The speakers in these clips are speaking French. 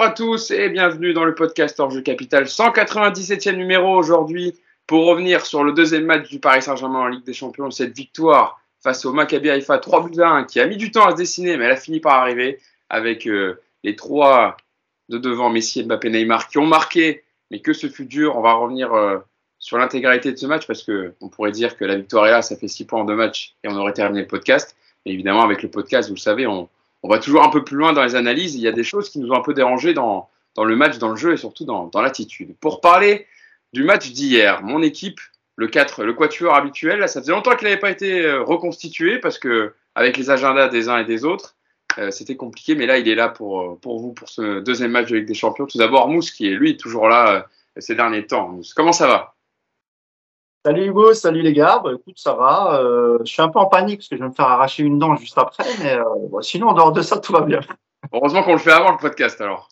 Bonjour à tous et bienvenue dans le podcast Orge Capital, 197e numéro aujourd'hui pour revenir sur le deuxième match du Paris Saint-Germain en Ligue des Champions, cette victoire face au Maccabi Haïfa 3 buts à 1 qui a mis du temps à se dessiner mais elle a fini par arriver avec euh, les trois de devant Messi, Mbappé, Neymar qui ont marqué mais que ce fut dur. On va revenir euh, sur l'intégralité de ce match parce que on pourrait dire que la victoire est là, ça fait 6 points en deux matchs et on aurait terminé le podcast. Et évidemment avec le podcast, vous le savez, on on va toujours un peu plus loin dans les analyses. Il y a des choses qui nous ont un peu dérangé dans, dans le match, dans le jeu et surtout dans, dans l'attitude. Pour parler du match d'hier, mon équipe, le 4, le quatuor habituel, là, ça faisait longtemps qu'il n'avait pas été euh, reconstitué parce que avec les agendas des uns et des autres, euh, c'était compliqué. Mais là, il est là pour, euh, pour vous pour ce deuxième match de des Champions. Tout d'abord, Mousse qui est lui toujours là ces derniers temps. Mousse, comment ça va? Salut Hugo, salut les gars. Bah, écoute, ça va. Euh, je suis un peu en panique parce que je vais me faire arracher une dent juste après, mais euh, sinon, en dehors de ça, tout va bien. Heureusement qu'on le fait avant le podcast alors.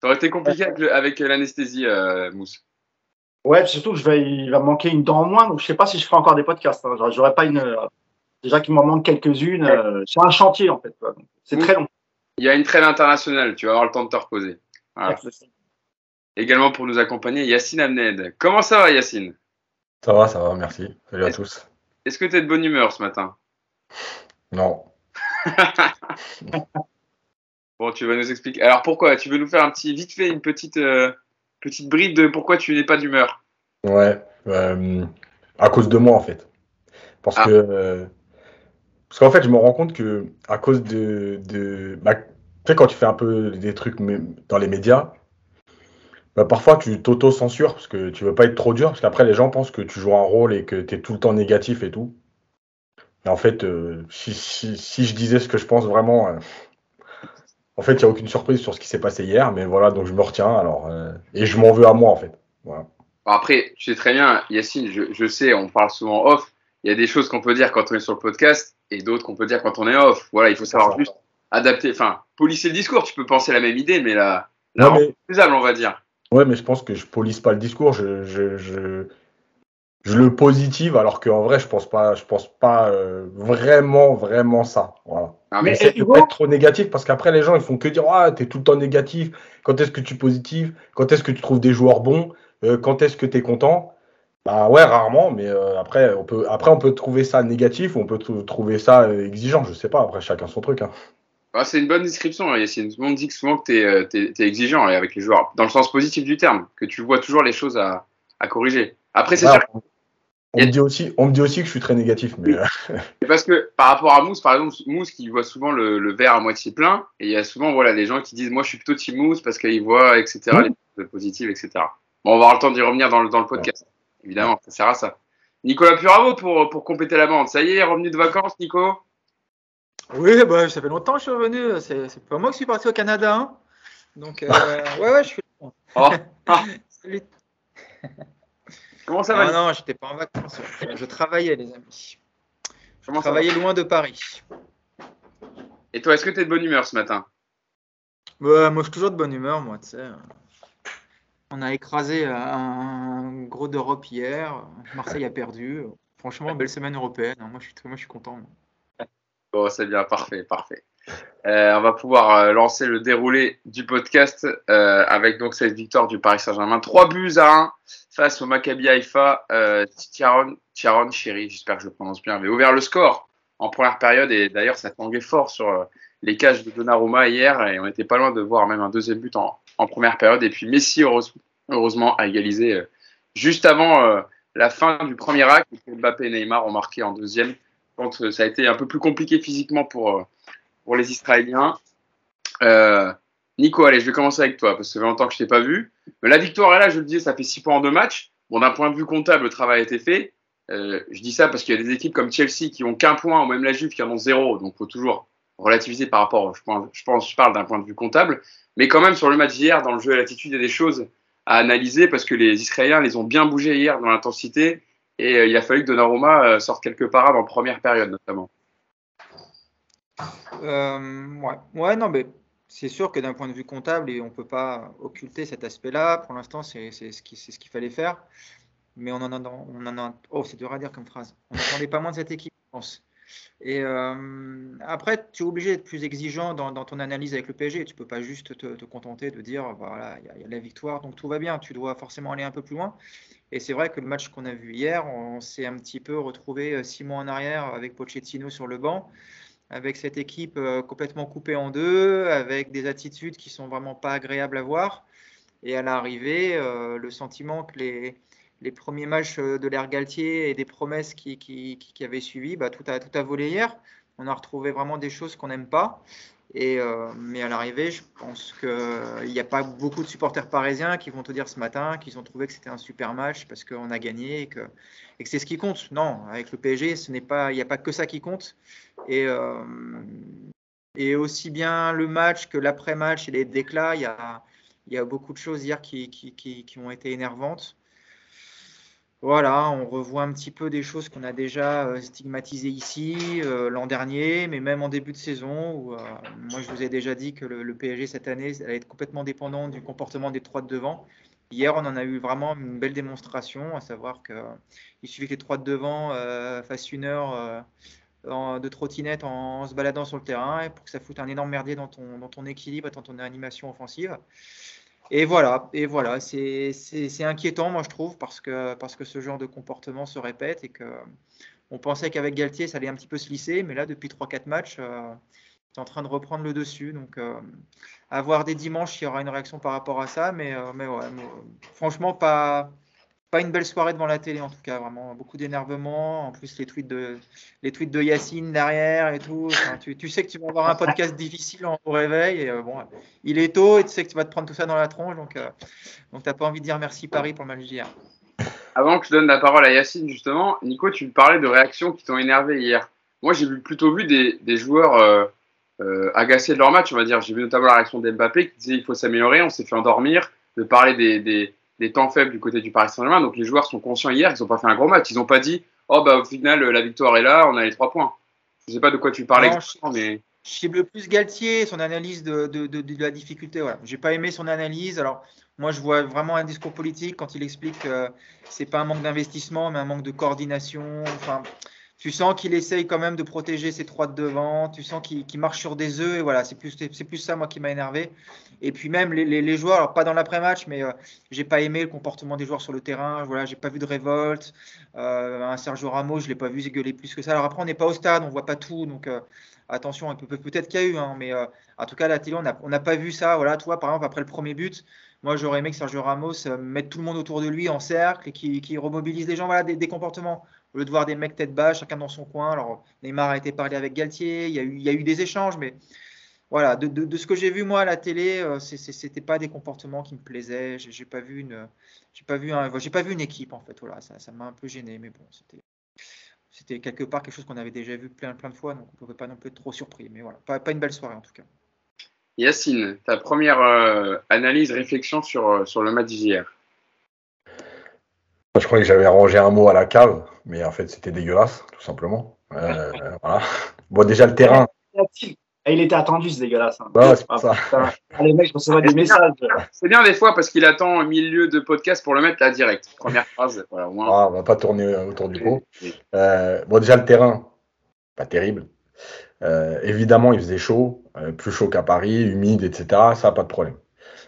Ça aurait été compliqué avec, l'anesthésie, euh, Mousse. Ouais, surtout que je vais, il va me manquer une dent en moins, donc je sais pas si je ferai encore des podcasts. Hein. J'aurais pas une. déjà qu'il m'en manque quelques-unes. c'est un chantier en fait. C'est très long. Il y a une trêve internationale, tu vas avoir le temps de te reposer. Voilà. Également pour nous accompagner, Yacine Amned. Comment ça va, Yacine? Ça va, ça va, merci. Salut à tous. Est-ce que tu es de bonne humeur ce matin? Non. Bon, tu vas nous expliquer. Alors pourquoi? Tu veux nous faire un petit, vite fait, une petite, euh, petite brief de pourquoi tu n'es pas d'humeur? Ouais. euh, à cause de moi, en fait. Parce Ah. que. euh, parce qu'en fait, je me rends compte que, à cause de. de bah, tu sais, quand tu fais un peu des trucs dans les médias, bah, parfois tu t'auto-censures parce que tu veux pas être trop dur, parce qu'après, les gens pensent que tu joues un rôle et que tu es tout le temps négatif et tout. Et en fait, euh, si, si, si je disais ce que je pense vraiment. euh, en fait, il n'y a aucune surprise sur ce qui s'est passé hier, mais voilà, donc je me retiens, alors. euh, et je m'en veux à moi, en fait. Voilà. Après, tu sais très bien, Yacine, je, je sais, on parle souvent off. Il y a des choses qu'on peut dire quand on est sur le podcast et d'autres qu'on peut dire quand on est off. Voilà, il faut savoir juste adapter, enfin, polisser le discours. Tu peux penser la même idée, mais la, la Non, rendre mais, faisable, on va dire. Ouais, mais je pense que je polisse pas le discours, je, je, je, je le positive, alors qu'en vrai, je pense pas, je pense pas euh, vraiment, vraiment ça. Voilà. Non, mais J'essaie de Hugo pas être trop négatif parce qu'après, les gens, ils font que dire Ah, t'es tout le temps négatif. Quand est-ce que tu positives Quand est-ce que tu trouves des joueurs bons Euh, Quand est-ce que tu es content? Bah ouais, rarement, mais euh, après, on peut, après, on peut trouver ça négatif ou on peut trouver ça exigeant. Je sais pas, après, chacun son truc. hein. Ah, c'est une bonne description, hein, Yacine. Tout le monde dit que souvent que tu es, exigeant et avec les joueurs, dans le sens positif du terme, que tu vois toujours les choses à, à corriger. Après, c'est Ouais, sûr, on, me dit aussi, on me dit aussi que je suis très négatif, mais euh, parce que par rapport à Mousse, par exemple, Mousse qui voit souvent le, le verre à moitié plein, et il y a souvent voilà, les gens qui disent Moi, je suis plutôt team Mousse parce qu'il voit, etc., Mhm. les choses positives, etc. Bon, on va avoir le temps d'y revenir dans le, dans le podcast. Évidemment, ça sert à ça. Nicolas Puravo pour, pour compléter la bande. Ça y est, revenu de vacances, Nico? Oui, bah, ça fait longtemps que je suis revenu. C'est pas moi qui suis parti au Canada. hein. Donc, euh, ouais, ouais, je suis là. Oh. Ah. Salut. Comment ça va? Non, Nico non, j'étais pas en vacances. Je, travaillais, les amis. Je Comment travaillais loin de Paris. Et toi, est-ce que tu es de bonne humeur ce matin? Ouais, moi, je suis toujours de bonne humeur, moi, tu sais. On a écrasé euh, un gros d'Europe hier. Marseille a perdu. Franchement, belle semaine européenne. hein. Moi, je suis, très- moi, je suis content. moi. Bon, c'est bien, parfait, parfait. Euh, on va pouvoir euh, lancer le déroulé du podcast euh, avec donc cette victoire du Paris Saint-Germain. 3 buts à 1 face au Maccabi Haïfa. Tiaron, Tiaron Chéri, j'espère que je le prononce bien, avait ouvert le score en première période et d'ailleurs ça tanguait fort sur les cages de Donnarumma hier et on était pas loin de voir même un deuxième but en, première période. Et puis Messi, heureusement, heureusement a égalisé juste avant la fin du premier acte. Mbappé et Neymar ont marqué en deuxième quand ça a été un peu plus compliqué physiquement pour, euh, pour les Israéliens. Euh, Nico, allez, je vais commencer avec toi, parce que ça fait longtemps que je t'ai pas vu. Mais la victoire est là, je le disais, ça fait 6 points en deux matchs. Bon, d'un point de vue comptable, le travail a été fait. Euh, je dis ça parce qu'il y a des équipes comme Chelsea qui ont qu'un point, ou même la Juve qui en ont zéro. Donc, il faut toujours relativiser par rapport, je pense, je, pense, je parle d'un point de vue comptable. Mais quand même, sur le match d'hier, dans le jeu et l'attitude, il y a des choses à analyser parce que les Israéliens les ont bien bougés hier dans l'intensité. Et euh, il a fallu que Donnarumma euh, sorte quelques parades en première période, notamment. Euh, ouais. ouais, non, mais c'est sûr que d'un point de vue comptable, on ne peut pas occulter cet aspect-là. Pour l'instant, c'est ce qu'il fallait faire. Mais on en a, on en a oh, c'est dur à dire comme phrase. On n'attendait pas moins de cette équipe, je pense. Et euh, après, tu es obligé d'être plus exigeant dans, ton analyse avec le PSG. Tu peux pas juste te, contenter de dire voilà, il y, a la victoire, donc tout va bien. Tu dois forcément aller un peu plus loin. Et c'est vrai que le match qu'on a vu hier, on s'est un petit peu retrouvé euh, six mois en arrière avec Pochettino sur le banc, avec cette équipe euh, complètement coupée en deux, avec des attitudes qui sont vraiment pas agréables à voir. Et à l'arrivée, le sentiment que les, premiers matchs euh, de l'ère Galtier et des promesses qui, qui, avaient suivi, bah, tout, a, tout a volé hier. On a retrouvé vraiment des choses qu'on n'aime pas. Et, euh, mais à l'arrivée, je pense qu'il n'y a pas beaucoup de supporters parisiens qui vont te dire ce matin qu'ils ont trouvé que c'était un super match parce qu'on a gagné et que, c'est ce qui compte. Non, avec le PSG, il n'y a pas que ça qui compte. Et, euh, et aussi bien le match que l'après-match et les déclats, il y a, beaucoup de choses hier qui ont été énervantes. Voilà, on revoit un petit peu des choses qu'on a déjà euh, stigmatisées ici euh, l'an dernier, mais même en début de saison, où euh, moi je vous ai déjà dit que le, PSG cette année allait être complètement dépendant du comportement des trois de devant. Hier, on en a eu vraiment une belle démonstration, à savoir qu'il suffit que les trois de devant fassent une heure de trottinette en, se baladant sur le terrain pour que ça foute un énorme merdier dans ton, dans ton équilibre et dans ton animation offensive. Et voilà, et voilà, c'est inquiétant, moi je trouve, parce que, parce que ce genre de comportement se répète et que on pensait qu'avec Galtier, ça allait un petit peu se lisser, mais là, depuis 3-4 matchs, euh, c'est en train de reprendre le dessus. Donc, euh, à voir des dimanches, il y aura une réaction par rapport à ça, mais, euh, mais ouais, franchement, pas, pas une belle soirée devant la télé en tout cas, vraiment beaucoup d'énervement. En plus, les tweets de, les tweets de Yacine derrière et tout. tu, sais que tu vas avoir un podcast difficile au réveil. Et, euh, bon, il est tôt et tu sais que tu vas te prendre tout ça dans la tronche. Donc, euh, donc tu n'as pas envie de dire merci Paris pour le match d'hier. Avant que je donne la parole à Yacine, justement, Nico, tu parlais de réactions qui t'ont énervé hier. Moi, j'ai plutôt vu des, des joueurs euh, agacés de leur match, on va dire. J'ai vu notamment la réaction d'Mbappé qui disait il faut s'améliorer, on s'est fait endormir, de parler des des temps faibles du côté du Paris Saint-Germain. Donc les joueurs sont conscients hier qu'ils n'ont pas fait un gros match. Ils n'ont pas dit oh bah au final la victoire est là, on a les trois points. Je ne sais pas de quoi tu parlais, non, mais je cible plus Galtier, son analyse de, de, de, la difficulté. Voilà. J'ai pas aimé son analyse. Alors moi je vois vraiment un discours politique quand il explique que c'est pas un manque d'investissement, mais un manque de coordination. Enfin, tu sens qu'il essaye quand même de protéger ses trois de devant, tu sens qu'il marche sur des œufs, et voilà, c'est plus, plus ça, moi, qui m'a énervé. Et puis même les, les, joueurs, alors pas dans l'après-match, mais euh, j'ai pas aimé le comportement des joueurs sur le terrain, voilà, j'ai pas vu de révolte. Euh, un Sergio Ramos, je l'ai pas vu gueuler plus que ça. Alors après, on n'est pas au stade, on voit pas tout, donc euh, attention, peut, peut-être qu'il y a eu, hein, mais en tout cas, la télé, on n'a pas vu ça. Voilà, toi, par exemple, après le premier but, moi, j'aurais aimé que Sergio Ramos mette tout le monde autour de lui en cercle et qui, qui remobilise les gens, voilà, des, des comportements au lieu de voir des mecs tête bas, chacun dans son coin. Alors, Neymar a été parlé avec Galtier, il y a eu, il y a eu des échanges, mais voilà, de, de, ce que j'ai vu moi à la télé, euh, ce c'était pas des comportements qui me plaisaient. J'ai pas vu une, j'ai pas vu un, j'ai pas vu une équipe en fait. Voilà, ça, ça m'a un peu gêné, mais bon, c'était, c'était quelque part quelque chose qu'on avait déjà vu plein, plein de fois, donc on pouvait pas non plus être trop surpris. Mais voilà, pas, pas une belle soirée en tout cas. Yacine, ta première euh, analyse, réflexion sur, euh, sur le match d'hier? Je croyais que j'avais rangé un mot à la cave, mais en fait, c'était dégueulasse, tout simplement. Euh, voilà. Bon, déjà, le terrain. Il était attendu, c'est dégueulasse. Hein. Ouais, c'est ça. les mecs, je recevais des messages. C'est bien des fois parce qu'il attend un milieu de podcast pour le mettre là direct. Première phrase. Voilà, au moins. Ah, on va pas tourner autour du pot. Euh, bon, déjà, le terrain, pas terrible. Euh, évidemment, il faisait chaud, plus chaud qu'à Paris, humide, etc. Ça, pas de problème.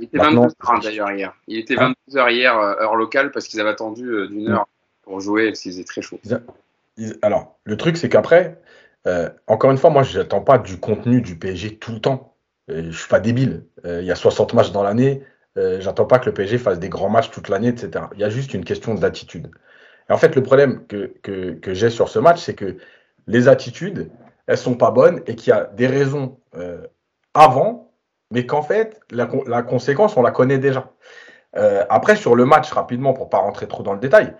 Il était 22h d'ailleurs hier. Il était 22h hein hier, euh, heure locale, parce qu'ils avaient attendu euh, d'une heure pour jouer, qu'il faisait très chaud. Alors, le truc, c'est qu'après, euh, encore une fois, moi, je n'attends pas du contenu du PSG tout le temps. je ne suis pas débile. il y a 60 matchs dans l'année. j'attends pas que le PSG fasse des grands matchs toute l'année, etc. Il y a juste une question d'attitude. Et en fait, le problème que, que, j'ai sur ce match, c'est que les attitudes, elles sont pas bonnes et qu'il y a des raisons avant mais qu'en fait, la, conséquence, on la connaît déjà. Euh, après, sur le match, rapidement, pour pas rentrer trop dans le détail,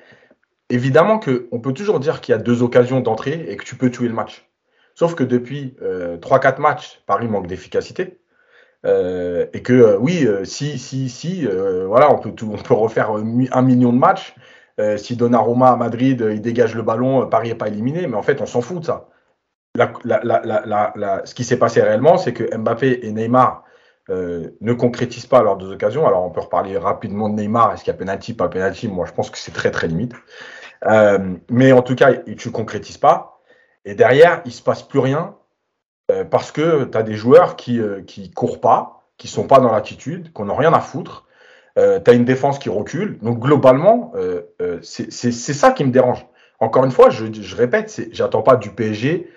évidemment qu'on peut toujours dire qu'il y a deux occasions d'entrée et que tu peux tuer le match. Sauf que depuis euh, 3-4 matchs, Paris manque d'efficacité. Euh, et que euh, oui, si, si, si, voilà, on peut, refaire un million de matchs. si Donnarumma à Madrid, il dégage le ballon, Paris n'est pas éliminé, mais en fait, on s'en fout de ça. Ce qui s'est passé réellement, c'est que Mbappé et Neymar euh, ne concrétise pas lors deux occasions. Alors, on peut reparler rapidement de Neymar. Est-ce qu'il y a penalty, pas penalty Moi, je pense que c'est très, très limite. Euh, mais en tout cas, tu concrétises pas. Et derrière, il se passe plus rien euh, parce que tu as des joueurs qui ne qui courent pas, qui sont pas dans l'attitude, qui n'ont rien à foutre. Euh, tu as une défense qui recule. Donc globalement, c'est ça qui me dérange. Encore une fois, je, je répète, j'attends pas du PSG,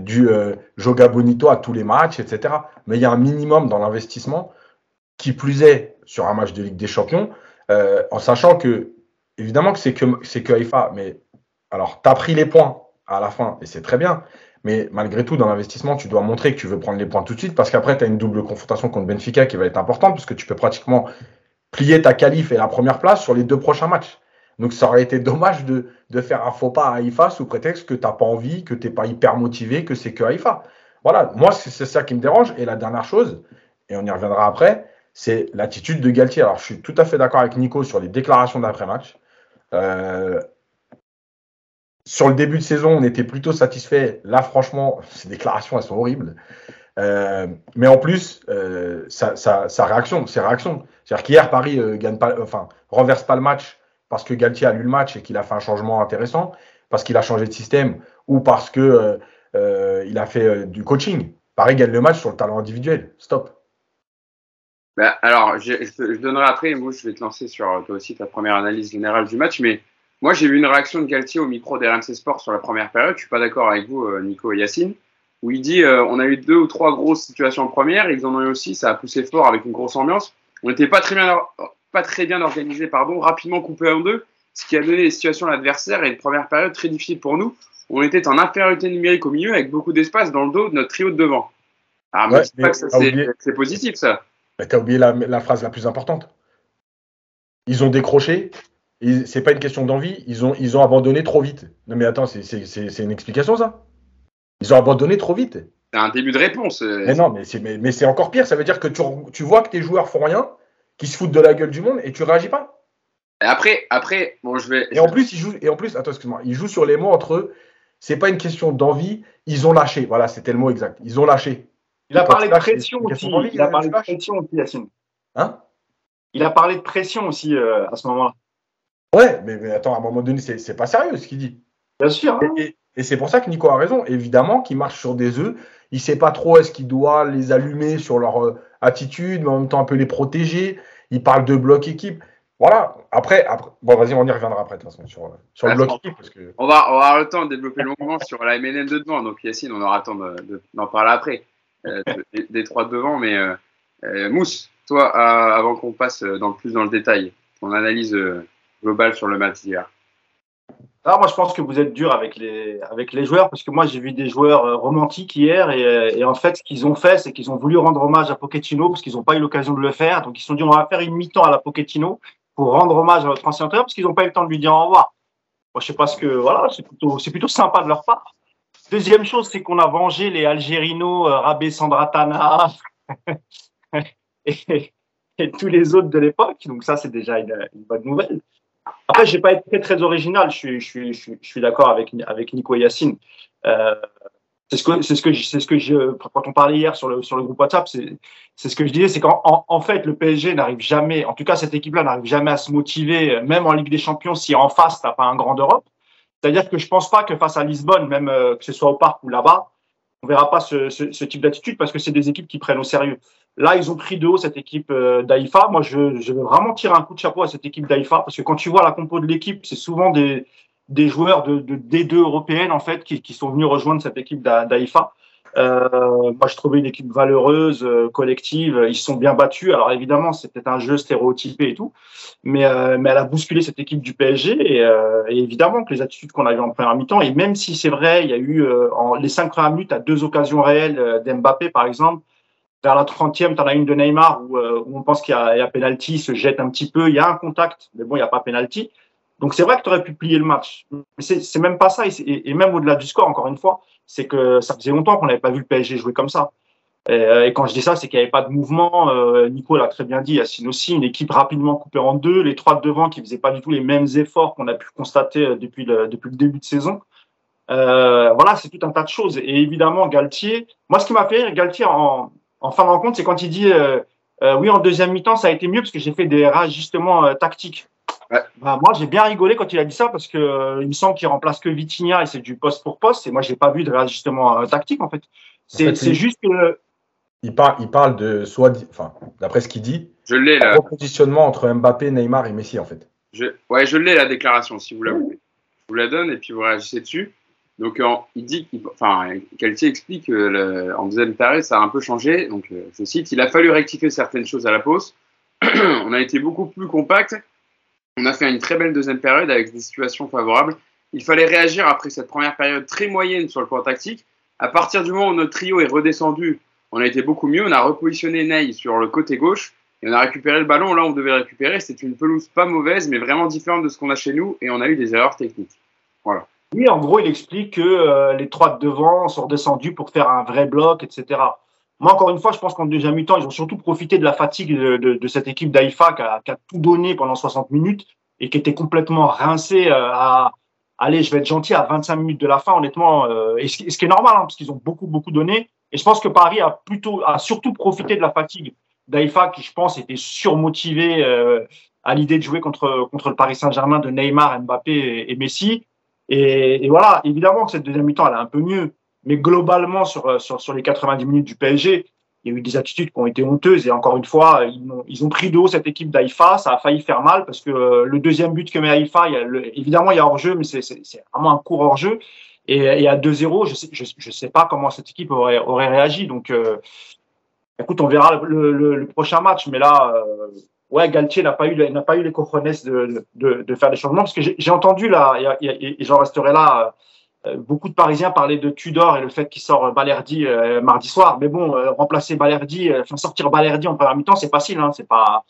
du Joga Bonito à tous les matchs, etc. Mais il y a un minimum dans l'investissement, qui plus est sur un match de Ligue des Champions, en sachant que, évidemment que c'est que, que Haïfa, mais alors, tu as pris les points à la fin, et c'est très bien. Mais malgré tout, dans l'investissement, tu dois montrer que tu veux prendre les points tout de suite, parce qu'après, tu as une double confrontation contre Benfica qui va être importante, parce que tu peux pratiquement plier ta qualif et la première place sur les deux prochains matchs. Donc, ça aurait été dommage de, faire un faux pas à Haïfa sous prétexte que tu n'as pas envie, que tu n'es pas hyper motivé, que c'est que Haïfa. Voilà, moi, c'est ça qui me dérange. Et la dernière chose, et on y reviendra après, c'est l'attitude de Galtier. Alors, je suis tout à fait d'accord avec Nico sur les déclarations d'après-match. Euh, sur le début de saison, on était plutôt satisfait. Là, franchement, ces déclarations, elles sont horribles. Euh, mais en plus, euh, sa, réaction, ses réactions. C'est-à-dire qu'hier, Paris euh, gagne pas, enfin, renverse pas le match parce que Galtier a lu le match et qu'il a fait un changement intéressant, parce qu'il a changé de système ou parce que il a fait du coaching. Paris gagne le match sur le talent individuel. Stop. Bah, alors, je, je, donnerai après, moi je vais te lancer sur toi aussi ta première analyse générale du match, mais moi, j'ai vu une réaction de Galtier au micro d'RMC Sport sur la première période. Je suis pas d'accord avec vous, euh, Nico et Yacine, où il dit euh, on a eu deux ou trois grosses situations en première. Ils en ont eu aussi. Ça a poussé fort avec une grosse ambiance. On n'était pas très bien, pas très bien organisé, pardon, rapidement coupé en deux, ce qui a donné des situations à l'adversaire et une première période très difficile pour nous. On était en infériorité numérique au milieu avec beaucoup d'espace dans le dos de notre trio de devant. Ah, mais pas que c'est positif, ça. Mais t'as oublié la, la phrase la plus importante. Ils ont décroché, c'est pas une question d'envie, ils ont, ils ont abandonné trop vite. Non mais attends, c'est une explication ça Ils ont abandonné trop vite. C'est un début de réponse. Euh. Mais non, mais c'est mais, encore pire, ça veut dire que tu, tu vois que tes joueurs font rien, qu'ils se foutent de la gueule du monde et tu réagis pas. Et après, après, bon, je vais. Et en plus, ils jouent, et en plus, attends, excuse-moi, ils jouent sur les mots entre eux. C'est pas une question d'envie, ils ont lâché. Voilà, c'était le mot exact. Ils ont lâché. Il a parlé de pression aussi. Il a parlé de pression aussi, Yacine. Hein? Il a parlé de pression aussi euh, à ce moment-là. Ouais, mais, attends, à un moment donné, c'est pas sérieux ce qu'il dit. Bien sûr. Hein. Et, c'est pour ça que Nico a raison. Évidemment qu'il marche sur des œufs. Il sait pas trop est-ce qu'il doit les allumer sur leur euh, attitude, mais en même temps un peu les protéger. Il parle de bloc équipe. Voilà. Après, après bon, vas-y, on y reviendra après, de toute façon, sur, sur le bloc équipe. Parce que... on, va, on va avoir le temps de développer longuement sur la MNN de devant. Donc, Yacine, on aura le temps d'en parler après. Euh, des, trois devant. Mais euh, Mousse, toi, avant qu'on passe dans, plus dans le détail, ton analyse global sur le match d'hier alors moi, je pense que vous êtes dur avec les, avec les joueurs parce que moi, j'ai vu des joueurs euh, romantiques hier et, euh, et en fait, ce qu'ils ont fait, c'est qu'ils ont voulu rendre hommage à Pochettino parce qu'ils n'ont pas eu l'occasion de le faire. Donc, ils se sont dit, on va faire une mi-temps à la Pochettino pour rendre hommage à notre ancien entraîneur parce qu'ils n'ont pas eu le temps de lui dire au revoir. Moi, je sais pas ce que, voilà, c'est plutôt, c'est plutôt sympa de leur part. Deuxième chose, c'est qu'on a vengé les Algérinos, euh, Rabé Sandratana et, tous les autres de l'époque. Donc, ça, c'est déjà une, bonne nouvelle. Après, je vais pas être très, original. Je suis, d'accord avec, avec Nico Yacine. Euh, c'est ce que, ce que, je, quand on parlait hier sur le, sur le groupe WhatsApp, c'est, ce que je disais, c'est qu'en en, fait, le PSG n'arrive jamais, en tout cas, cette équipe-là n'arrive jamais à se motiver, même en Ligue des Champions, si en face, t'as pas un grand Europe. C'est-à-dire que je pense pas que face à Lisbonne, même euh, que ce soit au parc ou là-bas, on verra pas ce, type d'attitude parce que c'est des équipes qui prennent au sérieux. Là, ils ont pris de haut cette équipe euh. Moi, je, veux vraiment tirer un coup de chapeau à cette équipe d'Aïfa parce que quand tu vois la compo de l'équipe, c'est souvent des, joueurs de, de D2 européennes en fait qui, qui sont venus rejoindre cette équipe d'Aïfa. Euh, moi, je trouvais une équipe valeureuse, euh, collective. Ils se sont bien battus. Alors évidemment, c'était un jeu stéréotypé et tout, mais, euh, mais elle a bousculé cette équipe du PSG. Et, évidemment que les attitudes qu'on avait en première mi-temps, et même si c'est vrai, il y a eu les cinq premières minutes à deux occasions réelles d'Mbappé, par exemple, vers la 30e, tu en as une de Neymar où, on pense qu'il y a, il a penalty, se jette un petit peu, il y a un contact, mais bon, il n'y a pas penalty. Donc c'est vrai que tu aurais pu plier le match. Mais c'est même pas ça. Et même au-delà du score, encore une fois, c'est que ça faisait longtemps qu'on n'avait pas vu le PSG jouer comme ça. Et, euh, et quand je dis ça, c'est qu'il n'y avait pas de mouvement. Euh, Nico l'a très bien dit, Yacine aussi, une équipe rapidement coupée en deux, les trois de devant qui faisaient pas du tout les mêmes efforts qu'on a pu constater euh, depuis le, début de saison. Voilà, c'est tout un tas de choses. Et évidemment, Galtier, moi, ce qui m'a fait rire, Galtier en, fin de rencontre, c'est quand il dit oui, en deuxième mi-temps, ça a été mieux parce que j'ai fait des réajustements euh, tactiques. Bah, moi, j'ai bien rigolé quand il a dit ça parce que euh, il me semble qu'il remplace que Vitinha et c'est du poste pour poste. Et moi, j'ai pas vu de réajustement euh, tactique en fait. C'est fait, c'est il- juste que Il parle, il parle de soit, enfin, d'après ce qu'il dit, Je l'ai là. repositionnement entre Mbappé, Neymar et Messi en fait. Je, ouais, je l'ai la déclaration si vous la voulez. Je vous la donne et puis vous réagissez dessus. Donc, en- il dit, qu'il- enfin, Galtier explique que le- en deuxième période, ça a un peu changé. Donc, euh, je cite, il a fallu rectifier certaines choses à la pause. On a été beaucoup plus compact. On a fait une très belle deuxième période avec des situations favorables. Il fallait réagir après cette première période très moyenne sur le plan tactique. À partir du moment où notre trio est redescendu, on a été beaucoup mieux. On a repositionné Ney sur le côté gauche et on a récupéré le ballon là on devait le récupérer. C'est une pelouse pas mauvaise, mais vraiment différente de ce qu'on a chez nous et on a eu des erreurs techniques. lui, en gros, il explique que euh, les trois de devant sont redescendus pour faire un vrai bloc, etc. Moi, encore une fois, je pense qu'en deuxième mi-temps, ils ont surtout profité de la fatigue de, cette équipe d'Aïfa qui a, tout donné pendant 60 minutes et qui était complètement rincée euh, à, allez, je vais être gentil, à 25 minutes de la fin, honnêtement, euh, et ce, qui- est normal, hein, parce qu'ils ont beaucoup, beaucoup donné. Et je pense que Paris a plutôt, a surtout profité de la fatigue d'Aïfa, qui, je pense, était surmotivé euh, à l'idée de jouer contre, contre le Paris Saint-Germain de Neymar, Mbappé et, et Messi. Et, et voilà, évidemment que cette deuxième mi-temps, elle est un peu mieux. Mais globalement, sur, sur, sur les 90 minutes du PSG, il y a eu des attitudes qui ont été honteuses. Et encore une fois, ils ont, ils ont pris de haut cette équipe d'Aïfa. Ça a failli faire mal parce que euh, le deuxième but que met Haïfa, évidemment, il y a hors-jeu, mais c'est vraiment un court hors-jeu. Et, à 2-0, je sais, je, je sais pas comment cette équipe aurait, réagi. Donc, euh, écoute, on verra le, prochain match. Mais là, euh, ouais, Galtier n'a pas eu, pas eu les cojones de, de, faire des changements parce que j'ai entendu là, et j'en resterai là. Euh, beaucoup de Parisiens parlaient de Tudor et le fait qu'il sort Balerdi euh, mardi soir. Mais bon, euh, remplacer Balerdi, euh, enfin sortir Balerdi en première mi-temps, c'est facile. Hein, c'est pas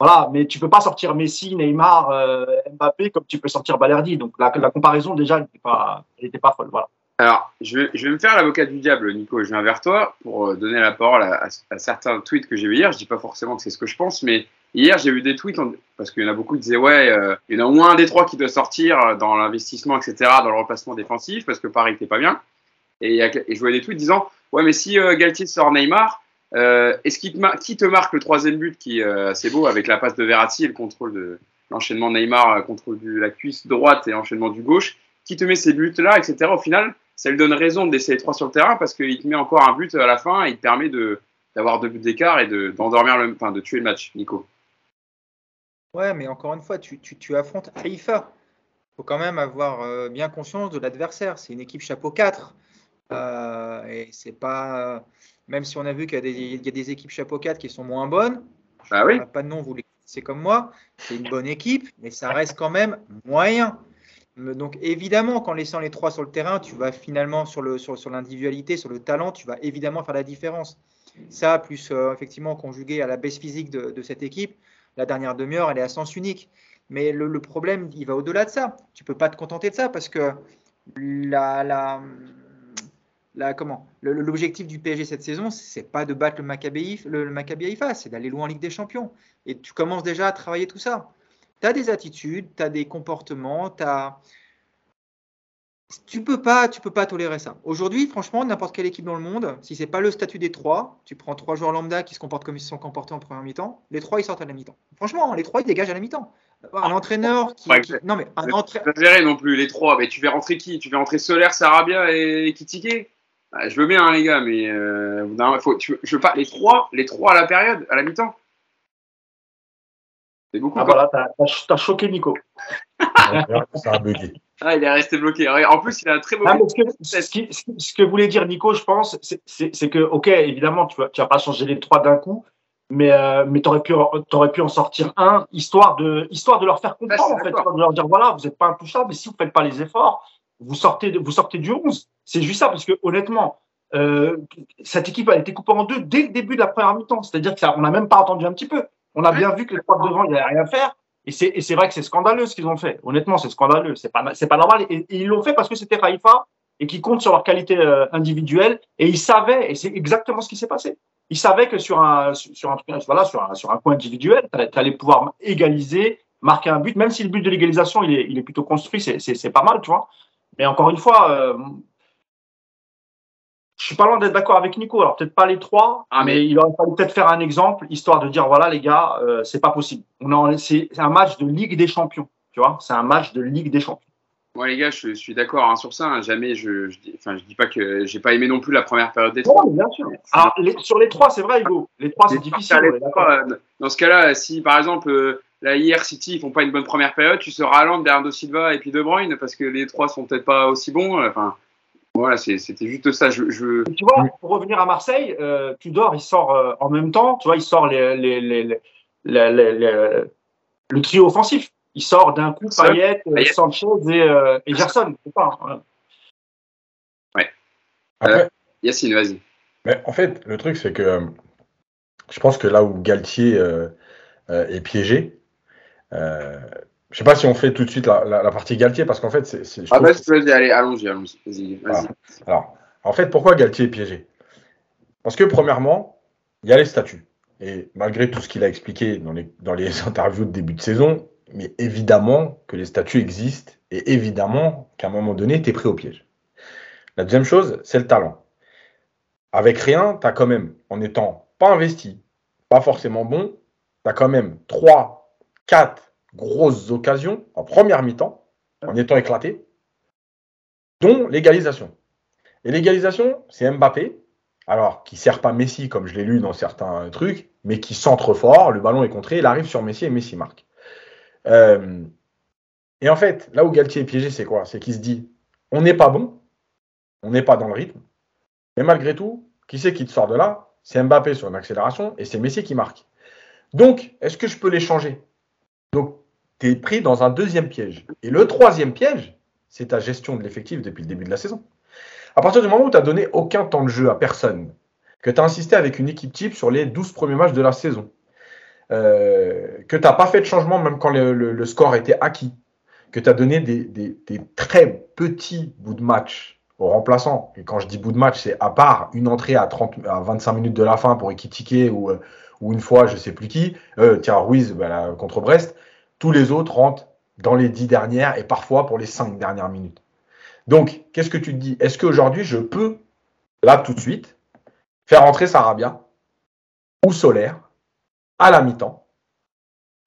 voilà, mais tu peux pas sortir Messi, Neymar, euh, Mbappé comme tu peux sortir Balerdi. Donc la, comparaison déjà, n'était pas, était pas folle. Voilà. Alors, je vais, me faire l'avocat du diable, Nico. Je viens vers toi pour euh, donner la parole à, certains tweets que j'ai vus hier. Je dis pas forcément que c'est ce que je pense, mais hier, j'ai vu des tweets, parce qu'il y en a beaucoup qui disaient, ouais, euh, il y en a au moins un des trois qui doit sortir euh, dans l'investissement, etc., dans le remplacement défensif, parce que Paris n'était pas bien. Et, je voyais des tweets disant, ouais, mais si euh, Galtier sort Neymar, euh, est-ce qui te marque le troisième but qui est assez beau avec la passe de Verratti et le contrôle de l'enchaînement Neymar, contrôle de la cuisse droite et enchaînement du gauche Qui te met ces buts-là, etc. Au final, ça lui donne raison de laisser les trois sur le terrain parce qu'il te met encore un but à la fin et il te permet d'avoir deux buts d'écart et de d'endormir le, enfin de tuer le match, Nico. Ouais, mais encore une fois, tu, tu, tu affrontes Haïfa. Il faut quand même avoir euh, bien conscience de l'adversaire. C'est une équipe chapeau 4. Euh, et c'est pas. Même si on a vu qu'il y, a des- il y a des équipes chapeau 4 qui sont moins bonnes, Bah oui. Euh, pas de nom, vous les c'est comme moi, c'est une bonne équipe, mais ça reste quand même moyen. Donc évidemment, qu'en laissant les trois sur le terrain, tu vas finalement sur le sur, sur l'individualité, sur le talent, tu vas évidemment faire la différence. Ça, plus euh, effectivement conjugué à la baisse physique de, de cette équipe, la dernière demi-heure, elle est à sens unique. Mais le, problème, il va au-delà de ça. Tu peux pas te contenter de ça parce que la, la, la- comment l'objectif du PSG cette saison, c'est pas de battre le Maccabi, le, le Maccabi Haïfa, c'est d'aller loin en Ligue des Champions. Et tu commences déjà à travailler tout ça. Tu as des attitudes, tu as des comportements, tu as tu peux pas, tu peux pas tolérer ça. Aujourd'hui, franchement, n'importe quelle équipe dans le monde, si c'est pas le statut des trois, tu prends trois joueurs lambda qui se comportent comme ils se sont comportés en première mi-temps, les trois ils sortent à la mi-temps. Franchement, les trois ils dégagent à la mi-temps. Un entraîneur qui, Ouais, qui- non mais un entraîneur, non plus les trois. Mais tu fais rentrer qui? Tu fais rentrer Solaire, Sarabia et Kitike? Bah, Je veux bien hein, les gars, mais euh, faut, je veux pas les trois, les trois à la période, à la mi-temps. C'est beaucoup. Ah, voilà, t'as t'as- t'as choqué Nico. Ça a bugué. Ah, il est resté bloqué. En plus, il a un très beau. Ah, mais ce, que, ce, qui- ce que voulait dire Nico, je pense, c'est- c'est c'est que, ok, évidemment, tu vas, tu vas pas changer les trois d'un coup, mais, euh, mais tu aurais, pu pu en sortir un, histoire de, histoire de leur faire Ah, comprendre, en fait, de leur dire, voilà, vous n'êtes pas intouchable, mais si vous faites pas les efforts, vous sortez, vous sortez du 11. C'est juste ça, parce que honnêtement, euh, cette équipe a été coupée en deux dès le début de la première mi-temps. C'est-à-dire qu'on n'a même pas attendu un petit peu. On a bien vu que les trois de devant, il n'y rien à faire. Et c'est, vrai que c'est scandaleux ce qu'ils ont fait. Honnêtement, c'est scandaleux. C'est pas, pas normal. Et, ils l'ont fait parce que c'était Haïfa et qui compte sur leur qualité euh, individuelle. Et ils savaient, et c'est exactement ce qui s'est passé. Ils savaient que sur un, sur un, voilà, sur un, sur un individuel, tu allais pouvoir égaliser, marquer un but, même si le but de l'égalisation, il est, plutôt construit, c'est pas mal, tu vois. Mais encore une fois, euh, je suis pas loin d'être d'accord avec Nico. Alors peut-être pas les trois, Ah, mais- il aurait fallu peut-être faire un exemple, histoire de dire voilà les gars, euh, c'est pas possible. On c'est un match de Ligue des Champions, tu vois. C'est un match de Ligue des Champions. Moi, les gars, je, suis d'accord hein, sur ça. hein. Jamais, je, je dis, enfin, je dis pas que j'ai pas aimé non plus la première période des trois. Bien sûr. Alors les- sur les trois, c'est vrai, Hugo. Les trois, c'est difficile. trois, euh, Dans ce cas-là, si par exemple, euh, là, hier, City, ils font pas une bonne première période, tu seras Haaland, Bernardo Silva et puis De Bruyne parce que les trois sont peut-être pas aussi bons. Enfin, voilà, c'est- c'était juste ça. Je, je... Et Tu vois, pour revenir à Marseille, euh, Tudor, il sort euh, en même temps, tu vois, il sort les, les, les, les- les- les- les- le trio offensif. Il sort d'un coup Payet, euh, Payet. Sanchez et, euh, et Gerson. Hein. Après, Yacine, vas-y. mais en fait, le truc, c'est que euh, je pense que là où Galtier euh, euh, est piégé, euh, je sais pas si on fait tout de suite la, la- la partie Galtier, parce qu'en fait, c'est. Ah, trouve vas-y, allez, allons-y, allons-y. Vas-y, vas-y. Alors, en fait, pourquoi Galtier est piégé? Parce que, premièrement, il y a les statuts. Et malgré tout ce qu'il a expliqué dans les, dans les interviews de début de saison, mais évidemment que les statuts existent et évidemment qu'à un moment donné, tu es pris au piège. La deuxième chose, c'est le talent. Avec rien, tu as quand même, en étant pas investi, pas forcément bon, tu as quand même 3, 4 grosses occasions en première mi-temps, en étant éclaté, dont l'égalisation. Et l'égalisation, c'est Mbappé, alors qui sert pas Messi comme je l'ai lu dans certains trucs, mais qui centre fort, le ballon est contré, il arrive sur Messi et Messi marque. Euh, et en fait, là où Galtier est piégé, c'est quoi? C'est qu'il se dit, on n'est pas bon, on n'est pas dans le rythme, mais malgré tout, qui c'est qui te sort de là? C'est Mbappé sur une accélération et c'est Messi qui marque. Donc, est-ce que je peux les changer? Donc, tu es pris dans un deuxième piège. Et le troisième piège, c'est ta gestion de l'effectif depuis le début de la saison. À partir du moment où tu n'as donné aucun temps de jeu à personne, que tu as insisté avec une équipe type sur les 12 premiers matchs de la saison, euh, que tu n'as pas fait de changement même quand le, score était acquis, que tu as donné des, très petits bouts de match aux remplaçants. Et quand je dis bout de match, c'est à part une entrée à, 30, à 25 minutes de la fin pour Ekitike ou, euh, ou une fois, je sais plus qui, euh, tiens, Ruiz bah, contre Brest, tous les autres rentrent dans les 10 dernières et parfois pour les 5 dernières minutes. Donc, qu'est-ce que tu te dis? Est-ce qu'aujourd'hui, je peux, là, tout de suite, faire entrer Sarabia ou Solaire à la mi-temps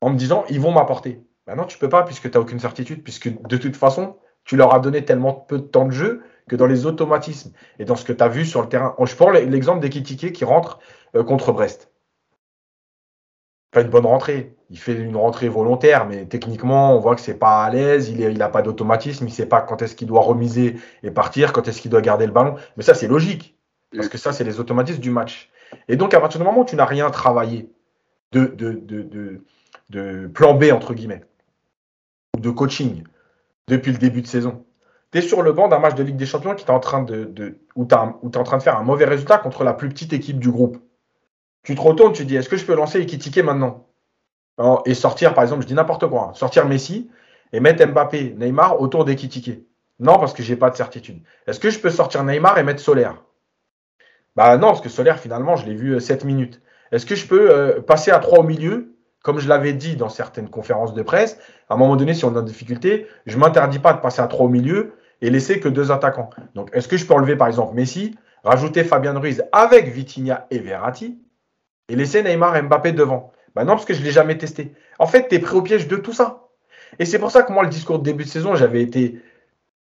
en me disant, ils vont m'apporter? Ben non, tu peux pas puisque tu n'as aucune certitude, puisque de toute façon, tu leur as donné tellement peu de temps de jeu que dans les automatismes et dans ce que tu as vu sur le terrain. Je prends l'exemple d'Ekitike qui rentre euh, contre Brest. Pas une bonne rentrée. Il fait une rentrée volontaire, mais techniquement, on voit que c'est pas à l'aise. Il n'a pas d'automatisme. Il sait pas quand est-ce qu'il doit remiser et partir, quand est-ce qu'il doit garder le ballon. Mais ça, c'est logique. Parce que ça, c'est les automatismes du match. Et donc, à partir du moment où tu n'as rien travaillé de, de, de, de, plan B, entre guillemets, ou de coaching depuis le début de saison, tu es sur le banc d'un match de Ligue des Champions qui est en train de, où tu es en train de faire un mauvais résultat contre la plus petite équipe du groupe. Tu te retournes, tu dis est-ce que je peux lancer Ekitike maintenant? Et sortir, par exemple, je dis n'importe quoi, hein, sortir Messi et mettre Mbappé, Neymar autour d'Ekitike. Non, parce que j'ai pas de certitude. Est-ce que je peux sortir Neymar et mettre Solaire Bah non, parce que Solaire, finalement, je l'ai vu euh, 7 minutes. Est-ce que je peux euh, passer à 3 au milieu? Comme je l'avais dit dans certaines conférences de presse, à un moment donné, si on a des difficultés, je m'interdis pas de passer à 3 au milieu et laisser que deux attaquants. Donc, est-ce que je peux enlever, par exemple, Messi, rajouter Fabien Ruiz avec Vitinha et Verratti? Et laisser Neymar et Mbappé devant Bah non, parce que je ne l'ai jamais testé. En fait, tu es pris au piège de tout ça. Et c'est pour ça que moi, le discours de début de saison, j'avais été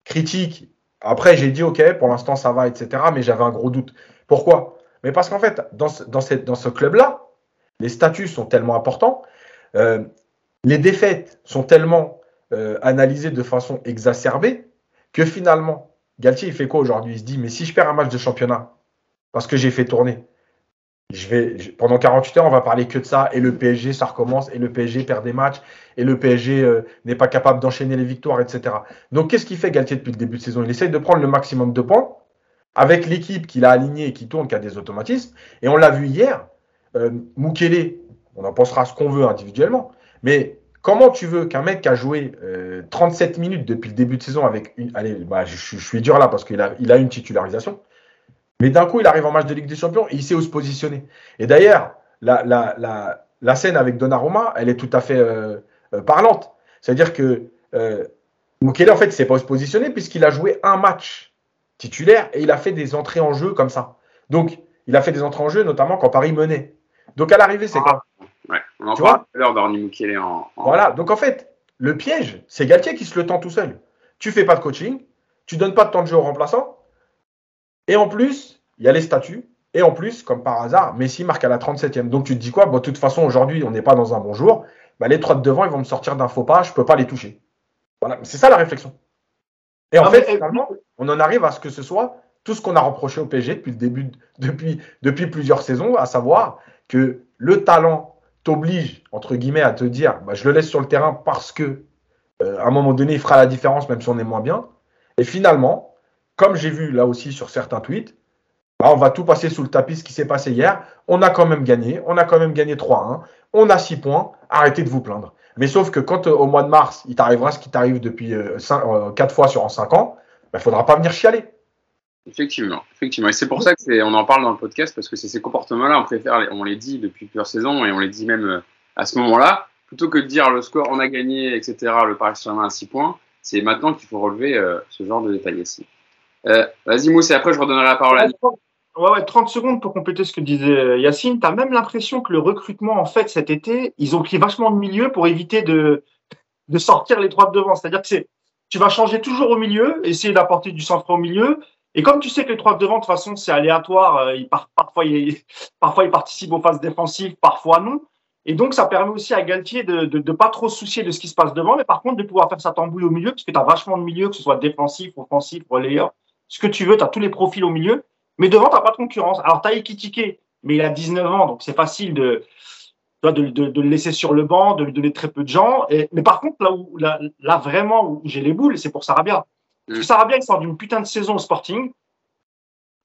critique. Après, j'ai dit, OK, pour l'instant, ça va, etc. Mais j'avais un gros doute. Pourquoi? Mais parce qu'en fait, dans ce, club-là, les statuts sont tellement importants, euh, les défaites sont tellement euh, analysées de façon exacerbée que finalement, Galtier, il fait quoi aujourd'hui? Il se dit, mais si je perds un match de championnat, parce que j'ai fait tourner, je vais, pendant 48 heures, on va parler que de ça, et le PSG, ça recommence, et le PSG perd des matchs, et le PSG euh, n'est pas capable d'enchaîner les victoires, etc. Donc, qu'est-ce qu'il fait Galtier depuis le début de saison? Il essaye de prendre le maximum de points avec l'équipe qu'il a alignée et qui tourne, qui a des automatismes. Et on l'a vu hier, euh, on en pensera ce qu'on veut individuellement, mais comment tu veux qu'un mec qui a joué euh, 37 minutes depuis le début de saison avec une. Allez, bah, je, je suis dur là parce qu'il a, il a une titularisation. Mais d'un coup, il arrive en match de Ligue des Champions et il sait où se positionner. Et d'ailleurs, la, la, la, la scène avec Donnarumma, elle est tout à fait euh, euh, parlante. C'est-à-dire que euh, Mukele, en fait, ne sait pas où se positionner puisqu'il a joué un match titulaire et il a fait des entrées en jeu comme ça. Donc, il a fait des entrées en jeu, notamment quand Paris menait. Donc, à l'arrivée, c'est quoi Ouais, on en Tu parle vois tout à l'heure d'Orny Mukele en, en- Voilà. Donc, en fait, le piège, c'est Galtier qui se le tend tout seul. Tu fais pas de coaching, tu donnes pas de temps de jeu aux remplaçants. Et en plus, il y a les statuts. Et en plus, comme par hasard, Messi marque à la 37e. Donc, tu te dis quoi? Bon, de toute façon, aujourd'hui, on n'est pas dans un bon jour. Bah, les trois de devant, ils vont me sortir d'un faux pas, je peux pas les toucher. Voilà. C'est ça la réflexion. Et en fait, mais- finalement, on en arrive à ce que ce soit tout ce qu'on a reproché au PSG depuis le début, de- depuis, depuis plusieurs saisons, à savoir que le talent t'oblige, entre guillemets, à te dire bah, je le laisse sur le terrain parce que euh, à un moment donné, il fera la différence, même si on est moins bien. Et finalement, comme j'ai vu là aussi sur certains tweets, bah, on va tout passer sous le tapis ce qui s'est passé hier. On a quand même gagné, on a quand même gagné 3-1, on a 6 points, arrêtez de vous plaindre. Mais sauf que quand euh, au mois de mars, il t'arrivera ce qui t'arrive depuis 4 fois sur en 5 ans, il ne faudra pas venir chialer. Effectivement, effectivement. Et c'est pour ça que on en parle dans le podcast parce que c'est ces comportements-là, on préfère, on les dit depuis plusieurs saisons et on les dit même euh, à ce moment-là, plutôt que de dire le score, on a gagné, etc. Le Paris Saint-Germain à 6 points, c'est maintenant qu'il faut relever euh, ce genre de détails ici. Euh, vas-y Mousse et après je redonnerai la parole à Nick. Ouais, ouais, 30 secondes pour compléter ce que disait Yacine. Tu as même l'impression que le recrutement, en fait, cet été, ils ont pris vachement de milieu pour éviter de, de sortir les trois de devant. C'est-à-dire que tu vas changer toujours au milieu, essayer d'apporter du centre au milieu. Et comme tu sais que les trois de devant, de toute façon, c'est aléatoire, euh, ils partent, parfois, ils, parfois ils participent aux phases défensives, parfois non. Et donc, ça permet aussi à Galtier de, de, de pas trop se soucier de ce qui se passe devant, mais par contre, de pouvoir faire sa tambouille au milieu, parce que tu as vachement de milieu, que ce soit défensif, offensif, relayeur, ce que tu veux, tu as tous les profils au milieu. Mais devant, tu n'as pas de concurrence. Alors, tu as Ekitike, mais il a 19 ans, donc c'est facile de, de, de, de le laisser sur le banc, de lui donner très peu de gens. Et, mais par contre, là où là, là vraiment où j'ai les boules, c'est pour Sarabia. Parce que Sarabia, il sort d'une putain de saison au Sporting.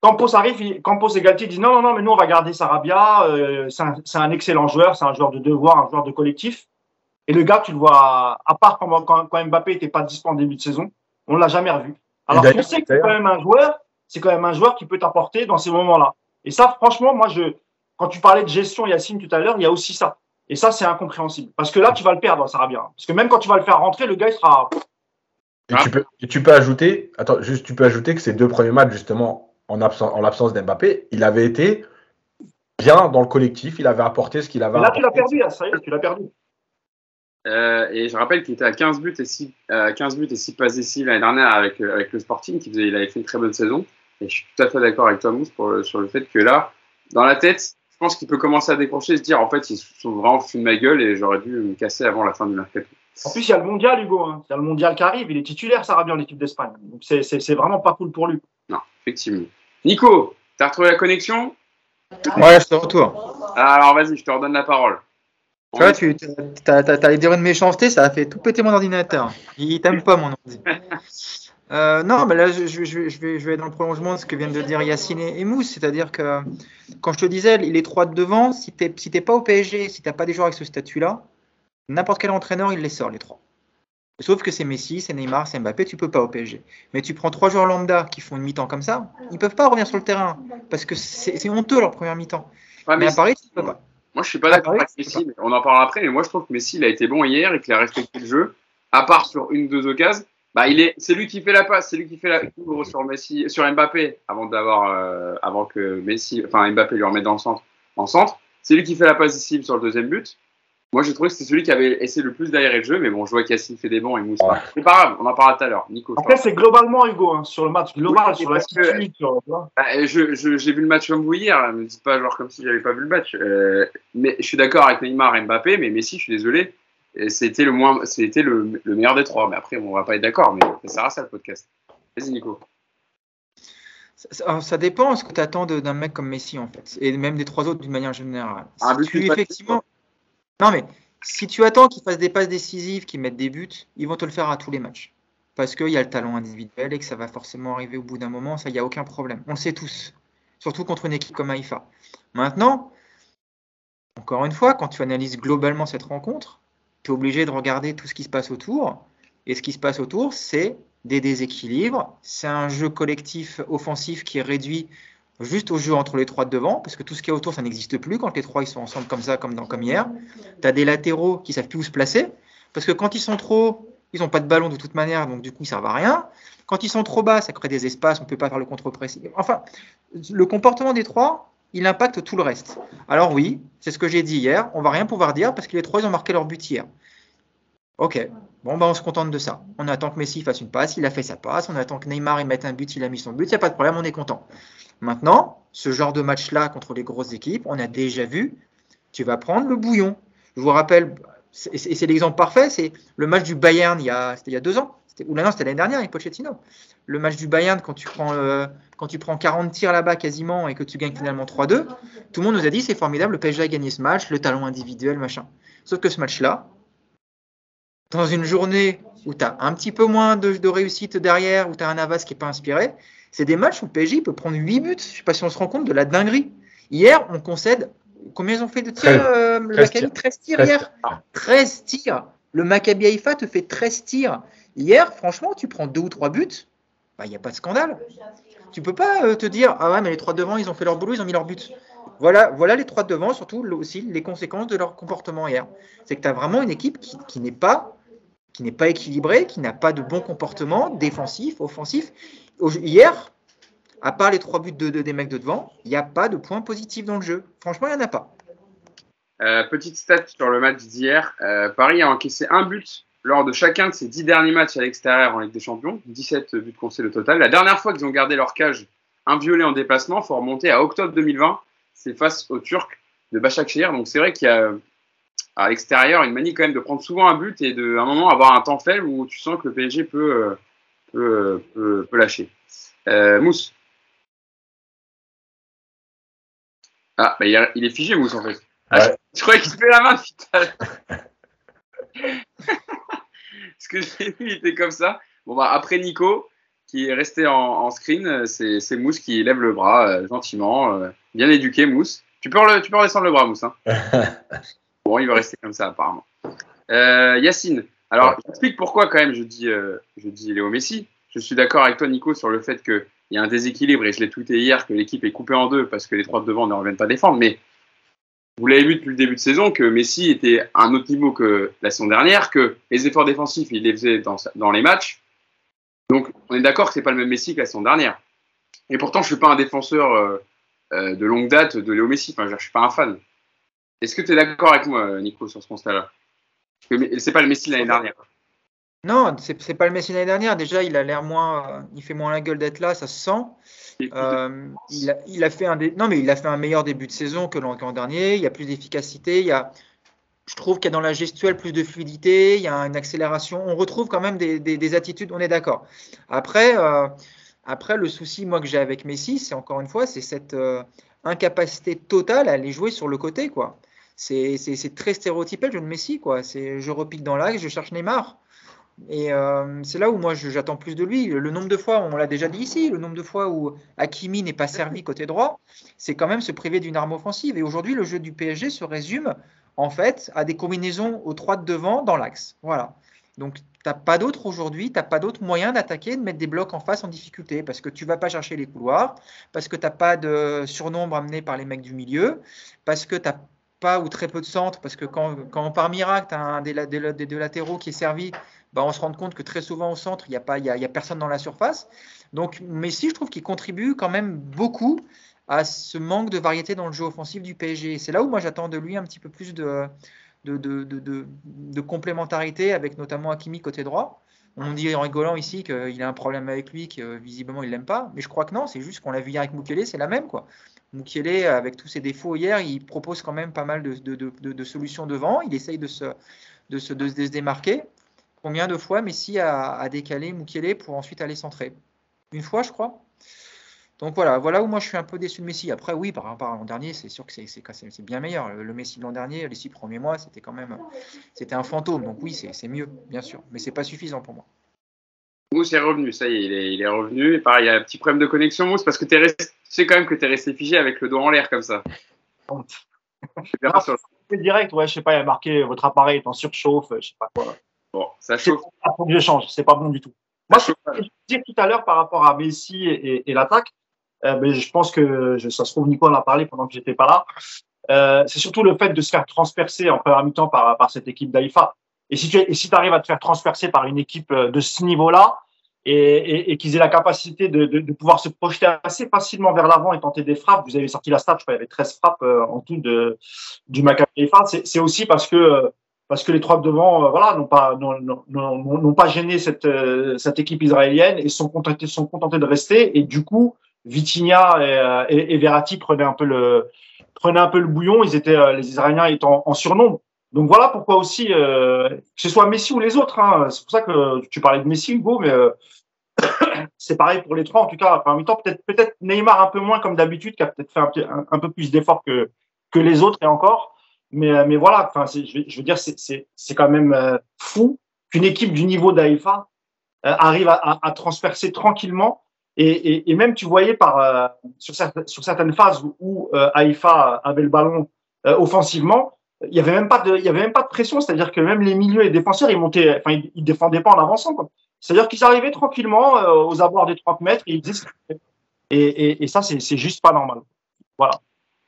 Campos arrive, il- Campos et Galtier disent non, non, non, mais nous, on va garder Sarabia. euh, c'est un, un excellent joueur, c'est un joueur de devoir, un joueur de collectif. Et le gars, tu le vois, à part quand, quand, quand Mbappé n'était pas dispo en début de saison, on l'a jamais revu. Alors qu'on sait que c'est quand même un joueur, c'est quand même un joueur qui peut t'apporter dans ces moments-là. Et ça, franchement, moi, je, quand tu parlais de gestion, Yacine, tout à l'heure, il y a aussi ça. Et ça, c'est incompréhensible. Parce que là, tu vas le perdre, Sarabia. Parce que même quand tu vas le faire rentrer, le gars, il sera. Et tu peux, et tu peux ajouter, attends, juste, tu peux ajouter que ces deux premiers matchs, justement, en, absence, en l'absence d'Mbappé, il avait été bien dans le collectif, il avait apporté ce qu'il avait Et là, tu l'as perdu, là, ça y est, tu l'as perdu. Euh, et je rappelle qu'il était à 15 buts et 6, euh, 15 buts et 6 passes décisives l'année dernière avec, euh, avec le Sporting, qui faisait, il avait fait une très bonne saison. Et je suis tout à fait d'accord avec toi, Mousse, pour le- sur le fait que là, dans la tête, je pense qu'il peut commencer à décrocher et se dire en fait, ils se sont vraiment foutus de ma gueule et j'aurais dû me casser avant la fin du mercato. En plus, il y a le mondial, Hugo. hein. Il y a le mondial qui arrive. Il est titulaire, Sarabia, en équipe d'Espagne. Donc, c'est- c'est c'est vraiment pas cool pour lui. Non, effectivement. Nico, t'as retrouvé la connexion? Ouais, je te retourne. Ah, Alors vas-y, je te redonne la parole. Tu vois, tu as, les dérivés de méchanceté, ça a fait tout péter mon ordinateur. Il t'aime pas, mon ordi. Euh, non, mais là, je, je- je vais, je, vais, dans le prolongement de ce que viennent de dire Yacine et, Mousse. C'est-à-dire que, quand je te disais, les trois de devant, si tu n'es si t'es pas au PSG, si tu n'as pas des joueurs avec ce statut-là, n'importe quel entraîneur, il les sort, les trois. Sauf que c'est Messi, c'est Neymar, c'est Mbappé, tu peux pas au PSG. Mais tu prends trois joueurs lambda qui font une mi-temps comme ça, ils peuvent pas revenir sur le terrain parce que c'est c'est honteux leur première mi-temps. Ouais, Mais mais à Paris, tu peux pas. Moi, je suis pas d'accord Ah, avec oui, Messi, mais on en parlera après. Mais moi, je trouve que Messi, il a été bon hier et qu'il a respecté le jeu. À part sur une ou deux occasions, bah, il est, c'est lui qui fait la passe, c'est lui qui fait la couvre sur Messi, sur Mbappé, avant d'avoir, euh, avant que Messi, enfin Mbappé lui remette dans le centre, en centre. C'est lui qui fait la passe décisive sur le deuxième but. Moi, j'ai trouvé que c'était celui qui avait essayé le plus d'aérer le jeu, mais bon, je vois qu'Yacine fait des bons et Mousse. Ouais. C'est pas grave, on en parlera tout à l'heure. Nico. Après, c'est globalement, Hugo, hein, sur le match global, Oui, sur que- l'attitude. sur- vois. Bah, je, je- j'ai vu le match comme vous hier, là. me dites pas genre comme si j'avais pas vu le match. Euh, mais je suis d'accord avec Neymar et Mbappé, mais Messi, je suis désolé, c'était le moins, c'était le, le meilleur des trois. Mais après, on va pas être d'accord, mais ça sert à ça le podcast. Vas-y Nico. Ça, ça- dépend ce que tu attends d'un mec comme Messi, en fait, et même des trois autres d'une manière générale. Un Si but tu, effectivement... Non, mais si tu attends qu'ils fassent des passes décisives, qu'ils mettent des buts, ils vont te le faire à tous les matchs. Parce qu'il y a le talent individuel et que ça va forcément arriver au bout d'un moment, ça, il n'y a aucun problème. On le sait tous. Surtout contre une équipe comme Haïfa. Maintenant, encore une fois, quand tu analyses globalement cette rencontre, tu es obligé de regarder tout ce qui se passe autour. Et ce qui se passe autour, c'est des déséquilibres. C'est un jeu collectif offensif qui est réduit juste au jeu entre les trois de devant, parce que tout ce qui est autour, ça n'existe plus quand les trois ils sont ensemble comme ça, comme, dans, comme hier. Tu as des latéraux qui savent plus où se placer, parce que quand ils sont trop Ils n'ont pas de ballon de toute manière, donc du coup, ils servent à rien. Quand ils sont trop bas, ça crée des espaces, on ne peut pas faire le contre-pressing. Enfin, le comportement des trois, il impacte tout le reste. Alors oui, c'est ce que j'ai dit hier, on va rien pouvoir dire parce que les trois, ils ont marqué leur but hier. Ok, bon, ben on se contente de ça. On attend que Messi fasse une passe, il a fait sa passe, on attend que Neymar il mette un but, il a mis son but, il n'y a pas de problème, on est content. Maintenant, ce genre de match-là contre les grosses équipes, on a déjà vu, tu vas prendre le bouillon. Je vous rappelle, et c'est l'exemple parfait, c'est le match du Bayern il y a, il y a deux ans, ou là non, c'était l'année dernière avec Pochettino. Le match du Bayern, quand tu prends, euh, quand tu prends 40 tirs là-bas quasiment et que tu gagnes finalement 3-2, tout le monde nous a dit c'est formidable, le PSG a gagné ce match, le talent individuel, machin. Sauf que ce match-là, dans une journée où tu as un petit peu moins de, réussite derrière, où tu as un Avas qui n'est pas inspiré, c'est des matchs où PSG peut prendre 8 buts. Je ne sais pas si on se rend compte de la dinguerie. Hier, on concède. Combien ils ont fait de tirs 13, euh, le 13 tirs. 13 tirs hier? 13 tirs. Le Maccabi Haïfa te fait 13 tirs. Hier, franchement, tu prends deux ou trois buts, il bah, n'y a pas de scandale. Tu peux pas euh, te dire Ah ouais, mais les trois devant, ils ont fait leur boulot, ils ont mis leur but. Voilà, voilà les trois devant, surtout aussi les conséquences de leur comportement hier. C'est que tu as vraiment une équipe qui n'est pas qui n'est pas équilibré, qui n'a pas de bon comportement défensif, offensif. Hier, à part les trois buts de, des mecs de devant, il n'y a pas de point positif dans le jeu. Franchement, il n'y en a pas. Euh, petite stat sur le match d'hier. Euh, Paris a encaissé un but lors de chacun de ses dix derniers matchs à l'extérieur en Ligue des Champions. 17 buts concédés au total. La dernière fois qu'ils ont gardé leur cage inviolée en déplacement, il faut remonter à octobre 2020. C'est face aux Turcs de Başakşehir. Donc c'est vrai qu'il y a à l'extérieur, une manie quand même de prendre souvent un but et de, à un moment, avoir un temps faible où tu sens que le PSG peut, euh, peut, peut, lâcher. Euh, Mousse. Ah, bah, il, est figé, Mousse, en fait. Ah, je, croyais qu'il se fait la main, putain. Ce que j'ai vu, il était comme ça. Bon, bah, après Nico, qui est resté en, en screen, c'est Mousse qui lève le bras euh, gentiment. Euh, bien éduqué, Mousse. Tu peux, tu peux redescendre le bras, Mousse. Hein. Bon, il va rester comme ça, apparemment. Euh, Yacine, alors, j'explique pourquoi, quand même, je dis, euh, je dis Léo Messi. Je suis d'accord avec toi, Nico, sur le fait qu'il y a un déséquilibre, et je l'ai tweeté hier, que l'équipe est coupée en deux parce que les trois de devant ne reviennent pas défendre. Mais vous l'avez vu depuis le début de saison que Messi était à un autre niveau que la saison dernière, que les efforts défensifs, il les faisait dans, dans les matchs. Donc, on est d'accord que c'est pas le même Messi que la saison dernière. Et pourtant, je suis pas un défenseur euh de longue date de Léo Messi. Enfin, je suis pas un fan. Est-ce que tu es d'accord avec moi, Nico, sur ce constat-là C'est pas le Messi l'année dernière. Non, c'est pas le Messi l'année dernière. Déjà, il a l'air moins, il fait moins la gueule d'être là, ça se sent. Euh, il, a, il, a, fait un non, mais il a fait un meilleur début de saison que l'an dernier. Il y a plus d'efficacité. Il y a, je trouve qu'il y a dans la gestuelle plus de fluidité. Il y a une accélération. On retrouve quand même des, des, attitudes. On est d'accord. Après, euh, après, le souci moi que j'ai avec Messi, c'est encore une fois, c'est cette euh, incapacité totale à aller jouer sur le côté, quoi c'est très stéréotypé le jeu de Messi. Quoi. Je repique dans l'axe, je cherche Neymar. Et euh, c'est là où moi j'attends plus de lui. Le nombre de fois, on l'a déjà dit ici, le nombre de fois où Hakimi n'est pas servi côté droit, c'est quand même se priver d'une arme offensive. Et aujourd'hui, le jeu du PSG se résume en fait à des combinaisons aux trois de devant dans l'axe. Voilà. Donc, tu n'as pas d'autre aujourd'hui, tu n'as pas d'autre moyen d'attaquer, de mettre des blocs en face en difficulté, parce que tu vas pas chercher les couloirs, parce que tu n'as pas de surnombre amené par les mecs du milieu, parce que tu n'as ou très peu de centre, parce que quand, quand par miracle, tu as un des, deux latéraux qui est servi, bah, on se rend compte que très souvent au centre, il n'y a, pas, il y a, personne dans la surface. Donc Messi, je trouve qu'il contribue quand même beaucoup à ce manque de variété dans le jeu offensif du PSG. C'est là où moi j'attends de lui un petit peu plus de, de, complémentarité avec notamment Hakimi côté droit. On dit en rigolant ici qu'il a un problème avec lui, que visiblement il l'aime pas, mais je crois que non, c'est juste qu'on l'a vu hier avec Mukele, c'est la même quoi. Mukele, avec tous ses défauts hier, il propose quand même pas mal de, solutions devant. Il essaye de se, de se, démarquer. Combien de fois Messi a, décalé Mukele pour ensuite aller centrer? Une fois, je crois. Donc voilà, voilà où moi je suis un peu déçu de Messi. Après, oui, par rapport à l'an dernier, c'est sûr que c'est bien meilleur. Le Messi de l'an dernier, les six premiers mois, c'était quand même c'était un fantôme. Donc oui, c'est mieux, bien sûr. Mais c'est pas suffisant pour moi. Mousse est revenu, ça y est, il est, revenu. Et pareil, il y a un petit problème de connexion, Mousse, parce que tu sais quand même que tu es resté figé avec le dos en l'air comme ça. C'est direct, ouais, je sais pas, il y a marqué votre appareil est en surchauffe, je sais pas quoi. Bon, ça chauffe. Il faut que je change, c'est pas bon du tout. Moi, ce que je dire tout à l'heure par rapport à Messi et, l'attaque, euh, mais je pense que ça se trouve, Nico en a parlé pendant que j'étais pas là. Euh, c'est surtout le fait de se faire transpercer en première mi-temps par, par cette équipe d'Aïfa. Et si tu et si arrives à te faire transpercer par une équipe euh, de ce niveau-là, et, et, qu'ils aient la capacité de, de, de, pouvoir se projeter assez facilement vers l'avant et tenter des frappes. Vous avez sorti la stat, je crois, il y avait 13 frappes euh, en tout de, du Maccabi C'est aussi parce que parce que les trois devant, euh, voilà, n'ont pas n'ont pas gêné cette euh, cette équipe israélienne et sont contentés sont contentés de rester. Et du coup, Vitinha et, et, et Verratti prenaient un peu le prenaient un peu le bouillon. Ils étaient les Israéliens étant en, surnombre. Donc voilà pourquoi aussi, euh, que ce soit Messi ou les autres, hein, c'est pour ça que tu parlais de Messi, Hugo, mais euh, c'est pareil pour les trois, en tout cas, en même temps, peut-être peut-être Neymar un peu moins comme d'habitude, qui a peut-être fait un, un, peu plus d'efforts que, que les autres et encore. Mais, euh, mais voilà, enfin, je, veux dire, c'est quand même euh, fou qu'une équipe du niveau d'Aïfa euh, arrive à, à, transpercer tranquillement. Et, même, tu voyais par, sur, certaines, sur certaines phases où, où Haïfa avait le ballon offensivement, il y avait même pas de, pression, c'est-à-dire que même les milieux et les défenseurs, ils montaient, enfin, ils, défendaient pas en avançant. C'est-à-dire qu'ils arrivaient tranquillement euh, aux abords des 30 mètres et ils disaient, et, et, ça, c'est juste pas normal. Voilà.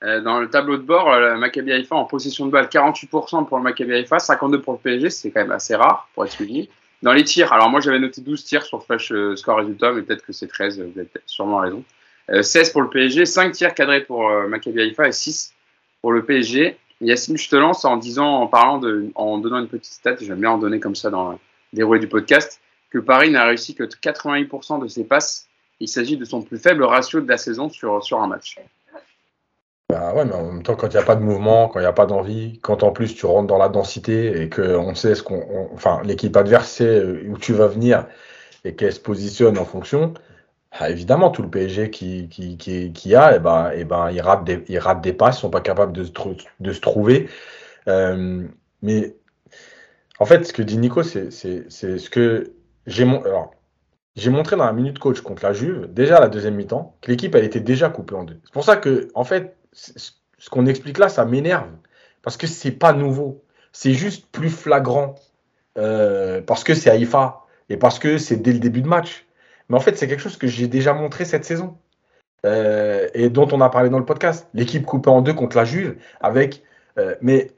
Euh, dans le tableau de bord, le Maccabi Haifa en possession de balle, 48% pour le Maccabi Haifa, 52% pour le PSG, c'est quand même assez rare pour être souligné. Dans les tirs, alors moi j'avais noté 12 tirs sur Flash euh, Score Résultat, mais peut-être que c'est 13, vous avez sûrement raison. Euh, 16 pour le PSG, 5 tirs cadrés pour euh, Maccabi Haifa et 6 pour le PSG. Yacine, je te lance en disant, en parlant de, en donnant une petite stat, j'aime bien en donner comme ça dans le déroulé du podcast, que Paris n'a réussi que 88% de ses passes. Il s'agit de son plus faible ratio de la saison sur, sur un match. Bah ouais, mais en même temps, quand il n'y a pas de mouvement, quand il n'y a pas d'envie, quand en plus tu rentres dans la densité et qu'on sait ce qu'on. Enfin, l'équipe adverse sait où tu vas venir et qu'elle se positionne en fonction, bah évidemment, tout le PSG qui, qui, qui, qui a, et eh ben, et ben, ils, ratent des, ils ratent des passes, ils sont pas capables de se, de se trouver. Euh, mais en fait, ce que dit Nico, c'est ce que j'ai mon... montré dans la minute coach contre la Juve, déjà à la deuxième mi-temps, que l'équipe elle était déjà coupée en deux. C'est pour ça que, en fait, ce qu'on explique là, ça m'énerve. Parce que c'est pas nouveau. C'est juste plus flagrant. Euh, parce que c'est Haïfa. Et parce que c'est dès le début de match. Mais en fait, c'est quelque chose que j'ai déjà montré cette saison. Euh, et dont on a parlé dans le podcast. L'équipe coupée en deux contre la Juve, avec, euh, mais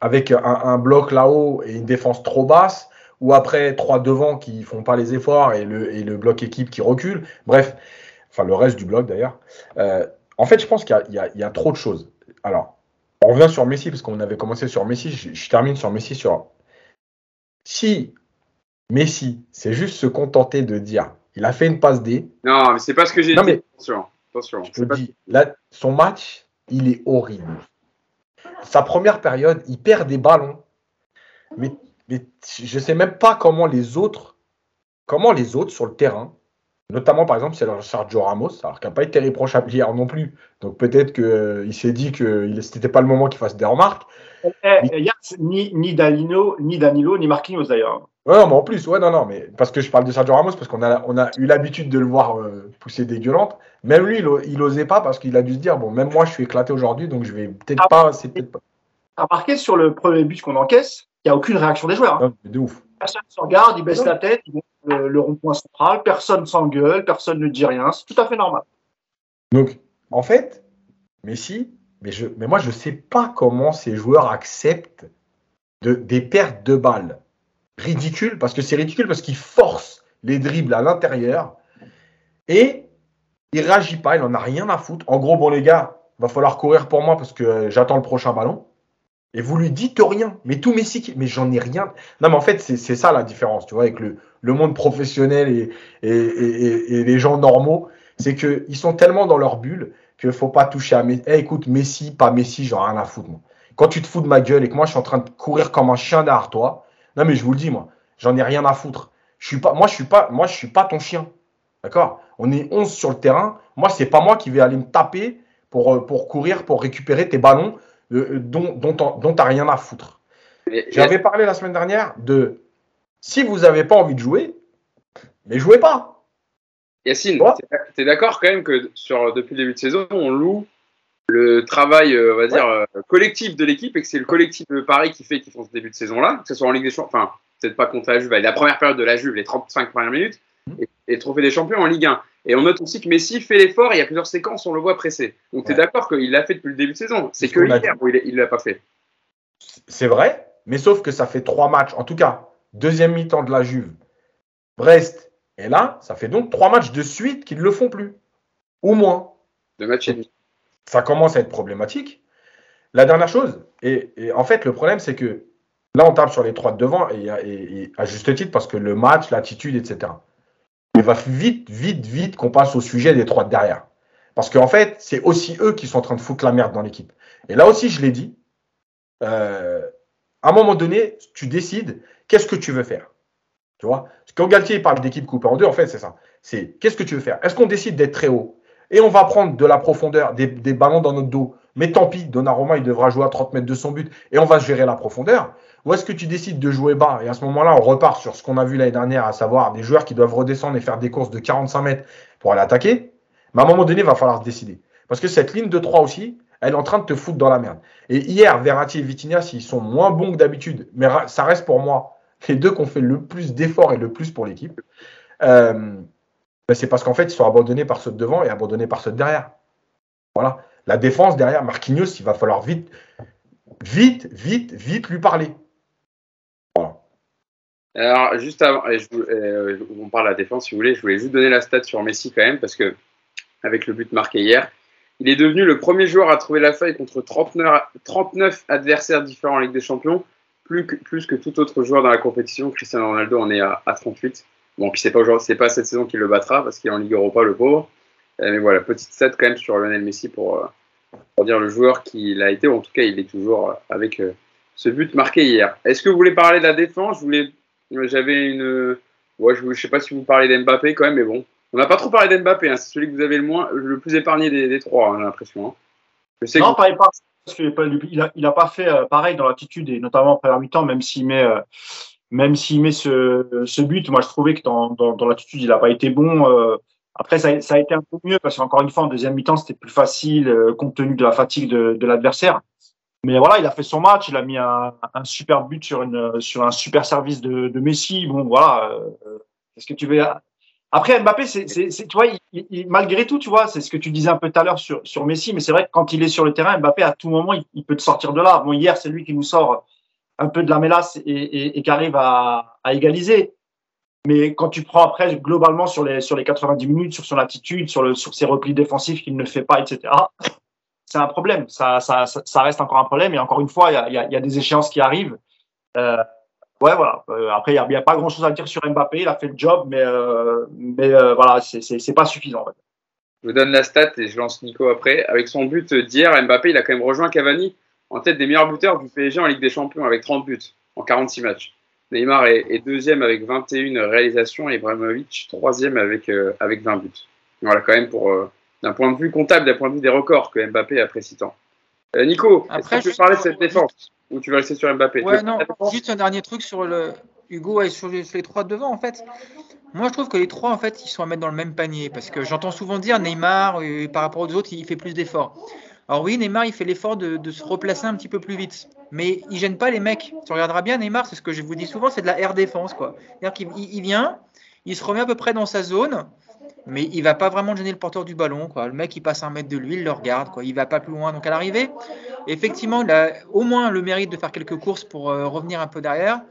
avec un, bloc là-haut et une défense trop basse, ou après trois devant qui font pas les efforts et le, bloc équipe qui recule. Bref, enfin le reste du bloc d'ailleurs. En fait, je pense qu'il y, y, y, a trop de choses. Alors, on revient sur Messi parce qu'on avait commencé sur Messi. Je, je, termine sur Messi sur. Si Messi, c'est juste se contenter de dire, il a fait une passe D. Non, mais c'est pas ce que j'ai dit. Mais, attention, attention. Je te dis, là, son match, il est horrible. Sa première période, il perd des ballons. Mais mais je ne sais même pas comment les autres, comment les autres sur le terrain, notamment par exemple, c'est Sergio Ramos, alors qui n'a pas été réprochable hier non plus. Donc peut-être qu'il euh, s'est dit que ce n'était pas le moment qu'il fasse des remarques. Eh, eh, hier, ni, ni, Danilo, ni Danilo, ni Marquinhos d'ailleurs. Ouais, mais en plus, ouais, non, non, mais parce que je parle de Sergio Ramos parce qu'on a, on a eu l'habitude de le voir euh, pousser des gueulantes. Même lui, il, n'osait pas parce qu'il a dû se dire, bon, même moi, je suis éclaté aujourd'hui, donc je vais peut-être ah, pas, c'est peut-être pas. Remarquez sur le premier but qu'on encaisse, il n'y a aucune réaction des joueurs. Hein. de ouf. Personne ne se regarde, ils baissent la tête, ils le, rond-point central, personne s'engueule, personne ne dit rien. C'est tout à fait normal. Donc, en fait, Messi, mais, je, mais moi, je ne sais pas comment ces joueurs acceptent de, des pertes de balles ridicules, parce que c'est ridicule, parce qu'ils forcent les dribbles à l'intérieur et il réagit pas, il n'en a rien à foutre. En gros, bon, les gars, va falloir courir pour moi parce que j'attends le prochain ballon. Et vous lui dites rien. Mais tout Messi, mais j'en ai rien. Non, mais en fait, c'est ça la différence, tu vois, avec le, monde professionnel et, les gens normaux. C'est qu'ils sont tellement dans leur bulle qu'il ne faut pas toucher à Messi. Eh, écoute, Messi, pas Messi, j'en ai rien à foutre. Quand tu te fous de ma gueule et que moi, je suis en train de courir comme un chien derrière toi, non, mais je vous le dis, moi, j'en ai rien à foutre. Je suis pas, moi, je suis moi, je suis pas ton chien. D'accord? On est 11 sur le terrain. Moi, c'est pas moi qui vais aller me taper pour, euh, pour courir, pour récupérer tes ballons euh, dont, dont, dont tu n'as rien à foutre. J'avais parlé la semaine dernière de si vous n'avez pas envie de jouer, mais jouez pas. Yacine, tu es d'accord quand même que sur, depuis le début de saison, on loue le travail, euh, on va ouais. euh, collectif de l'équipe et que c'est le collectif de Paris qui fait qu'ils font ce début de saison-là, que ce soit en Ligue des Champions, enfin, peut-être pas contre la Juve, la première période de la Juve, les 35 premières minutes. Et, trophée des champions en Ligue 1. Et on note aussi que Messi fait l'effort et il y a plusieurs séquences, on le voit pressé. Donc ouais. tu es d'accord qu'il l'a fait depuis le début de saison. C'est que hier où il ne l'a pas fait. C'est vrai, Mais sauf que ça fait trois matchs, en tout cas, deuxième mi-temps de la Juve, Brest, et là, ça fait donc trois matchs de suite qu'ils ne le font plus. Ou moins. De match et demi. Ça commence à être problématique. La dernière chose, et, et en fait, le problème, c'est que là, on tape sur les trois de devant, et, et- et à juste titre, parce que le match, l'attitude, etc. Il va vite, vite, vite qu'on passe au sujet des trois de derrière. Parce qu'en fait, c'est aussi eux qui sont en train de foutre la merde dans l'équipe. Et là aussi, je l'ai dit, euh, à un moment donné, tu décides qu'est-ce que tu veux faire? Tu vois? Quand Galtier parle d'équipe coupée en deux, en fait, c'est ça. C'est qu'est-ce que tu veux faire? Est-ce qu'on décide d'être très haut? Et on va prendre de la profondeur, des, des ballons dans notre dos Mais tant pis, Donnarumma, il devra jouer à 30 mètres de son but et on va gérer la profondeur. Ou est-ce que tu décides de jouer bas? Et à ce moment-là, on repart sur ce qu'on a vu l'année dernière, à savoir des joueurs qui doivent redescendre et faire des courses de 45 mètres pour aller attaquer Mais à un moment donné, il va falloir se décider. Parce que cette ligne de 3 aussi, elle est en train de te foutre dans la merde. Et hier, Verratti et Vitinha, s'ils sont moins bons que d'habitude, mais ça reste pour moi les deux qui ont fait le plus d'efforts et le plus pour l'équipe, euh, ben c'est parce qu'en fait, ils sont abandonnés par ceux de devant et abandonnés par ceux de derrière. Voilà. La défense derrière, Marquinhos, il va falloir vite, vite, vite, vite lui parler. Alors, juste avant, euh, on parle de la défense si vous voulez, je voulais juste donner la stat sur Messi quand même, parce que avec le but marqué hier, il est devenu le premier joueur à trouver la feuille contre 39, 39 adversaires différents en Ligue des Champions, plus que, tout autre joueur dans la compétition. Cristiano Ronaldo en est à, à 38. Bon, c'est pas pas cette saison qu'il le battra, parce qu'il est en Ligue Europa, le pauvre. Euh, mais voilà, petite stat quand même sur Lionel Messi pour, euh, pour dire le joueur qu'il a été, ou en tout cas, il est toujours avec ce but marqué hier. Est-ce que vous voulez parler de la défense? Je voulais j'avais une. Ouais, je ne sais pas si vous parlez d'Mbappé quand même, mais bon. On n'a pas trop parlé d'Mbappé, hein. c'est celui que vous avez le moins, le plus épargné des, des trois, hein, j'ai l'impression. hein. Je sais Non, que parce qu'il n'a il a pas fait euh, pareil dans l'attitude et notamment en première mi-temps, même s'il met, euh, même s'il met ce, ce but. Moi, je trouvais que dans, dans, dans l'attitude, il n'a pas été bon. euh. après, ça, a- ça a été un peu mieux parce qu'encore une fois, en deuxième mi-temps, c'était plus facile euh, compte tenu de la fatigue de, de l'adversaire. Mais voilà, il a fait son match, il a mis un, super but sur, une, sur un super service de, Messi. Bon, voilà. euh, Qu'est-ce que tu veux Après, Mbappé, c'est, tu vois, malgré tout, tu vois, c'est ce que tu disais un peu tout à l'heure sur, sur Messi, mais c'est vrai que quand il est sur le terrain, Mbappé, à tout moment, il, peut te sortir de là. Bon, hier, c'est lui qui nous sort un peu de la mélasse et, et, et qui arrive à, à égaliser. Mais quand tu prends après, globalement, sur les, sur les 90 minutes, sur son attitude, sur, le, sur ses replis défensifs qu'il ne fait pas, etc., c'est un problème. Ça, reste encore un problème. Et encore une fois, il y a, des échéances qui arrivent. Euh, ouais, voilà. Euh, après, il n'y a, pas grand-chose à dire sur Mbappé. Il a fait le job, mais, euh, mais euh, voilà, c'est- pas suffisant. je vous donne la stat et je lance Nico après. Avec son but d'hier, Mbappé, il a quand même rejoint Cavani en tête des meilleurs buteurs du PSG en Ligue des Champions avec 30 buts en 46 matchs. Neymar est, deuxième avec 21 réalisations et Ibrahimovic troisième avec, avec 20 buts. Voilà, quand même, pour d'un point de vue comptable, d'un point de vue des records que Mbappé a précis temps. Euh, Nico, est-ce Après, que tu de cette défense ou tu veux rester sur Mbappé? Ouais, non, juste un dernier truc sur le Hugo et sur les, sur les trois devant, en fait. Moi, je trouve que les trois, en fait, ils sont à mettre dans le même panier parce que j'entends souvent dire Neymar, euh, par rapport aux autres, il fait plus d'efforts. Alors oui, Neymar, il fait l'effort de, de se replacer un petit peu plus vite, mais il gêne pas les mecs. Tu regarderas bien, Neymar, c'est ce que je vous dis souvent, c'est de la air défense, quoi. C'est-à-dire qu'il il- il vient, il se remet à peu près dans sa zone, mais il va pas vraiment gêner le porteur du ballon, quoi. Le mec, il passe un mètre de lui, il le regarde, quoi. Il va pas plus loin. Donc à l'arrivée, effectivement, il a au moins le mérite de faire quelques courses pour euh, revenir un peu derrière,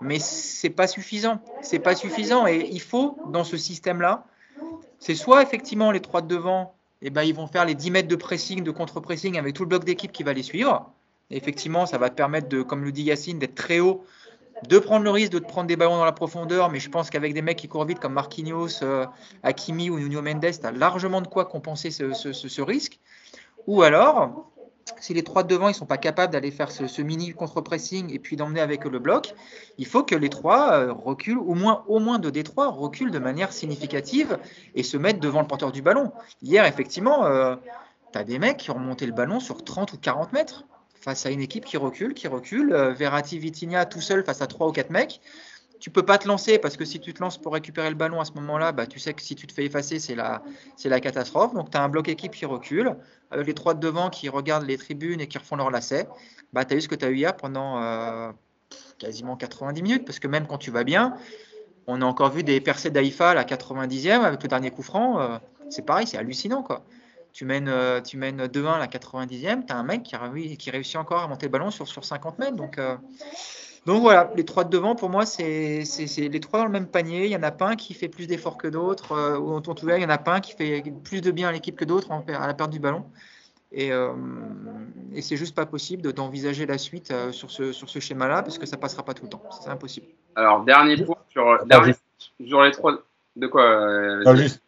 mais c'est pas suffisant. C'est pas suffisant et il faut dans ce système-là, c'est soit effectivement les trois de devant, eh ben, ils vont faire les 10 mètres de pressing, de contre-pressing avec tout le bloc d'équipe qui va les suivre. Effectivement, ça va te permettre de, comme le dit Yacine, d'être très haut, de prendre le risque de te prendre des ballons dans la profondeur, mais je pense qu'avec des mecs qui courent vite comme Marquinhos, euh, Hakimi ou Nuno Mendes, tu as largement de quoi compenser ce, risque. Ou alors, si les trois de devant ils sont pas capables d'aller faire ce, mini contre-pressing et puis d'emmener avec le bloc, il faut que les trois euh, reculent, au moins, au moins deux des trois reculent de manière significative et se mettent devant le porteur du ballon. Hier, effectivement, tu as des mecs qui ont remonté le ballon sur 30 ou 40 mètres face à une équipe qui recule, qui recule. Euh, Verratti, Vitinha tout seul face à trois ou quatre mecs. Tu peux pas te lancer parce que si tu te lances pour récupérer le ballon à ce moment-là, bah, tu sais que si tu te fais effacer, c'est la, catastrophe. Donc tu as un bloc équipe qui recule, avec les trois de devant qui regardent les tribunes et qui refont leur lacet. Bah, tu as eu ce que tu as eu hier pendant euh, quasiment 90 minutes, parce que même quand tu vas bien, on a encore vu des percées d'Aïfa à la 90e avec le dernier coup franc. euh, c'est pareil, c'est hallucinant. quoi. Tu mènes, euh, tu mènes 2-1 à la 90e, tu as un mec qui, a, qui réussit encore à monter le ballon sur, sur 50 mètres. Donc, euh, donc voilà, les trois de devant, pour moi, c'est les trois dans le même panier. Il y en a pas un qui fait plus d'efforts que d'autres, euh, ou en tout cas, il y en a pas un qui fait plus de bien à l'équipe que d'autres à la perte du ballon. Et, euh, et c'est juste pas possible d'envisager la suite euh, sur ce, sur ce schéma-là, parce que ça passera pas tout le temps. C'est impossible. Alors, dernier point sur, sur les trois. De quoi euh, Non, juste,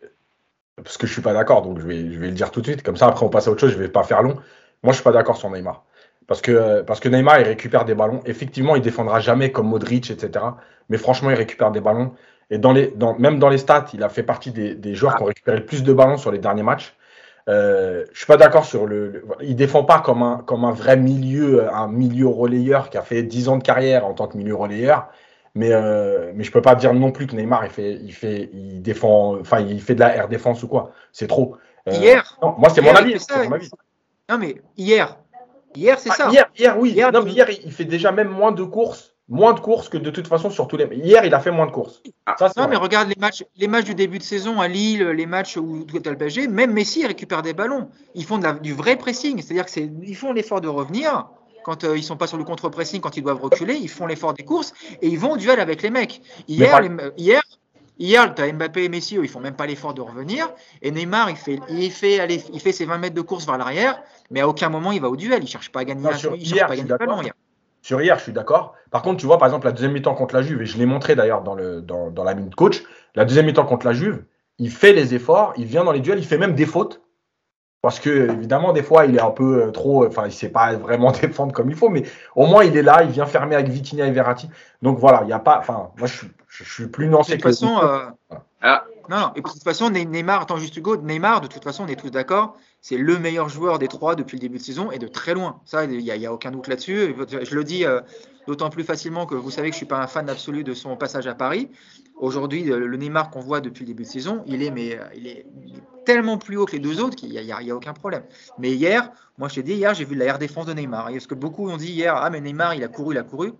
parce que je suis pas d'accord, donc je vais, je vais le dire tout de suite. Comme ça, après, on passe à autre chose, je vais pas faire long. Moi, je suis pas d'accord sur Neymar. Parce que, parce que Neymar, il récupère des ballons. Effectivement, il défendra jamais comme Modric, etc. Mais franchement, il récupère des ballons. Et dans les, dans, même dans les stats, il a fait partie des, des joueurs qui ont récupéré le plus de ballons sur les derniers matchs. Euh, je suis pas d'accord sur le, le, Il défend pas comme un, comme un vrai milieu, un milieu relayeur qui a fait 10 ans de carrière en tant que milieu relayeur. Mais, euh, mais je peux pas dire non plus que Neymar, il, fait, il, fait, il défend, enfin, il fait de la air défense ou quoi. C'est trop. Euh, hier. Non, moi, c'est mon avis. Non, mais hier, Hier, c'est ah, ça. Hier, hier oui. Hier, non, mais hier, il fait déjà même moins de courses. Moins de courses que de toute façon sur tous les. Hier, il a fait moins de courses. Ah. Ça, non, mais regarde les matchs, les matchs du début de saison à Lille, les matchs où tu as le PSG, même Messi récupère des ballons. Ils font de la, du vrai pressing. C'est-à-dire qu'ils font l'effort de revenir quand euh, ils sont pas sur le contre-pressing, quand ils doivent reculer, ils font l'effort des courses et ils vont au duel avec les mecs. Hier, les, hier, Hier, tu as Mbappé et Messi, ils font même pas l'effort de revenir. Et Neymar, il fait, il fait, allez, il fait ses 20 mètres de course vers l'arrière, mais à aucun moment il va au duel. Il cherche pas à gagner. Non, sur, il hier, pas à gagner ballon, hier. Sur hier, je suis d'accord. Par contre, tu vois, par exemple, la deuxième mi-temps contre la Juve, et je l'ai montré d'ailleurs dans, le, dans, dans la minute coach, la deuxième mi-temps contre la Juve, il fait les efforts, il vient dans les duels, il fait même des fautes. Parce que, évidemment, des fois, il est un peu euh, trop. Enfin, il ne sait pas vraiment défendre comme il faut, mais au moins, il est là, il vient fermer avec Vitinha et Verratti. Donc voilà, il n'y a pas. Enfin, moi, je, je, suis plus nuancé de toute façon, euh... ah. non, non, et de toute façon, Neymar, attends juste Hugo, Neymar, de toute façon, on est tous d'accord, c'est le meilleur joueur des trois depuis le début de saison et de très loin. Ça, il n'y a, a, aucun doute là-dessus. Je le dis euh, d'autant plus facilement que vous savez que je ne suis pas un fan absolu de son passage à Paris. Aujourd'hui, le Neymar qu'on voit depuis le début de saison, il est, mais, est, il est tellement plus haut que les deux autres qu'il n'y a, aucun problème. Mais hier, moi je t'ai dit, hier, j'ai vu la air défense de Neymar. Et ce que beaucoup ont dit hier, ah, mais Neymar, il a couru, il a couru.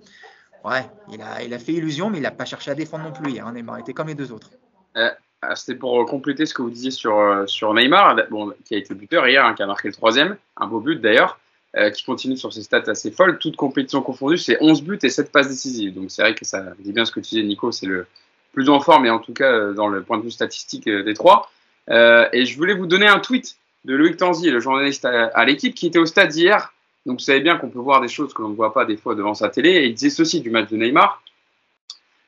Ouais, il a, il a fait illusion, mais il n'a pas cherché à défendre non plus hier. Hein, Neymar était comme les deux autres. Euh, C'était pour compléter ce que vous disiez sur, euh, sur Neymar, bon, qui a été buteur hier, hein, qui a marqué le troisième, un beau but d'ailleurs. Euh, qui continue sur ses stats assez folles, toute compétition confondue, c'est 11 buts et 7 passes décisives. Donc c'est vrai que ça dit bien ce que tu disais, Nico, c'est le plus en forme, et en tout cas euh, dans le point de vue statistique euh, des trois. Euh, et je voulais vous donner un tweet de Loïc Tanzi, le journaliste à, l'équipe, qui était au stade hier. Donc vous savez bien qu'on peut voir des choses que l'on ne voit pas des fois devant sa télé. Et il disait ceci du match de Neymar.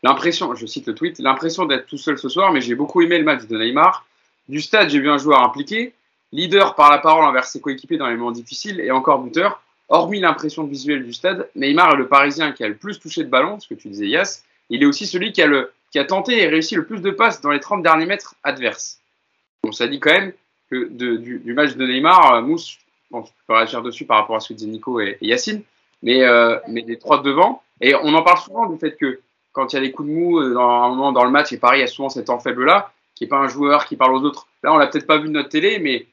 L'impression, je cite le tweet, l'impression d'être tout seul ce soir, mais j'ai beaucoup aimé le match de Neymar. Du stade, j'ai vu un joueur impliqué, leader par la parole envers ses coéquipiers dans les moments difficiles et encore buteur. Hormis l'impression visuelle du stade, Neymar est le Parisien qui a le plus touché de ballon, ce que tu disais Yass. Il est aussi celui qui a, le, qui a tenté et réussi le plus de passes dans les 30 derniers mètres adverses. Bon, ça dit quand même que du, match de Neymar, euh, Mousse, bon, je peux réagir dessus par rapport à ce que disent Nico et, Yacine, mais, euh, mais les trois de devant, et on en parle souvent du fait que quand il y a des coups de mou euh, dans un moment dans le match, et Paris a souvent cet temps faible-là, qui n'est pas un joueur qui parle aux autres. Là, on l'a peut-être pas vu de notre télé, mais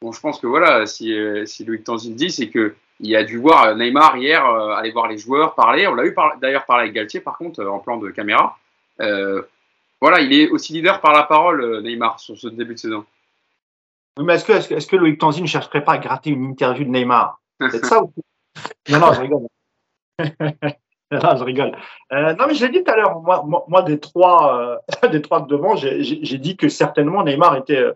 Bon, je pense que voilà, si, si Loïc Tanzil dit, c'est que il a dû voir Neymar hier aller voir les joueurs parler. On l'a eu d'ailleurs parler avec Galtier, par contre, en plan de caméra. Euh, voilà, il est aussi leader par la parole, euh, Neymar, sur ce début de saison. Oui, mais est-ce que, est-ce que, est que Loïc Tanzil ne chercherait pas à gratter une interview de Neymar C'est ça ou Non, non, je rigole. Non, je rigole. Euh, non, mais je l'ai dit tout à l'heure, moi, moi, moi, des trois, euh, des trois de devant, j'ai dit que certainement Neymar était, euh,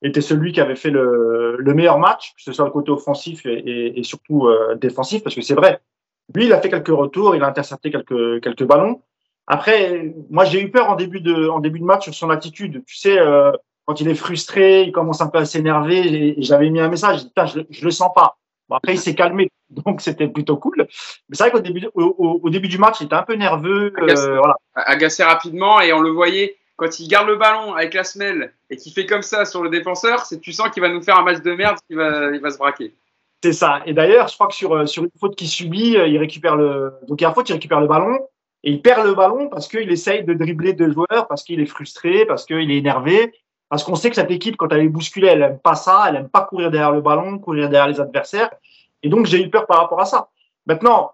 était celui qui avait fait le, le meilleur match, que ce soit le côté offensif et, et, et surtout défensif, parce que c'est vrai. Lui, il a fait quelques retours, il a intercepté quelques, quelques ballons. Après, moi, j'ai eu peur en début de, en début de match sur son attitude. Tu sais, euh, quand il est frustré, il commence un peu à s'énerver. J'avais mis un message, je, je le sens pas. Bon, après, il s'est calmé, donc c'était plutôt cool. Mais c'est vrai qu'au début, au, au, début du match, il était un peu nerveux. Agacé, euh, voilà. agacé rapidement, et on le voyait quand il garde le ballon avec la semelle et qu'il fait comme ça sur le défenseur, c'est tu sens qu'il va nous faire un match de merde, qu'il va, il va se braquer. C'est ça. Et d'ailleurs, je crois que sur, sur une faute qu'il subit, il récupère le. Donc, il y a une faute, il récupère le ballon. Et il perd le ballon parce qu'il essaye de dribbler deux joueurs, parce qu'il est frustré, parce qu'il est énervé. Parce qu'on sait que cette équipe, quand elle est bousculée, elle aime pas ça, elle aime pas courir derrière le ballon, courir derrière les adversaires. Et donc, j'ai eu peur par rapport à ça. Maintenant,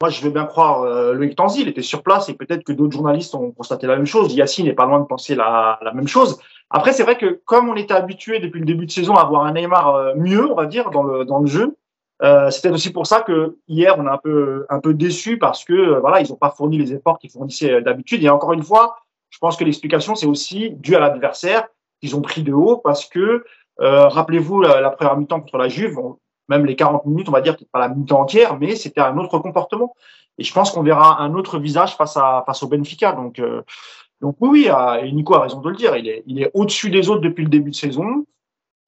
moi, je veux bien croire euh, Loïc Tanzi, il était sur place et peut-être que d'autres journalistes ont constaté la même chose. Yacine n'est pas loin de penser la, la même chose. Après, c'est vrai que comme on était habitué depuis le début de saison à avoir un Neymar euh, mieux, on va dire, dans le, dans le jeu, euh, c'était aussi pour ça que hier, on est un peu, un peu déçu parce que euh, voilà, ils n'ont pas fourni les efforts qu'ils fournissaient d'habitude. Et encore une fois, je pense que l'explication, c'est aussi dû à l'adversaire qu'ils ont pris de haut parce que, rappelez-vous, la, première mi-temps contre la Juve, même les 40 minutes, on va dire peut-être pas la mi-temps entière, mais c'était un autre comportement. Et je pense qu'on verra un autre visage face à face au Benfica. Donc donc oui, et Nico a raison de le dire, il est, il est au-dessus des autres depuis le début de saison.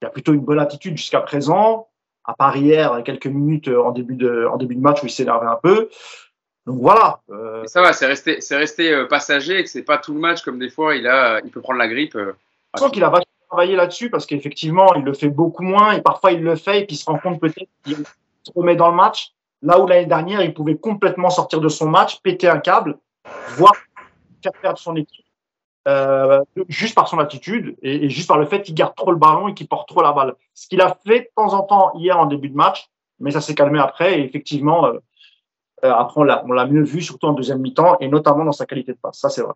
Il a plutôt une bonne attitude jusqu'à présent. À part hier, quelques minutes en début de, en début de match où il s'énervait un peu. Donc voilà. Euh... Ça va, c'est resté, c'est resté euh, passager et que c'est pas tout le match comme des fois il a, il peut prendre la grippe. Euh, je pense qu'il a vachement travaillé là-dessus parce qu'effectivement il le fait beaucoup moins et parfois il le fait et puis il se rend compte peut-être qu'il se remet dans le match. Là où l'année dernière il pouvait complètement sortir de son match, péter un câble, voire faire perdre son équipe euh, juste par son attitude et, juste par le fait qu'il garde trop le ballon et qu'il porte trop la balle. Ce qu'il a fait de temps en temps hier en début de match, mais ça s'est calmé après et effectivement, euh, euh après on l'a mieux vu, surtout en deuxième mi-temps et notamment dans sa qualité de passe. Ça, c'est vrai.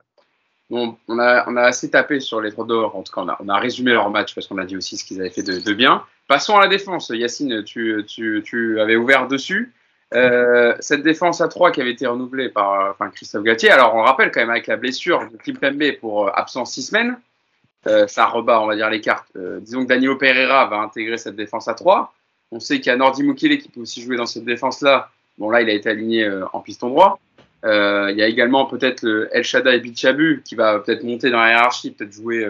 Bon, on a, on a assez tapé sur les trois d'or. En tout cas, on a, on a, résumé leur match parce qu'on a dit aussi ce qu'ils avaient fait de, bien. Passons à la défense. Yacine, tu, tu, tu avais ouvert dessus. Euh, cette défense à 3 qui avait été renouvelée par enfin, Christophe Gatier, alors on rappelle quand même avec la blessure de Kim Pembe pour euh, absence 6 semaines, euh, ça rebat, on va dire, les cartes. Euh, disons que Danilo Pereira va intégrer cette défense à 3. On sait qu'il y a Nordi Mukele qui peut aussi jouer dans cette défense-là. Bon, là, il a été aligné en piston droit. il y a également peut-être El Shaddai Bichabu qui va peut-être monter dans la hiérarchie, peut-être jouer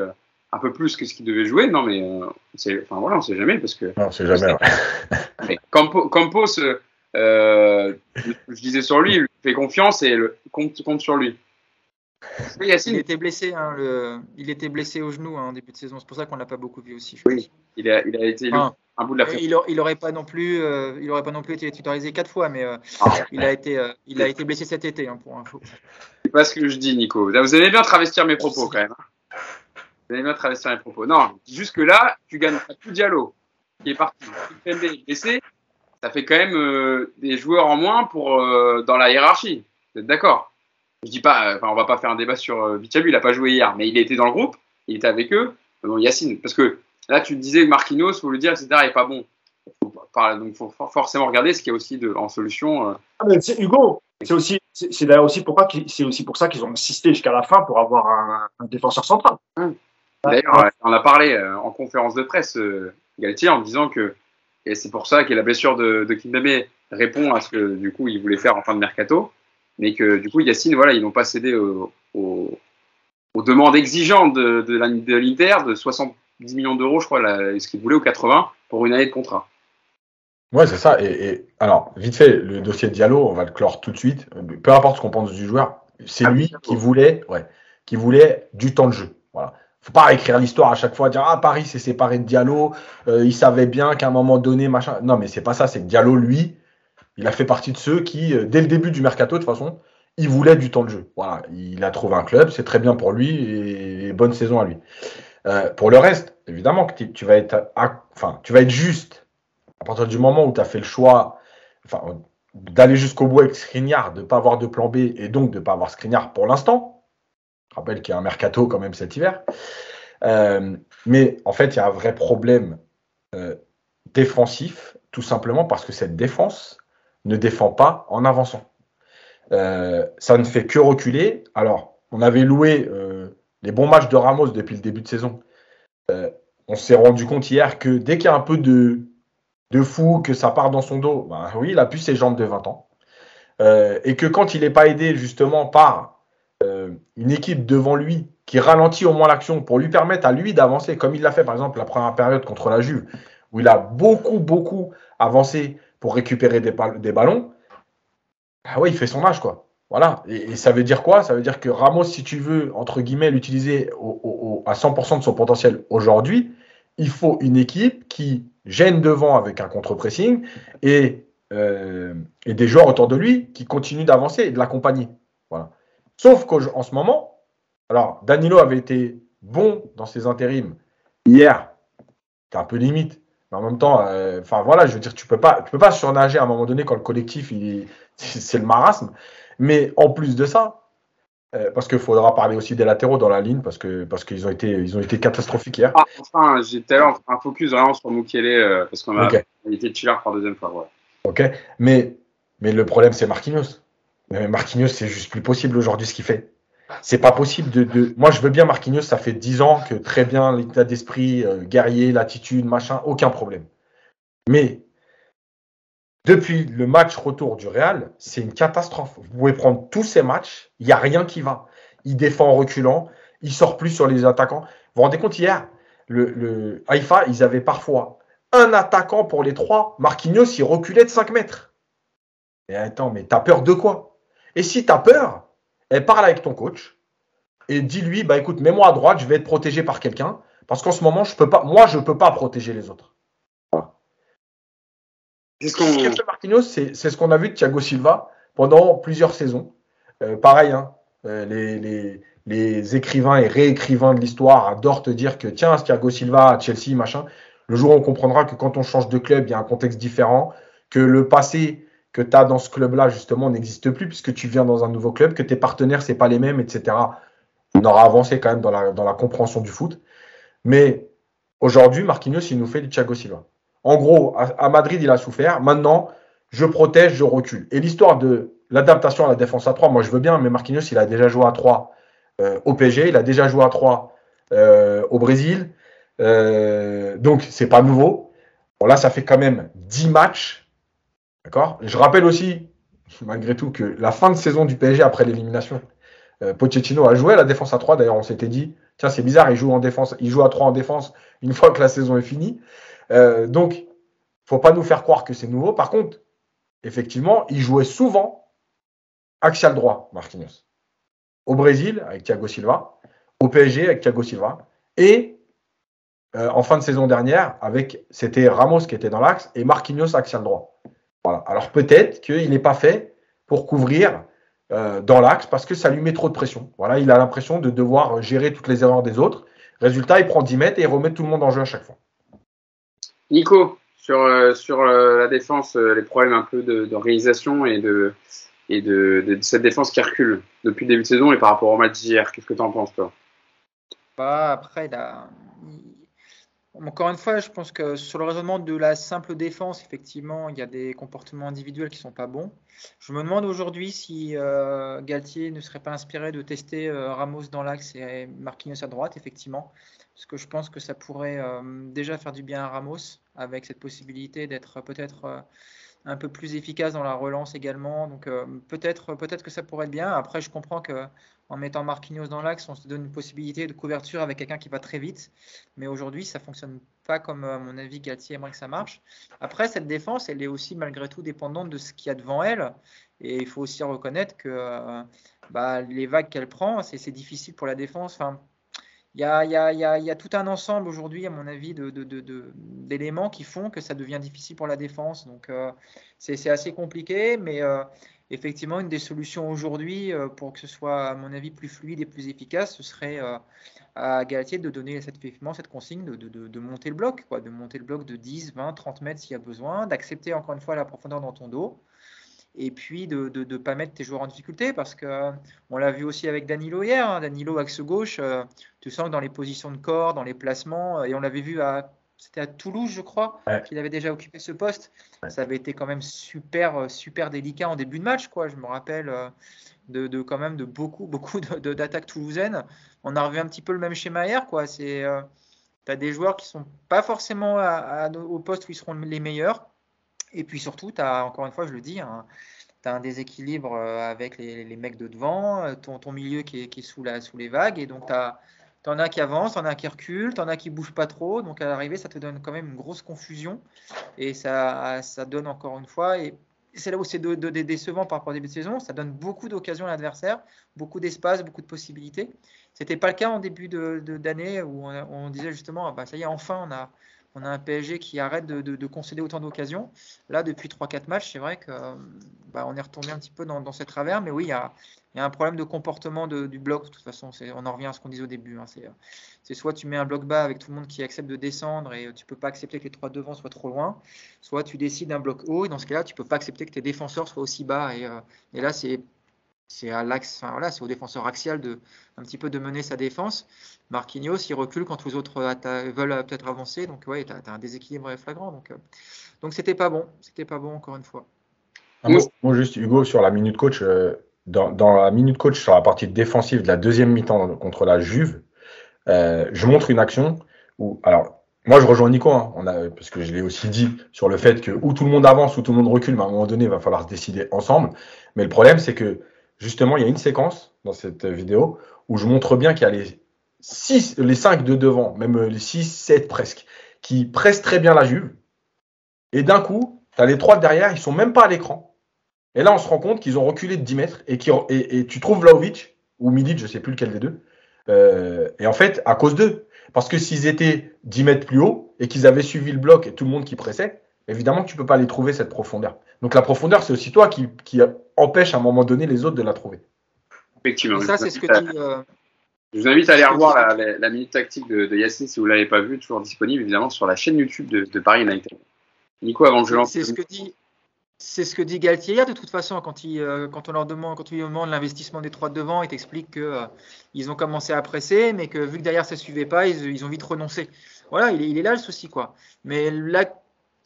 un peu plus que ce qu'il devait jouer. Non, mais enfin, voilà, on sait jamais parce que. Non, on sait jamais. Ouais. Campos, Campos euh, je disais sur lui, il fait confiance et le, compte, compte sur lui. Il était blessé, hein, le... il était blessé au genou hein, en début de saison. C'est pour ça qu'on l'a pas beaucoup vu aussi. oui, il a, il a été un bout de la. Il, il aurait pas non plus, euh, il aurait pas non plus été titularisé quatre fois, mais euh, ah. il a été, euh, il a été blessé cet été hein, pour info. C'est pas ce que je dis, Nico. Vous allez bien travestir mes propos quand même. Hein. Vous allez bien travestir mes propos. Non, jusque là, tu gagnes tout Diallo qui est parti. est blessé ça fait quand même euh, des joueurs en moins pour euh, dans la hiérarchie. Vous êtes d'accord? Je dis pas, enfin, on va pas faire un débat sur euh, Bichabu, il a pas joué hier, mais il était dans le groupe, il était avec eux. Bon, Yacine, parce que là tu disais Marquinhos, faut le dire, etc. Il est pas bon. donc faut forcément regarder ce qu'il y a aussi de, en solution. Ah, Hugo, c'est aussi, c'est d'ailleurs aussi pourquoi c'est aussi pour ça qu'ils ont insisté jusqu'à la fin pour avoir un, défenseur central. D'ailleurs, on a parlé en conférence de presse, Galtier, en disant que et c'est pour ça que la blessure de, de répond à ce que du coup il voulait faire en fin de mercato, mais que du coup Yacine, voilà, ils n'ont pas cédé aux, demandes exigeantes de, de l'Inter de 70 millions d'euros, je crois, ce qu'ils voulaient, aux 80 pour une année de contrat. Ouais, c'est ça. Et, alors, vite fait, le dossier Diallo, on va le clore tout de suite. Peu importe ce qu'on pense du joueur, c'est ah, lui qui voulait, ouais, qui voulait du temps de jeu. Voilà faut pas écrire l'histoire à chaque fois, dire ah Paris s'est séparé de Diallo, euh, il savait bien qu'à un moment donné, machin. Non, mais c'est pas ça, c'est que Diallo, lui, il a fait partie de ceux qui, euh, dès le début du mercato, de toute façon, il voulait du temps de jeu. Voilà, il a trouvé un club, c'est très bien pour lui et, bonne saison à lui. Euh, pour le reste, évidemment que tu vas être, enfin, tu vas être juste à partir du moment où tu as fait le choix, d'aller jusqu'au bout avec Skriniar, de ne pas avoir de plan B et donc de ne pas avoir Skriniar pour l'instant je rappelle qu'il y a un mercato quand même cet hiver. Euh, mais en fait, il y a un vrai problème euh, défensif, tout simplement parce que cette défense ne défend pas en avançant. Euh, ça ne fait que reculer. Alors, on avait loué les bons matchs de Ramos depuis le début de saison. on s'est rendu compte hier que dès qu'il y a un peu de, de fou, que ça part dans son dos, ben oui, il a plus ses jambes de 20 ans. et que quand il n'est pas aidé justement par euh, une équipe devant lui qui ralentit au moins l'action pour lui permettre à lui d'avancer, comme il l'a fait par exemple la première période contre la Juve, où il a beaucoup, beaucoup avancé pour récupérer des, ballons, ah ouais, il fait son âge, quoi. Voilà. Et, ça veut dire quoi? Ça veut dire que Ramos, si tu veux, entre guillemets, l'utiliser à 100% de son potentiel aujourd'hui, il faut une équipe qui gêne devant avec un contre-pressing et, euh, et des joueurs autour de lui qui continuent d'avancer et de l'accompagner. Sauf qu'en ce moment, alors Danilo avait été bon dans ses intérims hier, c'est un peu limite. Mais en même temps, euh, enfin voilà, je veux dire, tu peux pas, tu peux pas surnager à un moment donné quand le collectif, c'est le marasme. Mais en plus de ça, Euh, parce qu'il faudra parler aussi des latéraux dans la ligne, parce que parce qu'ils ont été ils ont été catastrophiques hier. Ah, enfin, j'ai tout un focus vraiment sur Mukele, euh, parce qu'on a Ok. été chiller par deuxième fois. ouais. Ok, mais mais le problème c'est Marquinhos. Mais Marquinhos c'est juste plus possible aujourd'hui ce qu'il fait. C'est pas possible de, Moi je veux bien Marquinhos, ça fait 10 ans que très bien l'état d'esprit, euh, guerrier, l'attitude, machin, aucun problème. Mais depuis le match retour du Real, c'est une catastrophe. Vous pouvez prendre tous ces matchs, il n'y a rien qui va. Il défend en reculant, il sort plus sur les attaquants. Vous vous rendez compte hier, le, le Haïfa, ils avaient parfois un attaquant pour les trois. Marquinhos, il reculait de 5 mètres. Et attends, mais t'as peur de quoi? Et si t'as peur, eh, parle avec ton coach et dis-lui, bah écoute, mets-moi à droite, je vais être protégé par quelqu'un, parce qu'en ce moment, je peux pas, moi, je peux pas protéger les autres. Ce qu'on. fait Marquinhos, c'est ce qu'on a vu de Thiago Silva pendant plusieurs saisons. Euh, pareil, hein, euh, les, les- les écrivains et réécrivains de l'histoire adorent te dire que tiens, Thiago Silva à Chelsea, machin. Le jour où on comprendra que quand on change de club, il y a un contexte différent, que le passé que tu as dans ce club-là, justement, n'existe plus puisque tu viens dans un nouveau club, que tes partenaires, c'est pas les mêmes, etc. On aura avancé quand même dans la, compréhension du foot. Mais aujourd'hui, Marquinhos, il nous fait du Thiago Silva. En gros, à, Madrid, il a souffert. Maintenant, je protège, je recule. Et l'histoire de l'adaptation à la défense à 3, moi je veux bien, mais Marquinhos, il a déjà joué à 3 euh, au PSG, il a déjà joué à 3 euh, au Brésil. Euh, donc, c'est pas nouveau. Bon, là, ça fait quand même 10 matchs. D'accord? Je rappelle aussi, malgré tout, que la fin de saison du PSG après l'élimination, euh, Pochettino a joué à la défense à 3. D'ailleurs, on s'était dit, tiens, c'est bizarre, il joue en défense, il joue à 3 en défense une fois que la saison est finie. Euh, donc, faut pas nous faire croire que c'est nouveau. Par contre, effectivement, il jouait souvent axial droit, Marquinhos. Au Brésil, avec Thiago Silva. Au PSG, avec Thiago Silva. Et euh, en fin de saison dernière, avec c'était Ramos qui était dans l'axe et Marquinhos axial droit. Voilà. Alors peut-être qu'il n'est pas fait pour couvrir euh, dans l'axe parce que ça lui met trop de pression. Voilà, il a l'impression de devoir gérer toutes les erreurs des autres. Résultat, il prend 10 mètres et il remet tout le monde en jeu à chaque fois. Nico, sur, euh, sur euh, la défense, euh, les problèmes un peu réalisation et de, et de, de cette défense qui recule depuis le début de saison et par rapport au match d'hier, qu'est-ce que tu en penses, toi? Bah, après, là, encore une fois, je pense que sur le raisonnement de la simple défense, effectivement, il y a des comportements individuels qui sont pas bons. Je me demande aujourd'hui si euh, Galtier ne serait pas inspiré de tester euh, Ramos dans l'axe et Marquinhos à droite, effectivement, parce que je pense que ça pourrait euh, déjà faire du bien à Ramos avec cette possibilité d'être peut-être un peu plus efficace dans la relance également. Donc peut-être peut-être que ça pourrait être bien. Après, je comprends que en mettant Marquinhos dans l'axe, on se donne une possibilité de couverture avec quelqu'un qui va très vite. Mais aujourd'hui, ça fonctionne pas comme, à mon avis, Galtier aimerait que ça marche. Après, cette défense, elle est aussi malgré tout dépendante de ce qu'il y a devant elle. Et il faut aussi reconnaître que euh, bah, les vagues qu'elle prend, c'est difficile pour la défense. Enfin, il y a, y tout un ensemble aujourd'hui, à mon avis, d'éléments qui font que ça devient difficile pour la défense. Donc, euh, c'est c'est assez compliqué, mais euh, effectivement, une des solutions aujourd'hui euh, pour que ce soit, à mon avis, plus fluide et plus efficace, ce serait euh, à Galtier de donner cette, consigne de, monter le bloc, de monter le bloc de 10, 20, 30 mètres s'il y a besoin, d'accepter encore une fois la profondeur dans ton dos. Et puis de ne pas mettre tes joueurs en difficulté parce que on l'a vu aussi avec Danilo hier. hein. Danilo axe gauche, euh, tu sens que dans les positions de corps, dans les placements, et on l'avait vu à c'était à Toulouse, je crois, Ouais. qu'il avait déjà occupé ce poste. Ouais. Ça avait été quand même super, euh, super délicat en début de match, quoi. Je me rappelle euh, de, de quand même de beaucoup, beaucoup d'attaques toulousaines. On a revu un petit peu le même schéma hier, quoi. C'est, euh, tu as des joueurs qui sont pas forcément à- à- au poste où ils seront les meilleurs. Et puis surtout, tu as, encore une fois, je le dis, un, tu as un déséquilibre euh, avec les, les mecs de devant, ton, ton milieu qui est, qui est sous, la, sous les vagues, et donc tu en as qui avancent, t'en as qui reculent, t'en as qui bougent pas trop, donc à l'arrivée, ça te donne quand même une grosse confusion, et ça, ça donne encore une fois, et c'est là où c'est de, décevant par rapport au début de saison, ça donne beaucoup d'occasions à l'adversaire, beaucoup d'espace, beaucoup de possibilités. C'était pas le cas en début de- de- d'année où on, on disait justement, ah bah, ça y est, enfin, on a, on a un PSG qui arrête de, de- de concéder autant d'occasions. Là, depuis 3-4 matchs, c'est vrai que euh, bah, est retombé un petit peu dans, dans ces travers, mais oui, il y a, un problème de comportement du bloc. De toute façon, on en revient à ce qu'on disait au début. hein, c'est, euh, c'est soit tu mets un bloc bas avec tout le monde qui accepte de descendre et tu peux pas accepter que les trois devant soient trop loin, soit tu décides un bloc haut et dans ce cas-là, tu peux pas accepter que tes défenseurs soient aussi bas. Et, euh, et là, c'est c'est au défenseur axial de un petit peu de mener sa défense. Marquinhos, il recule quand les autres veulent peut-être avancer, donc ouais, tu as, un déséquilibre flagrant. Donc, donc c'était pas bon, c'était pas bon encore une fois. Moi, juste Hugo sur la minute coach, dans, dans, la minute coach sur la partie défensive de la deuxième mi-temps contre la Juve, je montre une action où, alors moi, je rejoins Nico, hein. parce que je l'ai aussi dit sur le fait que où tout le monde avance, ou tout le monde recule, mais à un moment donné, il va falloir se décider ensemble. Mais le problème, c'est que justement, il y a une séquence dans cette vidéo où je montre bien qu'il y a les 6, les 5 de devant, même les 6, 7 presque, qui pressent très bien la Juve. Et d'un coup, tu as les trois derrière, ils sont même pas à l'écran. Et là, on se rend compte qu'ils ont reculé de 10 mètres et, tu trouves Vlaovic ou Midic, je sais plus lequel des deux. Euh, et en fait, à cause d'eux, parce que s'ils étaient 10 mètres plus haut et qu'ils avaient suivi le bloc et tout le monde qui pressait, évidemment tu ne peux pas les trouver cette profondeur. Donc la profondeur, c'est aussi toi qui, qui, empêche à un moment donné les autres de la trouver. Effectivement. ça, c'est ce que tu. Euh, je vous invite à aller revoir la, minute tactique de, de Yacine si vous ne l'avez pas vu, toujours disponible évidemment sur la chaîne YouTube de, Paris United. Nico, avant que je lance. C'est ce que dit. C'est ce que dit Galtier hier, de toute façon, quand, il, euh, quand on leur demande, quand on lui demande l'investissement des trois de devant, il t'explique qu'ils euh, ont commencé à presser, mais que vu que derrière ça ne suivait pas, ils, ont vite renoncé. Voilà, il est, il est, là le souci, quoi. Mais là,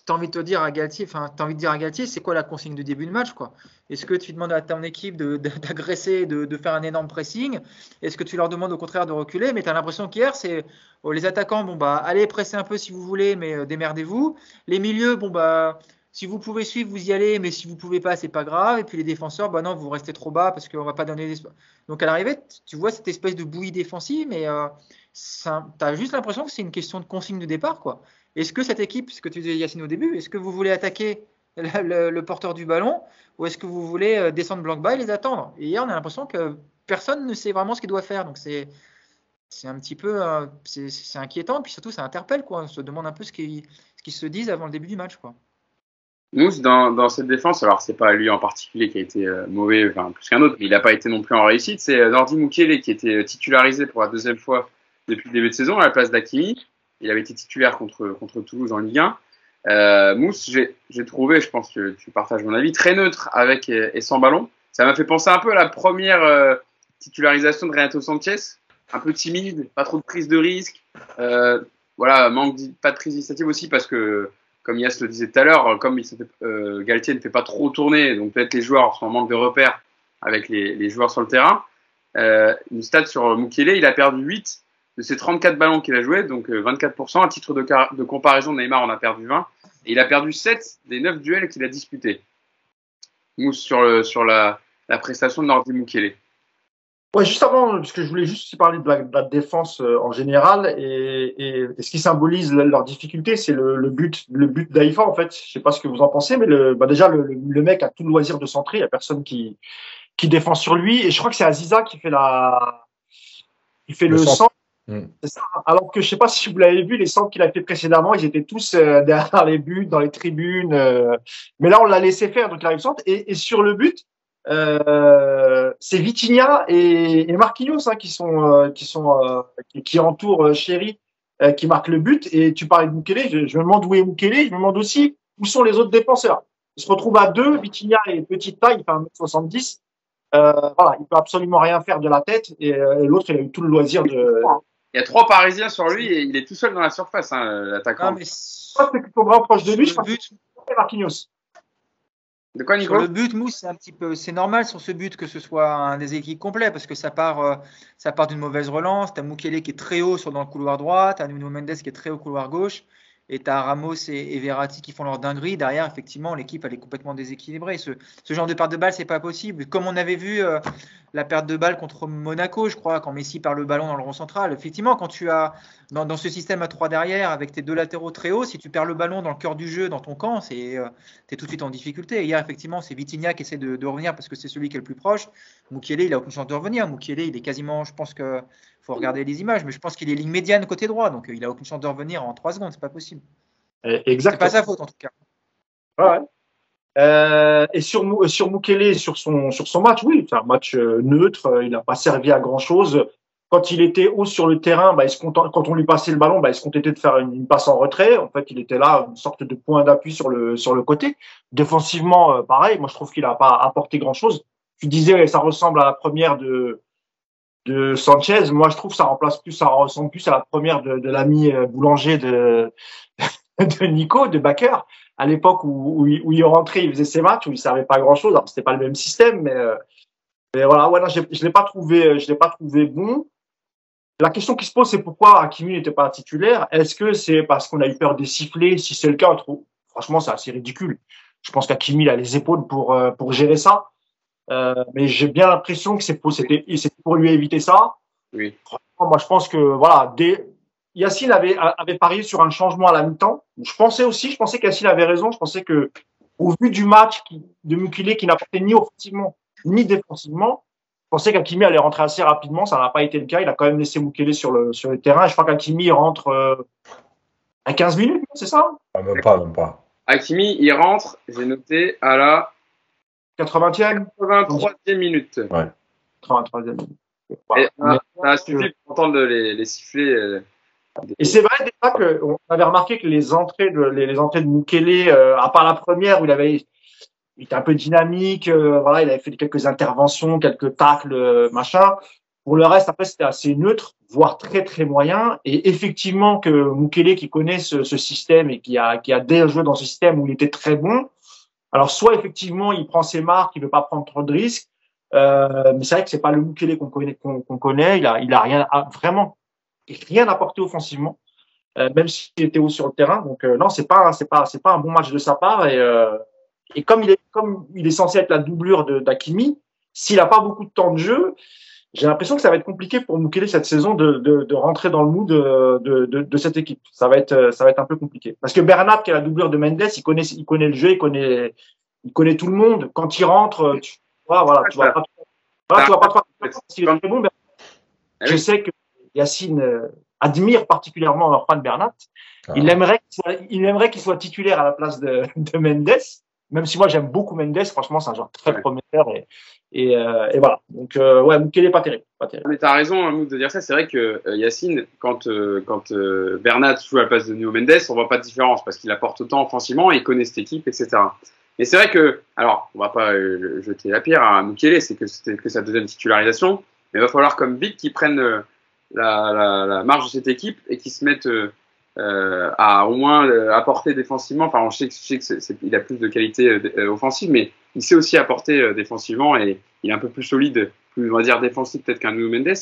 tu as envie de te dire à Galtier, enfin, tu envie de dire à Galtier, c'est quoi la consigne de début de match, quoi? Est-ce que tu demandes à ton équipe d'agresser, de, faire un énorme pressing? Est-ce que tu leur demandes au contraire de reculer? Mais tu as l'impression qu'hier, c'est oh, les attaquants, bon, bah, allez presser un peu si vous voulez, mais euh, démerdez-vous. Les milieux, bon, bah, si vous pouvez suivre, vous y allez, mais si vous pouvez pas, c'est pas grave. Et puis les défenseurs, bah non, vous restez trop bas parce qu'on va pas donner des. Donc à l'arrivée, tu vois cette espèce de bouillie défensive, mais euh, tu as juste l'impression que c'est une question de consigne de départ, quoi. Est-ce que cette équipe, ce que tu disais Yacine au début, est-ce que vous voulez attaquer le, porteur du ballon ou est-ce que vous voulez euh, descendre blanc bas et les attendre? Et hier, on a l'impression que personne ne sait vraiment ce qu'il doit faire. Donc c'est un petit peu euh, c'est inquiétant, puis surtout ça interpelle quoi. On se demande un peu ce qu'ils se disent avant le début du match, quoi. Mousse, dans, cette défense, alors c'est pas lui en particulier qui a été euh, mauvais, enfin plus qu'un autre, il n'a pas été non plus en réussite. C'est Nordi Mukele qui était titularisé pour la deuxième fois depuis le début de saison à la place d'Akimi. Il avait été titulaire contre, contre Toulouse en Ligue 1. Euh, Mousse, j'ai trouvé, je pense que tu partages mon avis, très neutre avec et, sans ballon. Ça m'a fait penser un peu à la première euh, titularisation de Renato Sanchez, un peu timide, pas trop de prise de risque. voilà, manque pas de prise d'initiative aussi parce que comme Yass le disait tout à l'heure, comme il euh, Galtier ne fait pas trop tourner, donc peut-être les joueurs sont en manque de repères avec les, les joueurs sur le terrain. Euh, une stat sur Mukele, il a perdu 8 de ses 34 ballons qu'il a joués, donc 24%. Euh, à titre de, de, comparaison, Neymar en a perdu 20. Et il a perdu 7 des 9 duels qu'il a disputés. Mousse sur, le, sur la, la prestation de Nordi Mukele. Ouais, juste avant, parce que je voulais juste parler de la, défense euh, en général et, et, ce qui symbolise leur difficulté, c'est le, le, but, le but d'Aïfa en fait. Je sais pas ce que vous en pensez, mais le, bah déjà le, le, mec a tout le loisir de centrer, il y a personne qui qui défend sur lui et je crois que c'est Aziza qui fait la, il fait le, centre. Hmm. Alors que je sais pas si vous l'avez vu, les centres qu'il a fait précédemment, ils étaient tous euh, derrière les buts, dans les tribunes. Euh, mais là, on l'a laissé faire, donc il arrive centre. Et, et sur le but, euh, c'est Vitinha et, et Marquinhos hein, qui sont euh, qui sont euh, qui, entourent Chéri qui marque le but et tu parlais de Mukele je, je, me demande où est Mukele je me demande aussi où sont les autres défenseurs il se retrouve à deux Vitinha est petite taille il fait 1m70 voilà il peut absolument rien faire de la tête et, l'autre il a eu tout le loisir de il y a trois Parisiens sur lui et il est tout seul dans la surface hein, l'attaquant. Mais c'est que tu proche de lui je pense que Marquinhos. De quoi, Nico? Sur le but, Mousse, c'est un petit peu, c'est normal sur ce but que ce soit un déséquilibre complet parce que ça part, euh, ça part d'une mauvaise relance. T'as Mukele qui est très haut sur dans le couloir droit, t'as Nuno Mendes qui est très haut couloir gauche, et tu as Ramos et, Verratti qui font leur dinguerie. Derrière, effectivement, l'équipe elle est complètement déséquilibrée. Ce, genre de perte de balle, c'est pas possible. Comme on avait vu euh, la perte de balle contre Monaco, je crois, quand Messi perd le ballon dans le rond central. Effectivement, quand tu as dans, ce système à 3 derrière, avec tes deux latéraux très hauts, si tu perds le ballon dans le cœur du jeu, dans ton camp, c'est euh, es tout de suite en difficulté. hier, effectivement, c'est Vitinha qui essaie de, revenir parce que c'est celui qui est le plus proche. Mukiele, il a aucune chance de revenir. Mukiele, il est quasiment, je pense que faut regarder les images, mais je pense qu'il est ligne médiane côté droit, donc il a aucune chance de revenir en 3 secondes, c'est pas possible. Exactement. C'est pas sa faute en tout cas. Ouais. Euh, et sur sur Mukele, sur son sur son match, oui, c'est un match euh, neutre. Euh, il n'a pas servi à grand chose. Quand il était haut sur le terrain, bah, il se content, quand on lui passait le ballon, bah, il se contentait de faire une, passe en retrait. En fait, il était là, une sorte de point d'appui sur le sur le côté. Défensivement, pareil. Moi, je trouve qu'il n'a pas apporté grand chose. tu disais ça ressemble à la première de de Sanchez. Moi, je trouve ça remplace plus, ça ressemble plus à la première de, de l'ami euh, boulanger de de Nico, de Baker, à l'époque où, où, où, il rentrait, il faisait ses matchs, où il servait pas grand chose. Alors, c'était pas le même système, mais, euh, mais voilà, ouais, non, je l'ai pas trouvé, je l'ai pas trouvé bon. La question qui se pose, c'est pourquoi Hakimi n'était pas titulaire? Est-ce que c'est parce qu'on a eu peur des sifflets? Si c'est le cas, franchement, c'est assez ridicule. Je pense qu'Hakimi a les épaules pour, euh, pour gérer ça. Euh, mais j'ai bien l'impression que c'est pour, c'était, pour lui éviter ça. Oui. Moi, je pense que voilà, dès, Yacine avait, avait parié sur un changement à la mi-temps. Je pensais aussi, je pensais qu'Yacine avait raison. Je pensais que, au vu du match qui, de Mukile qui n'apportait ni offensivement ni défensivement, je pensais qu'Akimi allait rentrer assez rapidement. Ça n'a pas été le cas. Il a quand même laissé Mukele sur le, sur le terrain. Je crois qu'Akimi rentre euh, à 15 minutes, c'est ça? Ah, Même pas, même pas. Hakimi, il rentre, j'ai noté, à la 80e 83e minute. Ouais. 83e minute. Et, ça a suffi pour entendre les, les sifflets. Euh, et c'est vrai déjà que on avait remarqué que les entrées de les, les entrées de Mukele, euh, à part la première où il avait il était un peu dynamique, euh, voilà, il avait fait quelques interventions, quelques tacles, euh, machin. Pour le reste, après, c'était assez neutre, voire très très moyen. Et effectivement, que Mukele, qui connaît ce, ce, système et qui a qui a déjà joué dans ce système où il était très bon, alors soit effectivement, il prend ses marques, il veut pas prendre trop de risques. Euh, mais c'est vrai que c'est pas le Mukele qu'on connaît, qu'on connaît. Il a, il a rien, vraiment rien apporté offensivement, euh, même s'il était haut sur le terrain. Donc euh, non, c'est pas, c'est pas, c'est pas un bon match de sa part. Et, euh, et comme il est, comme il est censé être la doublure d'Akimi, s'il a pas beaucoup de temps de jeu, j'ai l'impression que ça va être compliqué pour Mukele cette saison de, de, de rentrer dans le mood de, de, de, cette équipe. Ça va être, ça va être un peu compliqué. Parce que Bernard, qui est la doublure de Mendes, il connaît, il connaît le jeu, il connaît, il connaît tout le monde. Quand il rentre, tu vois, voilà, tu vas pas, voilà, tu vas pas trop, est bon. Je sais que Yacine euh, admire particulièrement Orhan Bernat. Ah. Il aimerait qu'il soit, il aimerait qu'il soit titulaire à la place de, de Mendes. Même si moi j'aime beaucoup Mendes, franchement c'est un joueur très ouais. prometteur et, et, euh, et, voilà. Donc euh, ouais, Mukele pas terrible, pas terrible. Mais t'as raison hein, de dire ça. C'est vrai que euh, Yacine, quand euh, quand euh, Bernat joue à la place de Nuno Mendes, on voit pas de différence parce qu'il apporte autant offensivement, il connaît cette équipe, etc. Mais c'est vrai que, alors, on va pas jeter la pierre à Mukele, c'est que c'était que sa deuxième titularisation, mais il va falloir comme vite qu'il prenne la, la, la, marge de cette équipe et qui se mettent euh, euh, à au moins euh, apporter défensivement. Enfin, on sait, sait qu'il a plus de qualité euh, offensive, mais il sait aussi apporter euh, défensivement et il est un peu plus solide, plus on va dire défensif peut-être qu'un Nuno Mendes.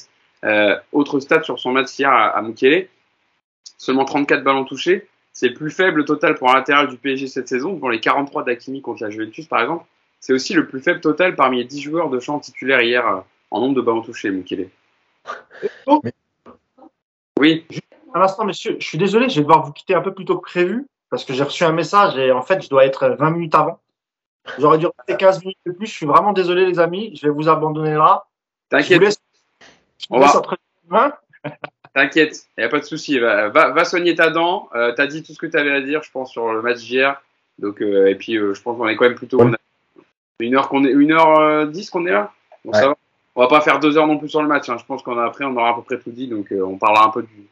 Euh, autre stat sur son match hier à, à Mukele, seulement 34 ballons touchés. C'est le plus faible total pour un latéral du PSG cette saison, devant les 43 d'Akimi contre la Juventus par exemple. C'est aussi le plus faible total parmi les 10 joueurs de champ titulaires hier en nombre de ballons touchés, Mukele. Oui. Un instant, monsieur, je suis désolé, je vais devoir vous quitter un peu plus tôt que prévu parce que j'ai reçu un message et en fait, je dois être 20 minutes avant. J'aurais dû rester 15 minutes de plus. Je suis vraiment désolé, les amis. Je vais vous abandonner là. T'inquiète. On va. T'inquiète, il n'y a pas de souci. Va, va, va, soigner ta dent. Euh, tu as dit tout ce que tu avais à dire, je pense, sur le match d'hier. Donc, euh, et puis, euh, je pense qu'on est quand même plutôt. Ouais. Une heure qu'on est, une heure euh, dix qu'on est là? Donc, ouais. ça va. On va pas faire deux heures non plus sur le match. Hein. Je pense qu'on a après, on aura à peu près tout dit. Donc, euh, on parlera un peu du,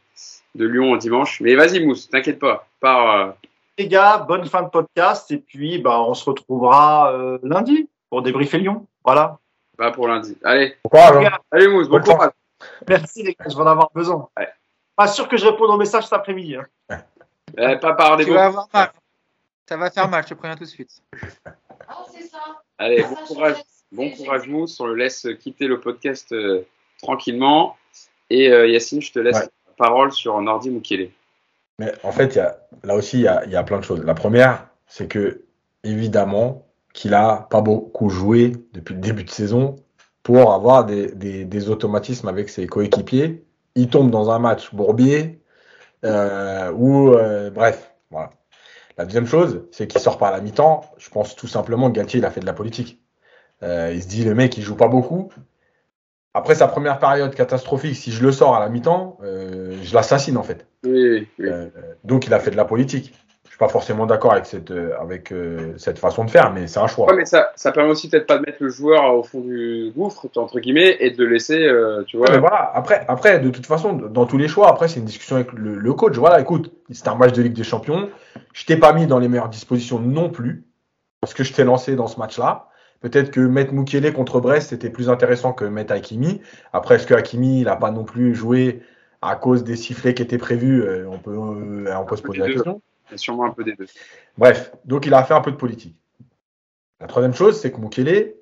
de Lyon dimanche. Mais vas-y, Mousse, t'inquiète pas. Par, euh... Les gars, bonne fin de podcast. Et puis, bah, on se retrouvera euh, lundi pour débriefer Lyon. Voilà. Bah, pour lundi. Allez. Bon courage. Hein. Allez, Mousse, bon courage. Merci, les gars. Je vais en avoir besoin. Ouais. Pas sûr que je réponde aux messages cet après-midi. Hein. Eh, pas par des tu vas avoir mal. Ça va faire mal, je te préviens tout de suite. Oh, c'est ça. Allez, bon courage. Bon courage, Mousse. On le laisse quitter le podcast euh, tranquillement. Et euh, Yacine, je te laisse Ouais. Parole sur Nordi Mukele. Mais en fait, là aussi, il y a, plein de choses. La première, c'est que, évidemment, qu'il a pas beaucoup joué depuis le début de saison pour avoir des, automatismes avec ses coéquipiers. Il tombe dans un match bourbier, euh, ou euh, bref. La deuxième chose, c'est qu'il sort pas à la mi-temps. Je pense tout simplement que Galtier, a fait de la politique. Euh, il se dit, le mec, il joue pas beaucoup. Après sa première période catastrophique, si je le sors à la mi-temps, euh, je l'assassine en fait. Oui, oui. Euh, donc il a fait de la politique. Je suis pas forcément d'accord avec cette euh, avec euh, cette façon de faire, mais c'est un choix. Ouais, mais ça, ça permet aussi peut-être pas de mettre le joueur au fond du gouffre, entre guillemets, et de le laisser, euh, tu vois. Ouais, mais voilà. Après, après, de toute façon, dans tous les choix, après, c'est une discussion avec le, le coach. Voilà, écoute, c'était un match de Ligue des Champions. Je t'ai pas mis dans les meilleures dispositions non plus, parce que je t'ai lancé dans ce match-là. Peut-être que mettre Mukele contre Brest, c'était plus intéressant que mettre Hakimi. Après, est-ce que Hakimi, il n'a pas non plus joué à cause des sifflets qui étaient prévus euh, on, peut, euh, on peut se poser la question. Il y a sûrement un peu des deux. Bref, donc il a fait un peu de politique. La troisième chose, c'est que Mukele,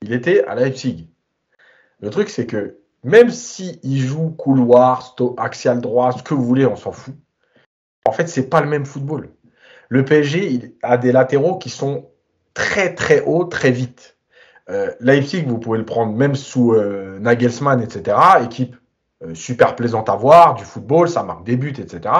il était à Leipzig. Le truc, c'est que même s'il joue couloir, axial droit, ce que vous voulez, on s'en fout. En fait, c'est pas le même football. Le PSG il a des latéraux qui sont très très hauts, très vite. Euh, Leipzig, vous pouvez le prendre même sous euh, Nagelsmann, etc. Équipe euh, super plaisante à voir, du football, ça marque des buts, etc.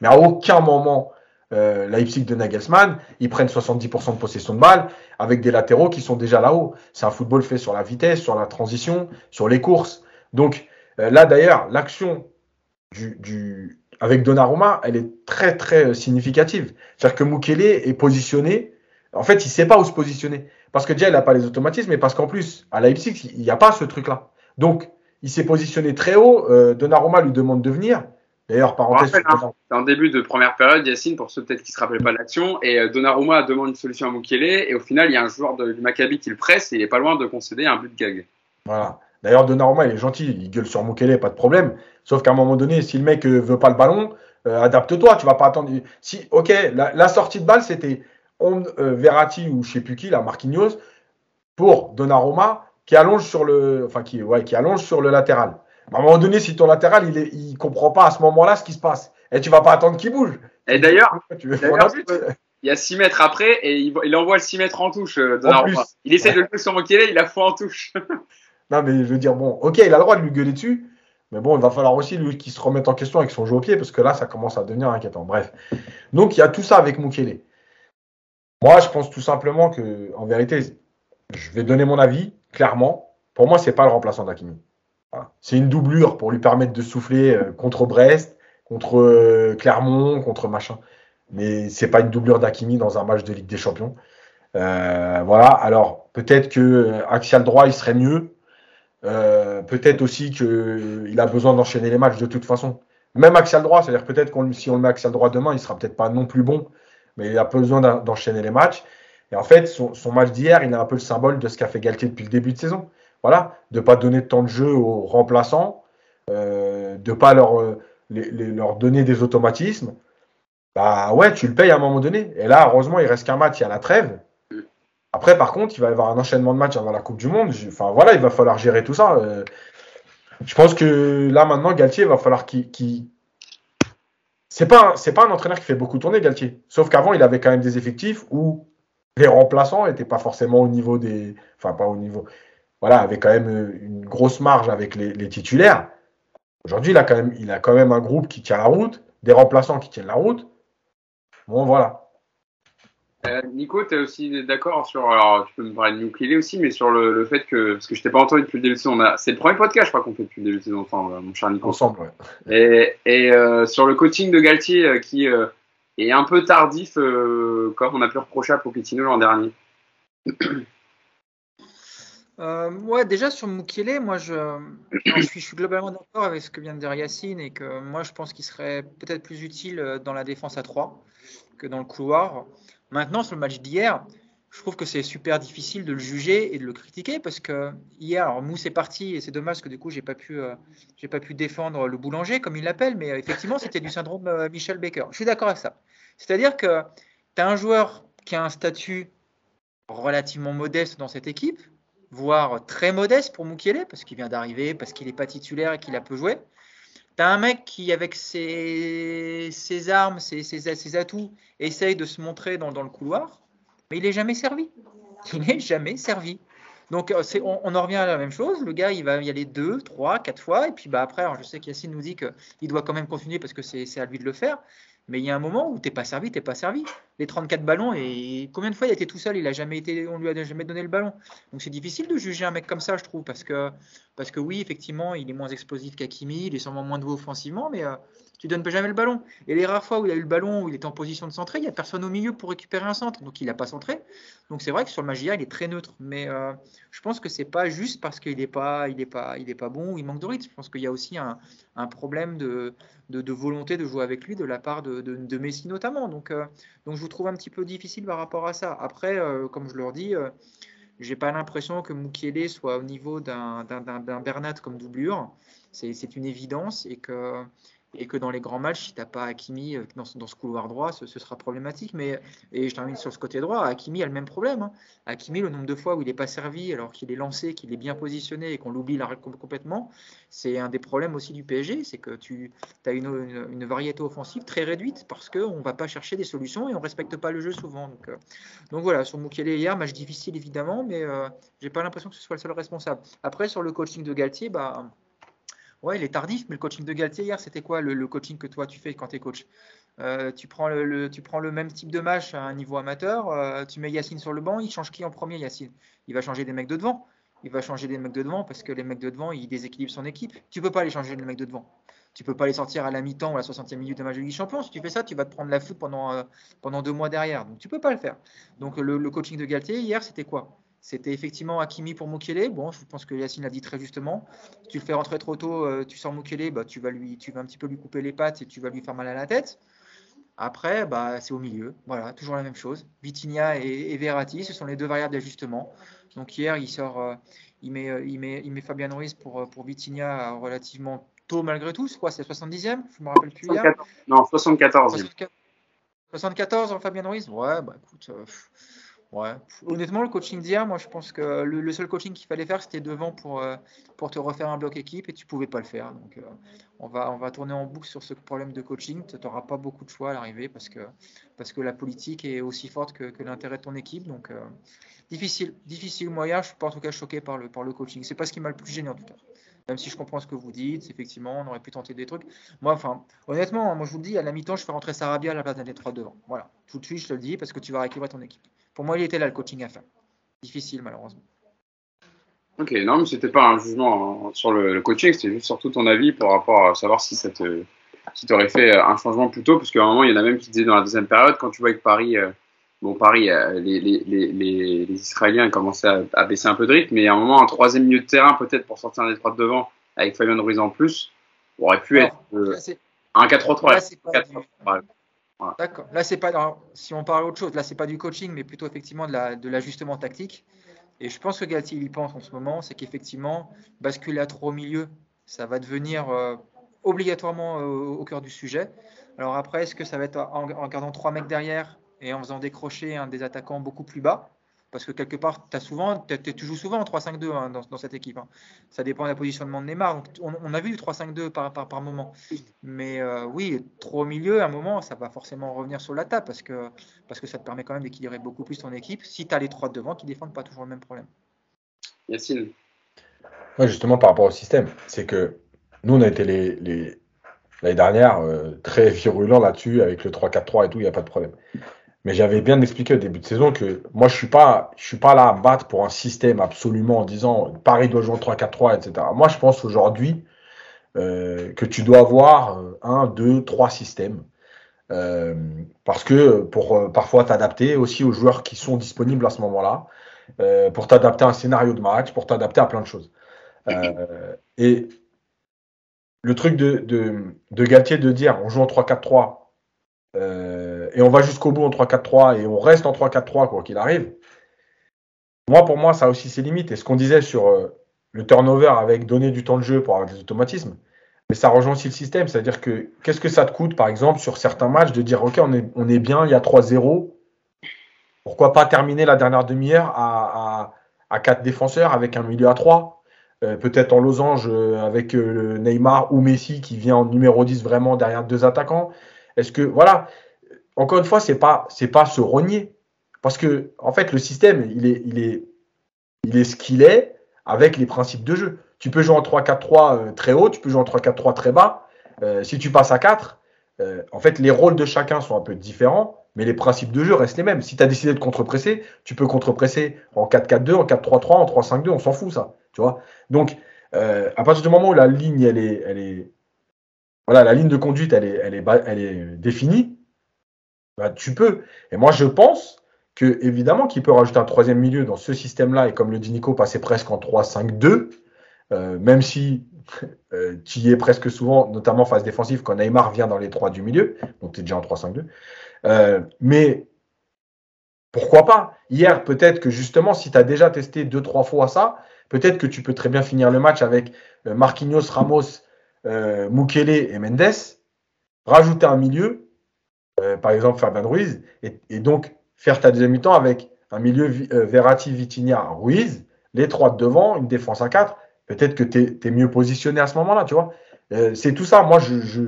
Mais à aucun moment, euh, Leipzig de Nagelsmann, ils prennent 70% de possession de balle avec des latéraux qui sont déjà là-haut. C'est un football fait sur la vitesse, sur la transition, sur les courses. Donc là d'ailleurs, l'action du, du, avec Donnarumma, elle est très très significative. C'est-à-dire que Mukele est positionné. En fait, il ne sait pas où se positionner. Parce que déjà, il n'a pas les automatismes, mais parce qu'en plus, à Leipzig, il n'y a pas ce truc-là. Donc, il s'est positionné très haut. Euh, Donnarumma lui demande de venir. D'ailleurs, parenthèse. Hein, c'est début de première période, Yacine, pour ceux peut-être qui ne se rappellent pas de l'action. Et euh, Donnarumma demande une solution à Mukele. Et au final, il y a un joueur de, du Maccabi qui le presse et il n'est pas loin de concéder un but de gag. Voilà. D'ailleurs, Donnarumma, il est gentil. Il gueule sur Mukele, pas de problème. Sauf qu'à un moment donné, si le mec euh, veut pas le ballon, euh, adapte-toi. Tu vas pas attendre. Si, ok, la, la sortie de balle, c'était on, euh, Verratti ou je sais plus qui, la Marquinhos, pour Donnarumma qui allonge sur le, enfin qui, ouais, qui allonge sur le latéral. À un moment donné, si ton latéral, il, est, il comprend pas à ce moment-là ce qui se passe, et tu vas pas attendre qu'il bouge. Et d'ailleurs, il y a 6 mètres après et il, il envoie le 6 mètres en touche. euh, plus. Il essaie de le jouer sur Mukele, il a foi en touche. Non, mais je veux dire, bon, ok, il a le droit de lui gueuler dessus, mais bon, il va falloir aussi lui qu'il se remette en question avec son jeu au pied, parce que là, ça commence à devenir inquiétant. Bref. Donc, il y a tout ça avec Mukele. Moi, je pense tout simplement que, en vérité, je vais donner mon avis, clairement. Pour moi, c'est pas le remplaçant d'Akimi. C'est une doublure pour lui permettre de souffler euh, contre Brest, contre euh, Clermont, contre machin. Mais c'est pas une doublure d'Akimi dans un match de Ligue des Champions. Euh, voilà. Alors, peut-être que axial droit, il serait mieux. Peut-être aussi qu'il a besoin d'enchaîner les matchs de toute façon. Même axial droit, c'est-à-dire peut-être qu'on si on le met axial droit demain, il sera peut-être pas non plus bon, mais il a besoin d'en- d'enchaîner les matchs. Et en fait, son, match d'hier, il est un peu le symbole de ce qu'a fait Galtier depuis le début de saison. Voilà, de pas donner de temps de jeu aux remplaçants, euh, de pas leur, euh, leur donner des automatismes. Bah ouais, tu le payes à un moment donné. Et là, heureusement, il reste qu'un match, il y a la trêve. Après, par contre, il va y avoir un enchaînement de matchs avant la Coupe du Monde. Enfin, voilà, il va falloir gérer tout ça. Euh, je pense que là, maintenant, Galtier, il va falloir qu'il- C'est pas, c'est pas un entraîneur qui fait beaucoup tourner, Galtier. Sauf qu'avant, il avait quand même des effectifs où les remplaçants n'étaient pas forcément au niveau des. Enfin, pas au niveau. Voilà, avait quand même euh, une grosse marge avec les, les titulaires. Aujourd'hui, il a, quand même, il a quand même un groupe qui tient la route, des remplaçants qui tiennent la route. Bon, voilà. Euh, Nico, tu es aussi d'accord sur. Alors, tu peux me parler de Mukele aussi, mais sur le, le fait que. Parce que je t'ai pas entendu depuis le début de saison. C'est le premier podcast, je crois, qu'on fait depuis le début de saison, enfin, euh, mon cher Nico. Ensemble, ouais. Et, et euh, sur le coaching de Galtier euh, qui euh, est un peu tardif, euh, comme on a pu reprocher à Pochettino l'an dernier. Euh, ouais, déjà sur Mukele, moi je, alors, je, suis, je suis globalement d'accord avec ce que vient de dire Yacine et que moi je pense qu'il serait peut-être plus utile dans la défense à 3 que dans le couloir. Maintenant, sur le match d'hier, je trouve que c'est super difficile de le juger et de le critiquer parce que hier, alors Mousse est parti et c'est dommage que du coup j'ai pas euh, pas pu défendre le boulanger comme il l'appelle, mais effectivement c'était du syndrome euh, Michel Baker. Je suis d'accord avec ça. C'est-à-dire que tu as un joueur qui a un statut relativement modeste dans cette équipe, voire très modeste pour Mukele, parce qu'il vient d'arriver, parce qu'il n'est pas titulaire et qu'il a peu joué. Tu as un mec qui, avec ses, armes, ses, atouts, essaye de se montrer dans, le couloir, mais il n'est jamais servi. Il n'est jamais servi. Donc on, on, en revient à la même chose. Le gars, il va y aller deux, trois, quatre fois, et puis bah, après, je sais qu'Yacine nous dit qu'il doit quand même continuer parce que c'est à lui de le faire. Mais il y a un moment où t'es pas servi, t'es pas servi. Les 34 ballons, et combien de fois il a été tout seul, il a jamais été, on lui a jamais donné le ballon. Donc c'est difficile de juger un mec comme ça, je trouve, parce que, parce que oui, effectivement, il est moins explosif qu'Akimi, il est sûrement moins doué offensivement, mais euh, tu donnes jamais le ballon. Et les rares fois où il a eu le ballon, où il était en position de centrer, il n'y a personne au milieu pour récupérer un centre, donc il n'a pas centré. Donc c'est vrai que sur le Magia, il est très neutre, mais euh, je pense que c'est pas juste parce qu'il n'est pas, pas, pas bon ou il manque de rythme. Je pense qu'il y a aussi un, problème de, volonté de jouer avec lui de la part de, Messi notamment. Donc, euh, donc je vous trouve un petit peu difficile par rapport à ça. Après, euh, comme je leur dis, j'ai pas l'impression que Mukiele soit au niveau d'un Bernat comme doublure. C'est une évidence et que et que dans les grands matchs, si tu n'as pas Hakimi euh, dans, ce couloir droit, ce, sera problématique. Mais, et je termine sur ce côté droit, Hakimi a le même problème. Hein. Hakimi, le nombre de fois où il n'est pas servi alors qu'il est lancé, qu'il est bien positionné et qu'on l'oublie complètement, c'est un des problèmes aussi du PSG, c'est que tu as une, variété offensive très réduite parce qu'on ne va pas chercher des solutions et on ne respecte pas le jeu souvent. Donc, euh, voilà, sur Moukiele hier, match difficile évidemment, mais euh, je n'ai pas l'impression que ce soit le seul responsable. Après, sur le coaching de Galtier, bah, Ouais, il est tardif, mais le coaching de Galtier hier, c'était quoi le, coaching que toi tu fais quand tu es coach? Euh, tu, prends le, même type de match à un niveau amateur, euh, tu mets Yacine sur le banc, il change qui en premier Yacine? Il va changer des mecs de devant. Il va changer des mecs de devant parce que les mecs de devant, ils déséquilibrent son équipe. Tu peux pas aller changer les mecs de devant. Tu peux pas les sortir à la mi-temps ou à la 60e minute de match de Ligue Champions. Si tu fais ça, tu vas te prendre la foot pendant, euh, pendant deux mois derrière. Donc tu peux pas le faire. Donc le coaching de Galtier hier, c'était quoi? C'était effectivement Hakimi pour Mukele. Bon, je pense que Yacine l'a dit très justement. Si tu le fais rentrer trop tôt, euh, tu sors Mukele, bah, tu, vas lui, tu vas un petit peu lui couper les pattes et tu vas lui faire mal à la tête. Après, bah, c'est au milieu. Voilà, toujours la même chose. Vitinha et, Verratti, ce sont les deux variables d'ajustement. Donc hier, il sort, euh, il, met, euh, il, met, il met Fabien Ruiz pour, pour Vitinha relativement tôt malgré tout. C'est quoi C'est 70e Je me rappelle plus. Hier. Non, 74. 74, 74 en Fabien Ruiz? Ouais, bah écoute. Ouais. Honnêtement, le coaching d'hier, moi, je pense que le, seul coaching qu'il fallait faire, c'était devant pour, euh, pour te refaire un bloc équipe et tu pouvais pas le faire. Donc, euh, on, va, on va tourner en boucle sur ce problème de coaching. Tu n'auras pas beaucoup de choix à l'arrivée parce que, parce que la politique est aussi forte que, l'intérêt de ton équipe. Donc, euh, difficile, difficile moyen. Je suis pas en tout cas choqué par le, par le coaching. C'est pas ce qui m'a le plus gêné en tout cas. Même si je comprends ce que vous dites, effectivement, on aurait pu tenter des trucs. Moi, enfin, honnêtement, moi je vous le dis, à la mi-temps, je fais rentrer Sarabia à la place d'un des trois devant. Voilà, tout de suite, je te le dis parce que tu vas rééquilibrer ton équipe. Pour moi, il était là le coaching à faire. Difficile, malheureusement. Ok, non, mais c'était pas un jugement sur le, coaching, c'était juste surtout ton avis par rapport à savoir si ça te, si t'aurais fait un changement plus tôt, parce qu'à un moment, il y en a même qui disaient dans la deuxième période, quand tu vois que Paris, euh, bon, Paris, euh, les, les, les, les, Israéliens commençaient à, à, baisser un peu de rythme, mais à un moment, un troisième milieu de terrain, peut-être pour sortir un des trois de devant, avec Fabien Ruiz en plus, aurait pu être euh, un 4-3-3. D'accord. Là, c'est pas. si on parle autre chose, là, c'est pas du coaching, mais plutôt effectivement de l'ajustement tactique. Et je pense que Galtier il y pense en ce moment, c'est qu'effectivement, basculer à trop au milieu, ça va devenir euh, obligatoirement euh, au cœur du sujet. Alors après, est-ce que ça va être en, en gardant trois mecs derrière et en faisant décrocher un des attaquants beaucoup plus bas parce que quelque part, as souvent, tu joues souvent en 3-5-2 hein, dans, cette équipe. Hein. Ça dépend de la positionnement de Neymar. on, a vu du 3-5-2 par, par, moment. Mais euh, oui, trop au milieu, à un moment, ça va forcément revenir sur la table parce que, parce que ça te permet quand même d'équilibrer beaucoup plus ton équipe si tu as les trois devant qui défendent pas toujours le même problème. Yacine Oui, justement, par rapport au système, c'est que nous, on a été les, l'année dernière euh, très virulents là-dessus avec le 3-4-3 et tout, il n'y a pas de problème. Mais j'avais bien expliqué au début de saison que moi, je suis pas, je suis pas là à battre pour un système absolument en disant Paris doit jouer en 3-4-3, etc. Moi, je pense aujourd'hui euh, que tu dois avoir euh, un, deux, trois systèmes. Euh, parce que pour euh, parfois t'adapter aussi aux joueurs qui sont disponibles à ce moment-là, euh, pour t'adapter à un scénario de match, pour t'adapter à plein de choses. et le truc de, de, de Galtier de dire on joue en 3-4-3, euh, et on va jusqu'au bout en 3-4-3 et on reste en 3-4-3 quoi qu'il arrive. Moi, pour moi, ça a aussi ses limites. Et ce qu'on disait sur euh, le turnover avec donner du temps de jeu pour avoir des automatismes, mais ça rejoint aussi le système. C'est-à-dire que qu'est-ce que ça te coûte, par exemple, sur certains matchs, de dire OK, on est, on est bien, il y a 3-0. Pourquoi pas terminer la dernière demi-heure à, à, à 4 défenseurs avec un milieu à 3 euh, Peut-être en losange avec Neymar ou Messi qui vient en numéro 10 vraiment derrière deux attaquants. Est-ce que, voilà, encore une fois, c'est pas, c'est pas se rogner. Parce que, en fait, le système, il est, il est, il est ce qu'il est avec les principes de jeu. Tu peux jouer en 3-4-3 euh, très haut, tu peux jouer en 3-4-3 très bas. Euh, si tu passes à 4, euh, en fait, les rôles de chacun sont un peu différents, mais les principes de jeu restent les mêmes. Si tu as décidé de contre-presser, tu peux contre-presser en 4-4-2, en 4-3-3, en 3-5-2, on s'en fout, ça. Donc, à partir du moment où la ligne, elle est, elle est, voilà, la ligne de conduite, elle est, définie, bah, tu peux. Et moi, je pense que évidemment qu'il peut rajouter un troisième milieu dans ce système-là, et comme le dit Nico, passer presque en 3-5-2, euh, même si euh, tu y es presque souvent, notamment phase défensive, quand Neymar vient dans les trois du milieu, donc tu es déjà en 3-5-2. Euh, mais pourquoi pas? Hier, peut-être que justement, si tu as déjà testé deux, trois fois ça, peut-être que tu peux très bien finir le match avec Marquinhos, Ramos, euh, Mukele et Mendes, rajouter un milieu, euh, par exemple Fabien Ruiz, et, donc faire ta deuxième mi-temps avec un milieu Verratti, Vitinha, Ruiz, les trois de devant, une défense à quatre. Peut-être que tu es, mieux positionné à ce moment-là, tu vois. c'est tout ça. Moi, je, je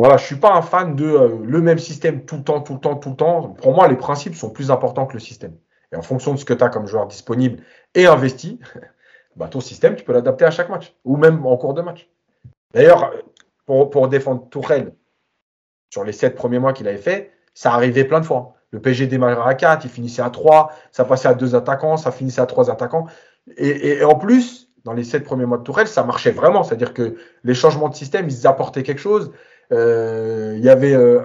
voilà, je suis pas un fan de le même système tout le temps, tout le temps, tout le temps. Pour moi, les principes sont plus importants que le système. Et en fonction de ce que tu as comme joueur disponible et investi, bah, ton système, tu peux l'adapter à chaque match, ou même en cours de match. D'ailleurs, pour, pour, défendre Tourelle, sur les sept premiers mois qu'il avait fait, ça arrivait plein de fois. Le PSG démarrait à 4, il finissait à 3, ça passait à deux attaquants, ça finissait à trois attaquants. Et, en plus, dans les sept premiers mois de Tourelle, ça marchait vraiment. C'est-à-dire que les changements de système, ils apportaient quelque chose. Euh, il y avait euh,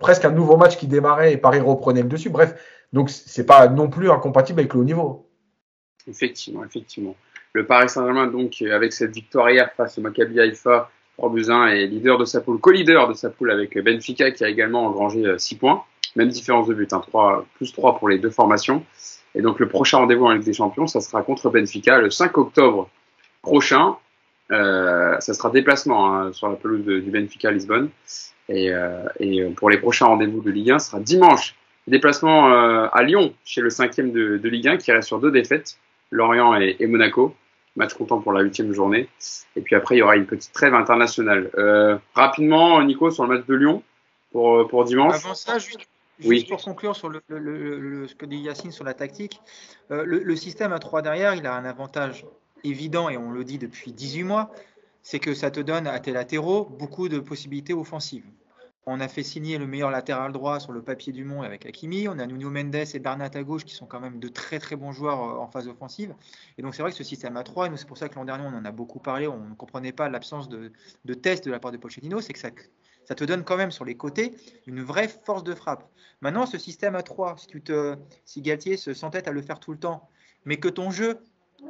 presque un nouveau match qui démarrait et Paris reprenait le dessus. Bref, donc c'est pas non plus incompatible avec le haut niveau. Effectivement, effectivement. Le Paris Saint-Germain, donc, avec cette victoire hier face au Maccabi Haïfa, 3 buts 1, est leader de sa poule, co-leader de sa poule avec Benfica, qui a également engrangé 6 euh, points. Même différence de but, hein, 3, plus 3 pour les deux formations. Et donc, le prochain rendez-vous en Ligue des Champions, ça sera contre Benfica le 5 octobre prochain. Euh, ça sera déplacement hein, sur la pelouse du Benfica Lisbonne. Et, euh, pour les prochains rendez-vous de Ligue 1, ce sera dimanche. Déplacement euh, à Lyon, chez le cinquième de, de Ligue 1, qui reste sur deux défaites, Lorient et Monaco match comptant pour la huitième journée. Et puis après, il y aura une petite trêve internationale. Euh, rapidement, Nico, sur le match de Lyon pour, pour dimanche. Avant ça, juste, juste pour conclure sur le, le, le, ce que dit Yacine sur la tactique, euh, le, système à 3 derrière, il a un avantage évident, et on le dit depuis 18 mois, c'est que ça te donne à tes latéraux beaucoup de possibilités offensives. On a fait signer le meilleur latéral droit sur le papier du monde avec Hakimi. On a Nuno Mendes et Bernat à gauche qui sont quand même de très très bons joueurs euh, en phase offensive. Et donc c'est vrai que ce système à 3, et c'est pour ça que l'an dernier on en a beaucoup parlé, on ne comprenait pas l'absence de, test de la part de Pochettino, c'est que ça, te donne quand même sur les côtés une vraie force de frappe. Maintenant ce système à 3, si, tu si Galtier se s'entête à le faire tout le temps, mais que ton jeu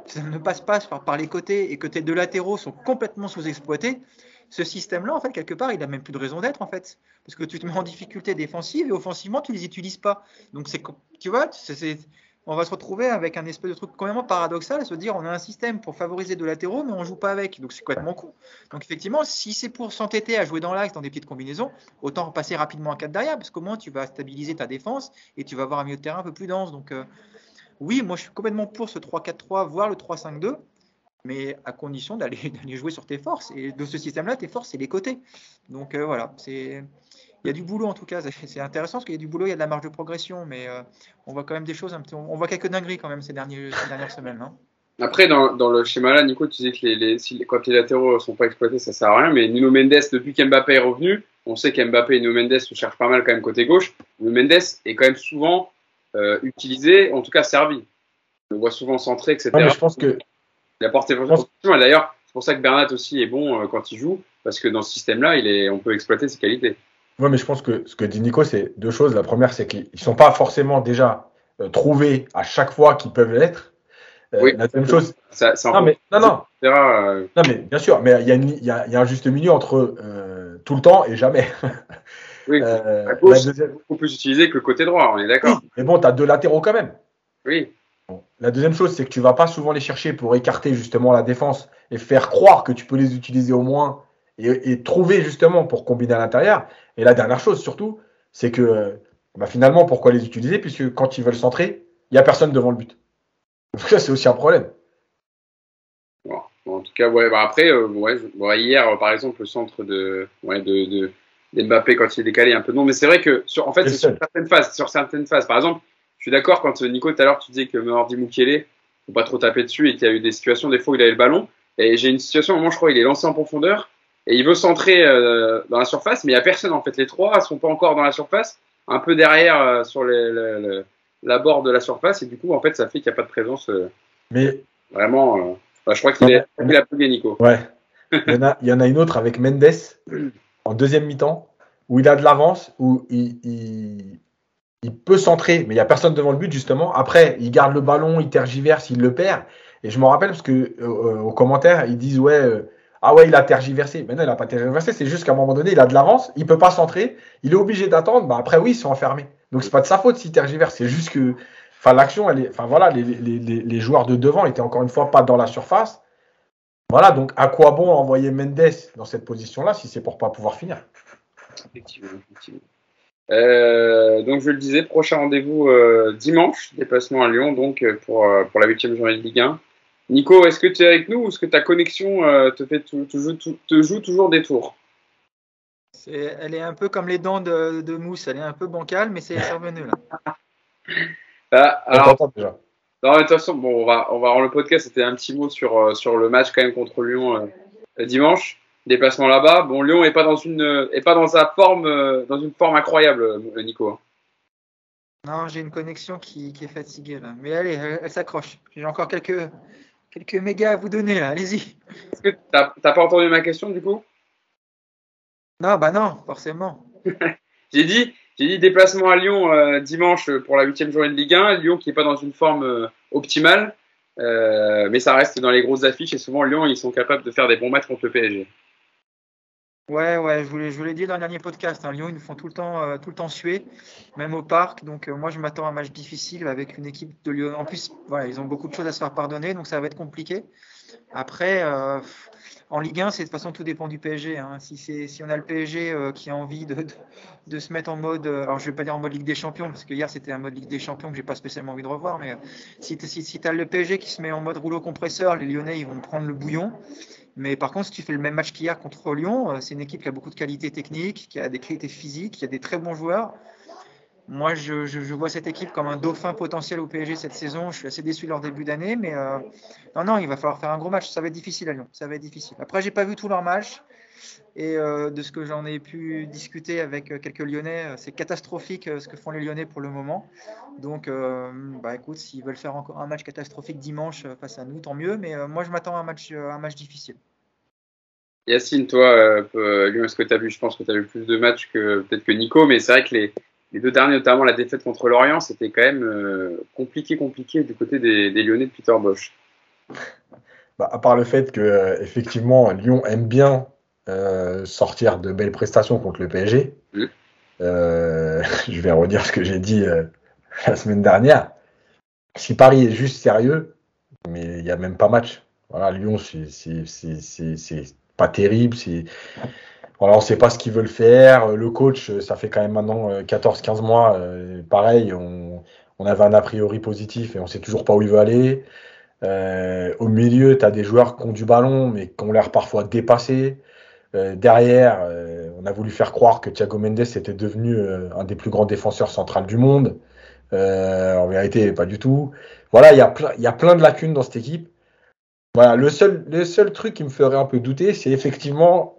ça ne passe pas par les côtés et que tes deux latéraux sont complètement sous-exploités, ce système-là, en fait, quelque part, il n'a même plus de raison d'être, en fait. Parce que tu te mets en difficulté défensive et offensivement, tu ne les utilises pas. Donc, c'est, tu vois, on va se retrouver avec un espèce de truc complètement paradoxal à se dire on a un système pour favoriser de latéraux, mais on joue pas avec. Donc, c'est complètement con. Donc, effectivement, si c'est pour s'entêter à jouer dans l'axe, dans des petites combinaisons, autant repasser rapidement à 4 derrière, parce qu'au moins, tu vas stabiliser ta défense et tu vas avoir un milieu de terrain un peu plus dense. Donc, euh, oui, moi, je suis complètement pour ce 3-4-3, voire le 3-5-2 mais à condition d'aller jouer sur tes forces. Et de ce système-là, tes forces, c'est les côtés. Donc euh, voilà, c'est il y a du boulot en tout cas. C'est intéressant parce qu'il y a du boulot, il y a de la marge de progression, mais euh, on voit quand même des choses. Un petit, on voit quelques dingueries quand même ces, derniers, dernières semaines. Hein. Après, dans, dans, le schéma-là, Nico, tu disais que les, les, si, quand les latéraux ne sont pas exploités, ça sert à rien. Mais Nuno Mendes, depuis qu'Mbappé est revenu, on sait qu'Mbappé et Nuno Mendes se cherchent pas mal quand même côté gauche. Nuno Mendes est quand même souvent euh, utilisé, en tout cas servi. On le voit souvent centré, etc. je pense que il apporte ses D'ailleurs, c'est pour ça que Bernat aussi est bon euh, quand il joue, parce que dans ce système-là, il est, on peut exploiter ses qualités. Oui, mais je pense que ce que dit Nico, c'est deux choses. La première, c'est qu'ils ne sont pas forcément déjà euh, trouvés à chaque fois qu'ils peuvent l'être. Euh, oui, la deuxième chose. Ça, non, mais, non, non. non, mais bien sûr, mais il y, y, y, a un juste milieu entre tout le temps et jamais. oui, la gauche, deuxième... beaucoup plus utilisé que le côté droit, on est d'accord. mais bon, tu as deux latéraux quand même. Oui. La deuxième chose, c'est que tu vas pas souvent les chercher pour écarter justement la défense et faire croire que tu peux les utiliser au moins et, trouver justement pour combiner à l'intérieur. Et la dernière chose surtout, c'est que bah, finalement, pourquoi les utiliser? Puisque quand ils veulent centrer, il n'y a personne devant le but. Donc ça, c'est aussi un problème. en tout cas, ouais, bah, après, euh, ouais, hier, par exemple, le centre de, ouais, de, Mbappé quand il est décalé un peu non, mais c'est vrai que sur, en fait, c'est sur certaines phases, sur certaines phases. Par exemple, suis d'accord quand euh, Nico tout à l'heure tu disais que Mordi Mukiele, faut pas trop taper dessus et qu'il y a eu des situations des fois où il avait le ballon. Et j'ai une situation où moi je crois il est lancé en profondeur et il veut centrer euh, dans la surface, mais il y a personne en fait. Les trois sont pas encore dans la surface, un peu derrière euh, sur les, la bord de la surface et du coup en fait ça fait qu'il n'y a pas de présence. mais vraiment, je crois qu'il est il a plus Nico. Ouais. il, y en a, il y en a une autre avec Mendes en deuxième mi-temps où il a de l'avance, où il, il peut centrer, mais il n'y a personne devant le but, justement. Après, il garde le ballon, il tergiverse, il le perd. Et je me rappelle parce que euh, euh, aux commentaires, ils disent ouais, euh, ah ouais, il a tergiversé. Mais non, il n'a pas tergiversé. C'est juste qu'à un moment donné, il a de l'avance, il peut pas centrer, il est obligé d'attendre. Bah après, oui, ils sont enfermés. Donc c'est pas de sa faute si tergiverse, c'est juste que enfin l'action enfin voilà les, joueurs de devant étaient encore une fois pas dans la surface. Voilà, donc à quoi bon envoyer Mendes dans cette position-là si c'est pour pas pouvoir finir? Effectivement, effectivement. Euh, donc je le disais, prochain rendez-vous euh, dimanche, déplacement à Lyon donc euh, pour, euh, pour la huitième journée de Ligue 1. Nico, est-ce que tu es avec nous ou est-ce que ta connexion euh, te, fait tout- te, joue, tout- te joue toujours des tours? Elle est un peu comme les dents de, de mousse, elle est un peu bancale, mais c'est revenu là. Ah, On Alors, déjà. non, de toute façon, bon, on va, on va rendre le podcast. C'était un petit mot sur, sur le match quand même contre Lyon euh, euh, dimanche. Déplacement là-bas. Bon, Lyon est pas dans une, est pas dans sa forme, euh, dans une forme incroyable, euh, Nico. hein. Non, j'ai une connexion qui, qui est fatiguée là. Mais allez, elle, elle s'accroche. J'ai encore quelques, quelques mégas à vous donner là, allez-y. Est-ce que t'as t'as pas entendu ma question du coup? Non, bah non, forcément. J'ai dit, j'ai dit déplacement à Lyon euh, dimanche pour la huitième journée de Ligue 1. Lyon qui est pas dans une forme euh, optimale, euh, mais ça reste dans les grosses affiches et souvent Lyon ils sont capables de faire des bons matchs contre le PSG. Ouais, ouais, je vous l'ai, je vous dit dans le dernier podcast. hein, Lyon, ils nous font tout le temps, euh, tout le temps suer, même au parc. Donc, euh, moi, je m'attends à un match difficile avec une équipe de Lyon. En plus, voilà, ils ont beaucoup de choses à se faire pardonner, donc ça va être compliqué. Après, euh, en Ligue 1, c'est de toute façon tout dépend du PSG. hein. Si, c'est, si on a le PSG euh, qui a envie de, de, de se mettre en mode, euh, alors je vais pas dire en mode Ligue des Champions, parce que hier c'était un mode Ligue des Champions que j'ai pas spécialement envie de revoir, mais euh, si, si, si tu as le PSG qui se met en mode rouleau compresseur, les Lyonnais ils vont prendre le bouillon. Mais par contre, si tu fais le même match qu'hier contre Lyon, euh, c'est une équipe qui a beaucoup de qualités techniques, qui a des qualités physiques, qui a des très bons joueurs. Moi, je, vois cette équipe comme un dauphin potentiel au PSG cette saison. Je suis assez déçu de leur début d'année, mais euh, non, non, il va falloir faire un gros match. Ça va être difficile à Lyon. Ça va être difficile. Après, j'ai pas vu tous leurs matchs. Et euh, de ce que j'en ai pu discuter avec euh, quelques Lyonnais, euh, c'est catastrophique ce que font les Lyonnais pour le moment. Donc, euh, bah écoute, s'ils veulent faire encore un match catastrophique dimanche face à nous, tant mieux. Mais euh, moi, je m'attends à un match, un match difficile. Yacine, toi, euh, Lyon, est-ce que tu as vu Je pense que tu as vu plus de matchs que peut-être que Nico, mais c'est vrai que les, les deux derniers, notamment la défaite contre Lorient, c'était quand même euh, compliqué, compliqué du côté des, des Lyonnais de Peter Bosch. Bah, à part le fait que euh, effectivement Lyon aime bien euh, sortir de belles prestations contre le PSG, Mm. euh, je vais redire ce que j'ai dit euh, la semaine dernière. Si Paris est juste sérieux, mais il n'y a même pas match. Voilà, Lyon, c'est- c'est c'est- c'est- c'est pas terrible. c'est- Voilà, on ne sait pas ce qu'ils veulent faire. Le coach, ça fait quand même maintenant euh, 14-15 mois. euh, pareil, on, on avait un a priori positif et on ne sait toujours pas où il veut aller. Euh, au milieu, tu as des joueurs qui ont du ballon, mais qui ont l'air parfois dépassés. Euh, derrière, euh, on a voulu faire croire que Thiago Mendes était devenu euh, un des plus grands défenseurs centrales du monde. En vérité, pas du tout. Voilà, il y, a plein- de lacunes dans cette équipe. Voilà, le seul, le seul truc qui me ferait un peu douter, c'est effectivement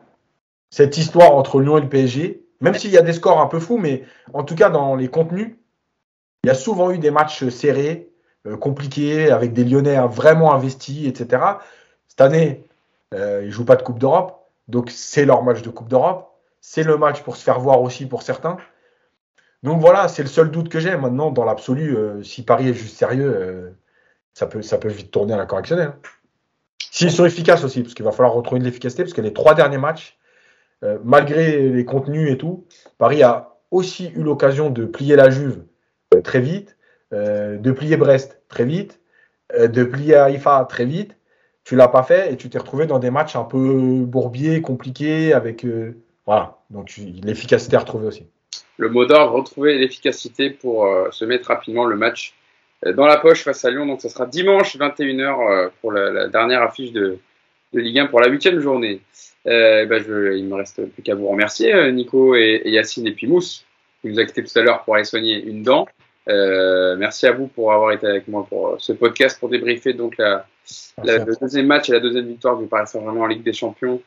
cette histoire entre Lyon et le PSG. Même s'il y a des scores un peu fous, mais en tout cas, dans les contenus, il y a souvent eu des matchs serrés, compliqués, avec des Lyonnais vraiment investis, etc. Cette année, ils jouent pas de Coupe d'Europe, donc c'est leur match de Coupe d'Europe. C'est le match pour se faire voir aussi pour certains. Donc voilà, c'est le seul doute que j'ai. Maintenant, dans l'absolu, euh, si Paris est juste sérieux, euh, ça, peut, ça peut vite tourner à la correctionnelle. S'ils sont efficaces aussi, parce qu'il va falloir retrouver de l'efficacité, parce que les trois derniers matchs, euh, malgré les contenus et tout, Paris a aussi eu l'occasion de plier la Juve très vite, de plier Brest très vite, de plier Haïfa très vite. Tu l'as pas fait et tu t'es retrouvé dans des matchs un peu bourbiers, compliqués, avec euh, voilà. Donc l'efficacité à retrouver aussi. Le mot d'ordre, retrouver l'efficacité pour euh, se mettre rapidement le match euh, dans la poche face à Lyon. Donc ça sera dimanche 21h euh, pour la, dernière affiche de, Ligue 1 pour la huitième journée. Euh, ben, je, il me reste plus qu'à vous remercier, Nico et, et Yacine et puis Mousse, qui nous a quitté tout à l'heure pour aller soigner une dent. Euh, merci à vous pour avoir été avec moi pour euh, ce podcast pour débriefer donc la, la- le deuxième match et la deuxième victoire du Paris Saint-Germain en Ligue des Champions.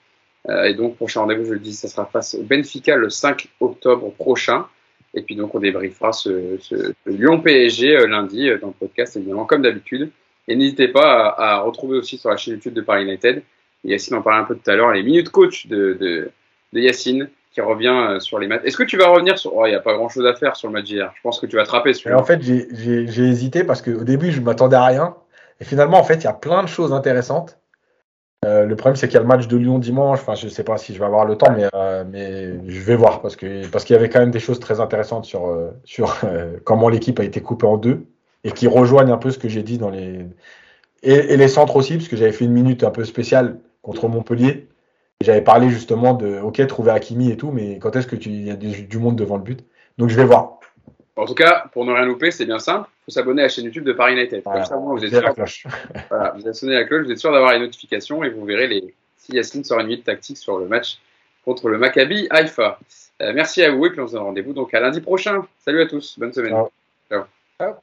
Euh, et donc, prochain rendez-vous, je le dis, ça sera face au Benfica le 5 octobre prochain. Et puis donc, on débriefera ce, ce, ce Lyon-PSG euh, lundi euh, dans le podcast, évidemment, comme d'habitude. Et n'hésitez pas à, à retrouver aussi sur la chaîne YouTube de Paris United. Et Yacine en parlait un peu tout à l'heure, les minutes coach de, de, de Yacine qui revient euh, sur les matchs. Est-ce que tu vas revenir sur. Oh, il n'y a pas grand chose à faire sur le match d'hier. Je pense que tu vas attraper celui-là. en fait, j'ai- hésité parce qu'au début, je m'attendais à rien. Et finalement, en fait, il y a plein de choses intéressantes. Euh, le problème, c'est qu'il y a le match de Lyon dimanche. Enfin, je sais pas si je vais avoir le temps, mais, euh, je vais voir parce qu'il y avait quand même des choses très intéressantes sur comment l'équipe a été coupée en deux et qui rejoignent un peu ce que j'ai dit dans les et, et les centres aussi, parce que j'avais fait une minute un peu spéciale contre Montpellier. J'avais parlé justement de OK, trouver Hakimi et tout, mais quand est-ce que tu y a du, du monde devant le but? Donc je vais voir. En tout cas, pour ne rien louper, c'est bien simple. Il faut s'abonner à la chaîne YouTube de Paris United. Comme ça, moi, vous êtes C'est la sûr, cloche. voilà, vous sonné la cloche, vous êtes sûr d'avoir les notifications et vous verrez les, si Yacine sort une minute tactique sur le match contre le Maccabi Haïfa. Euh, merci à vous et puis on se donne rendez-vous donc à lundi prochain. Salut à tous, bonne semaine. Ciao. Ciao.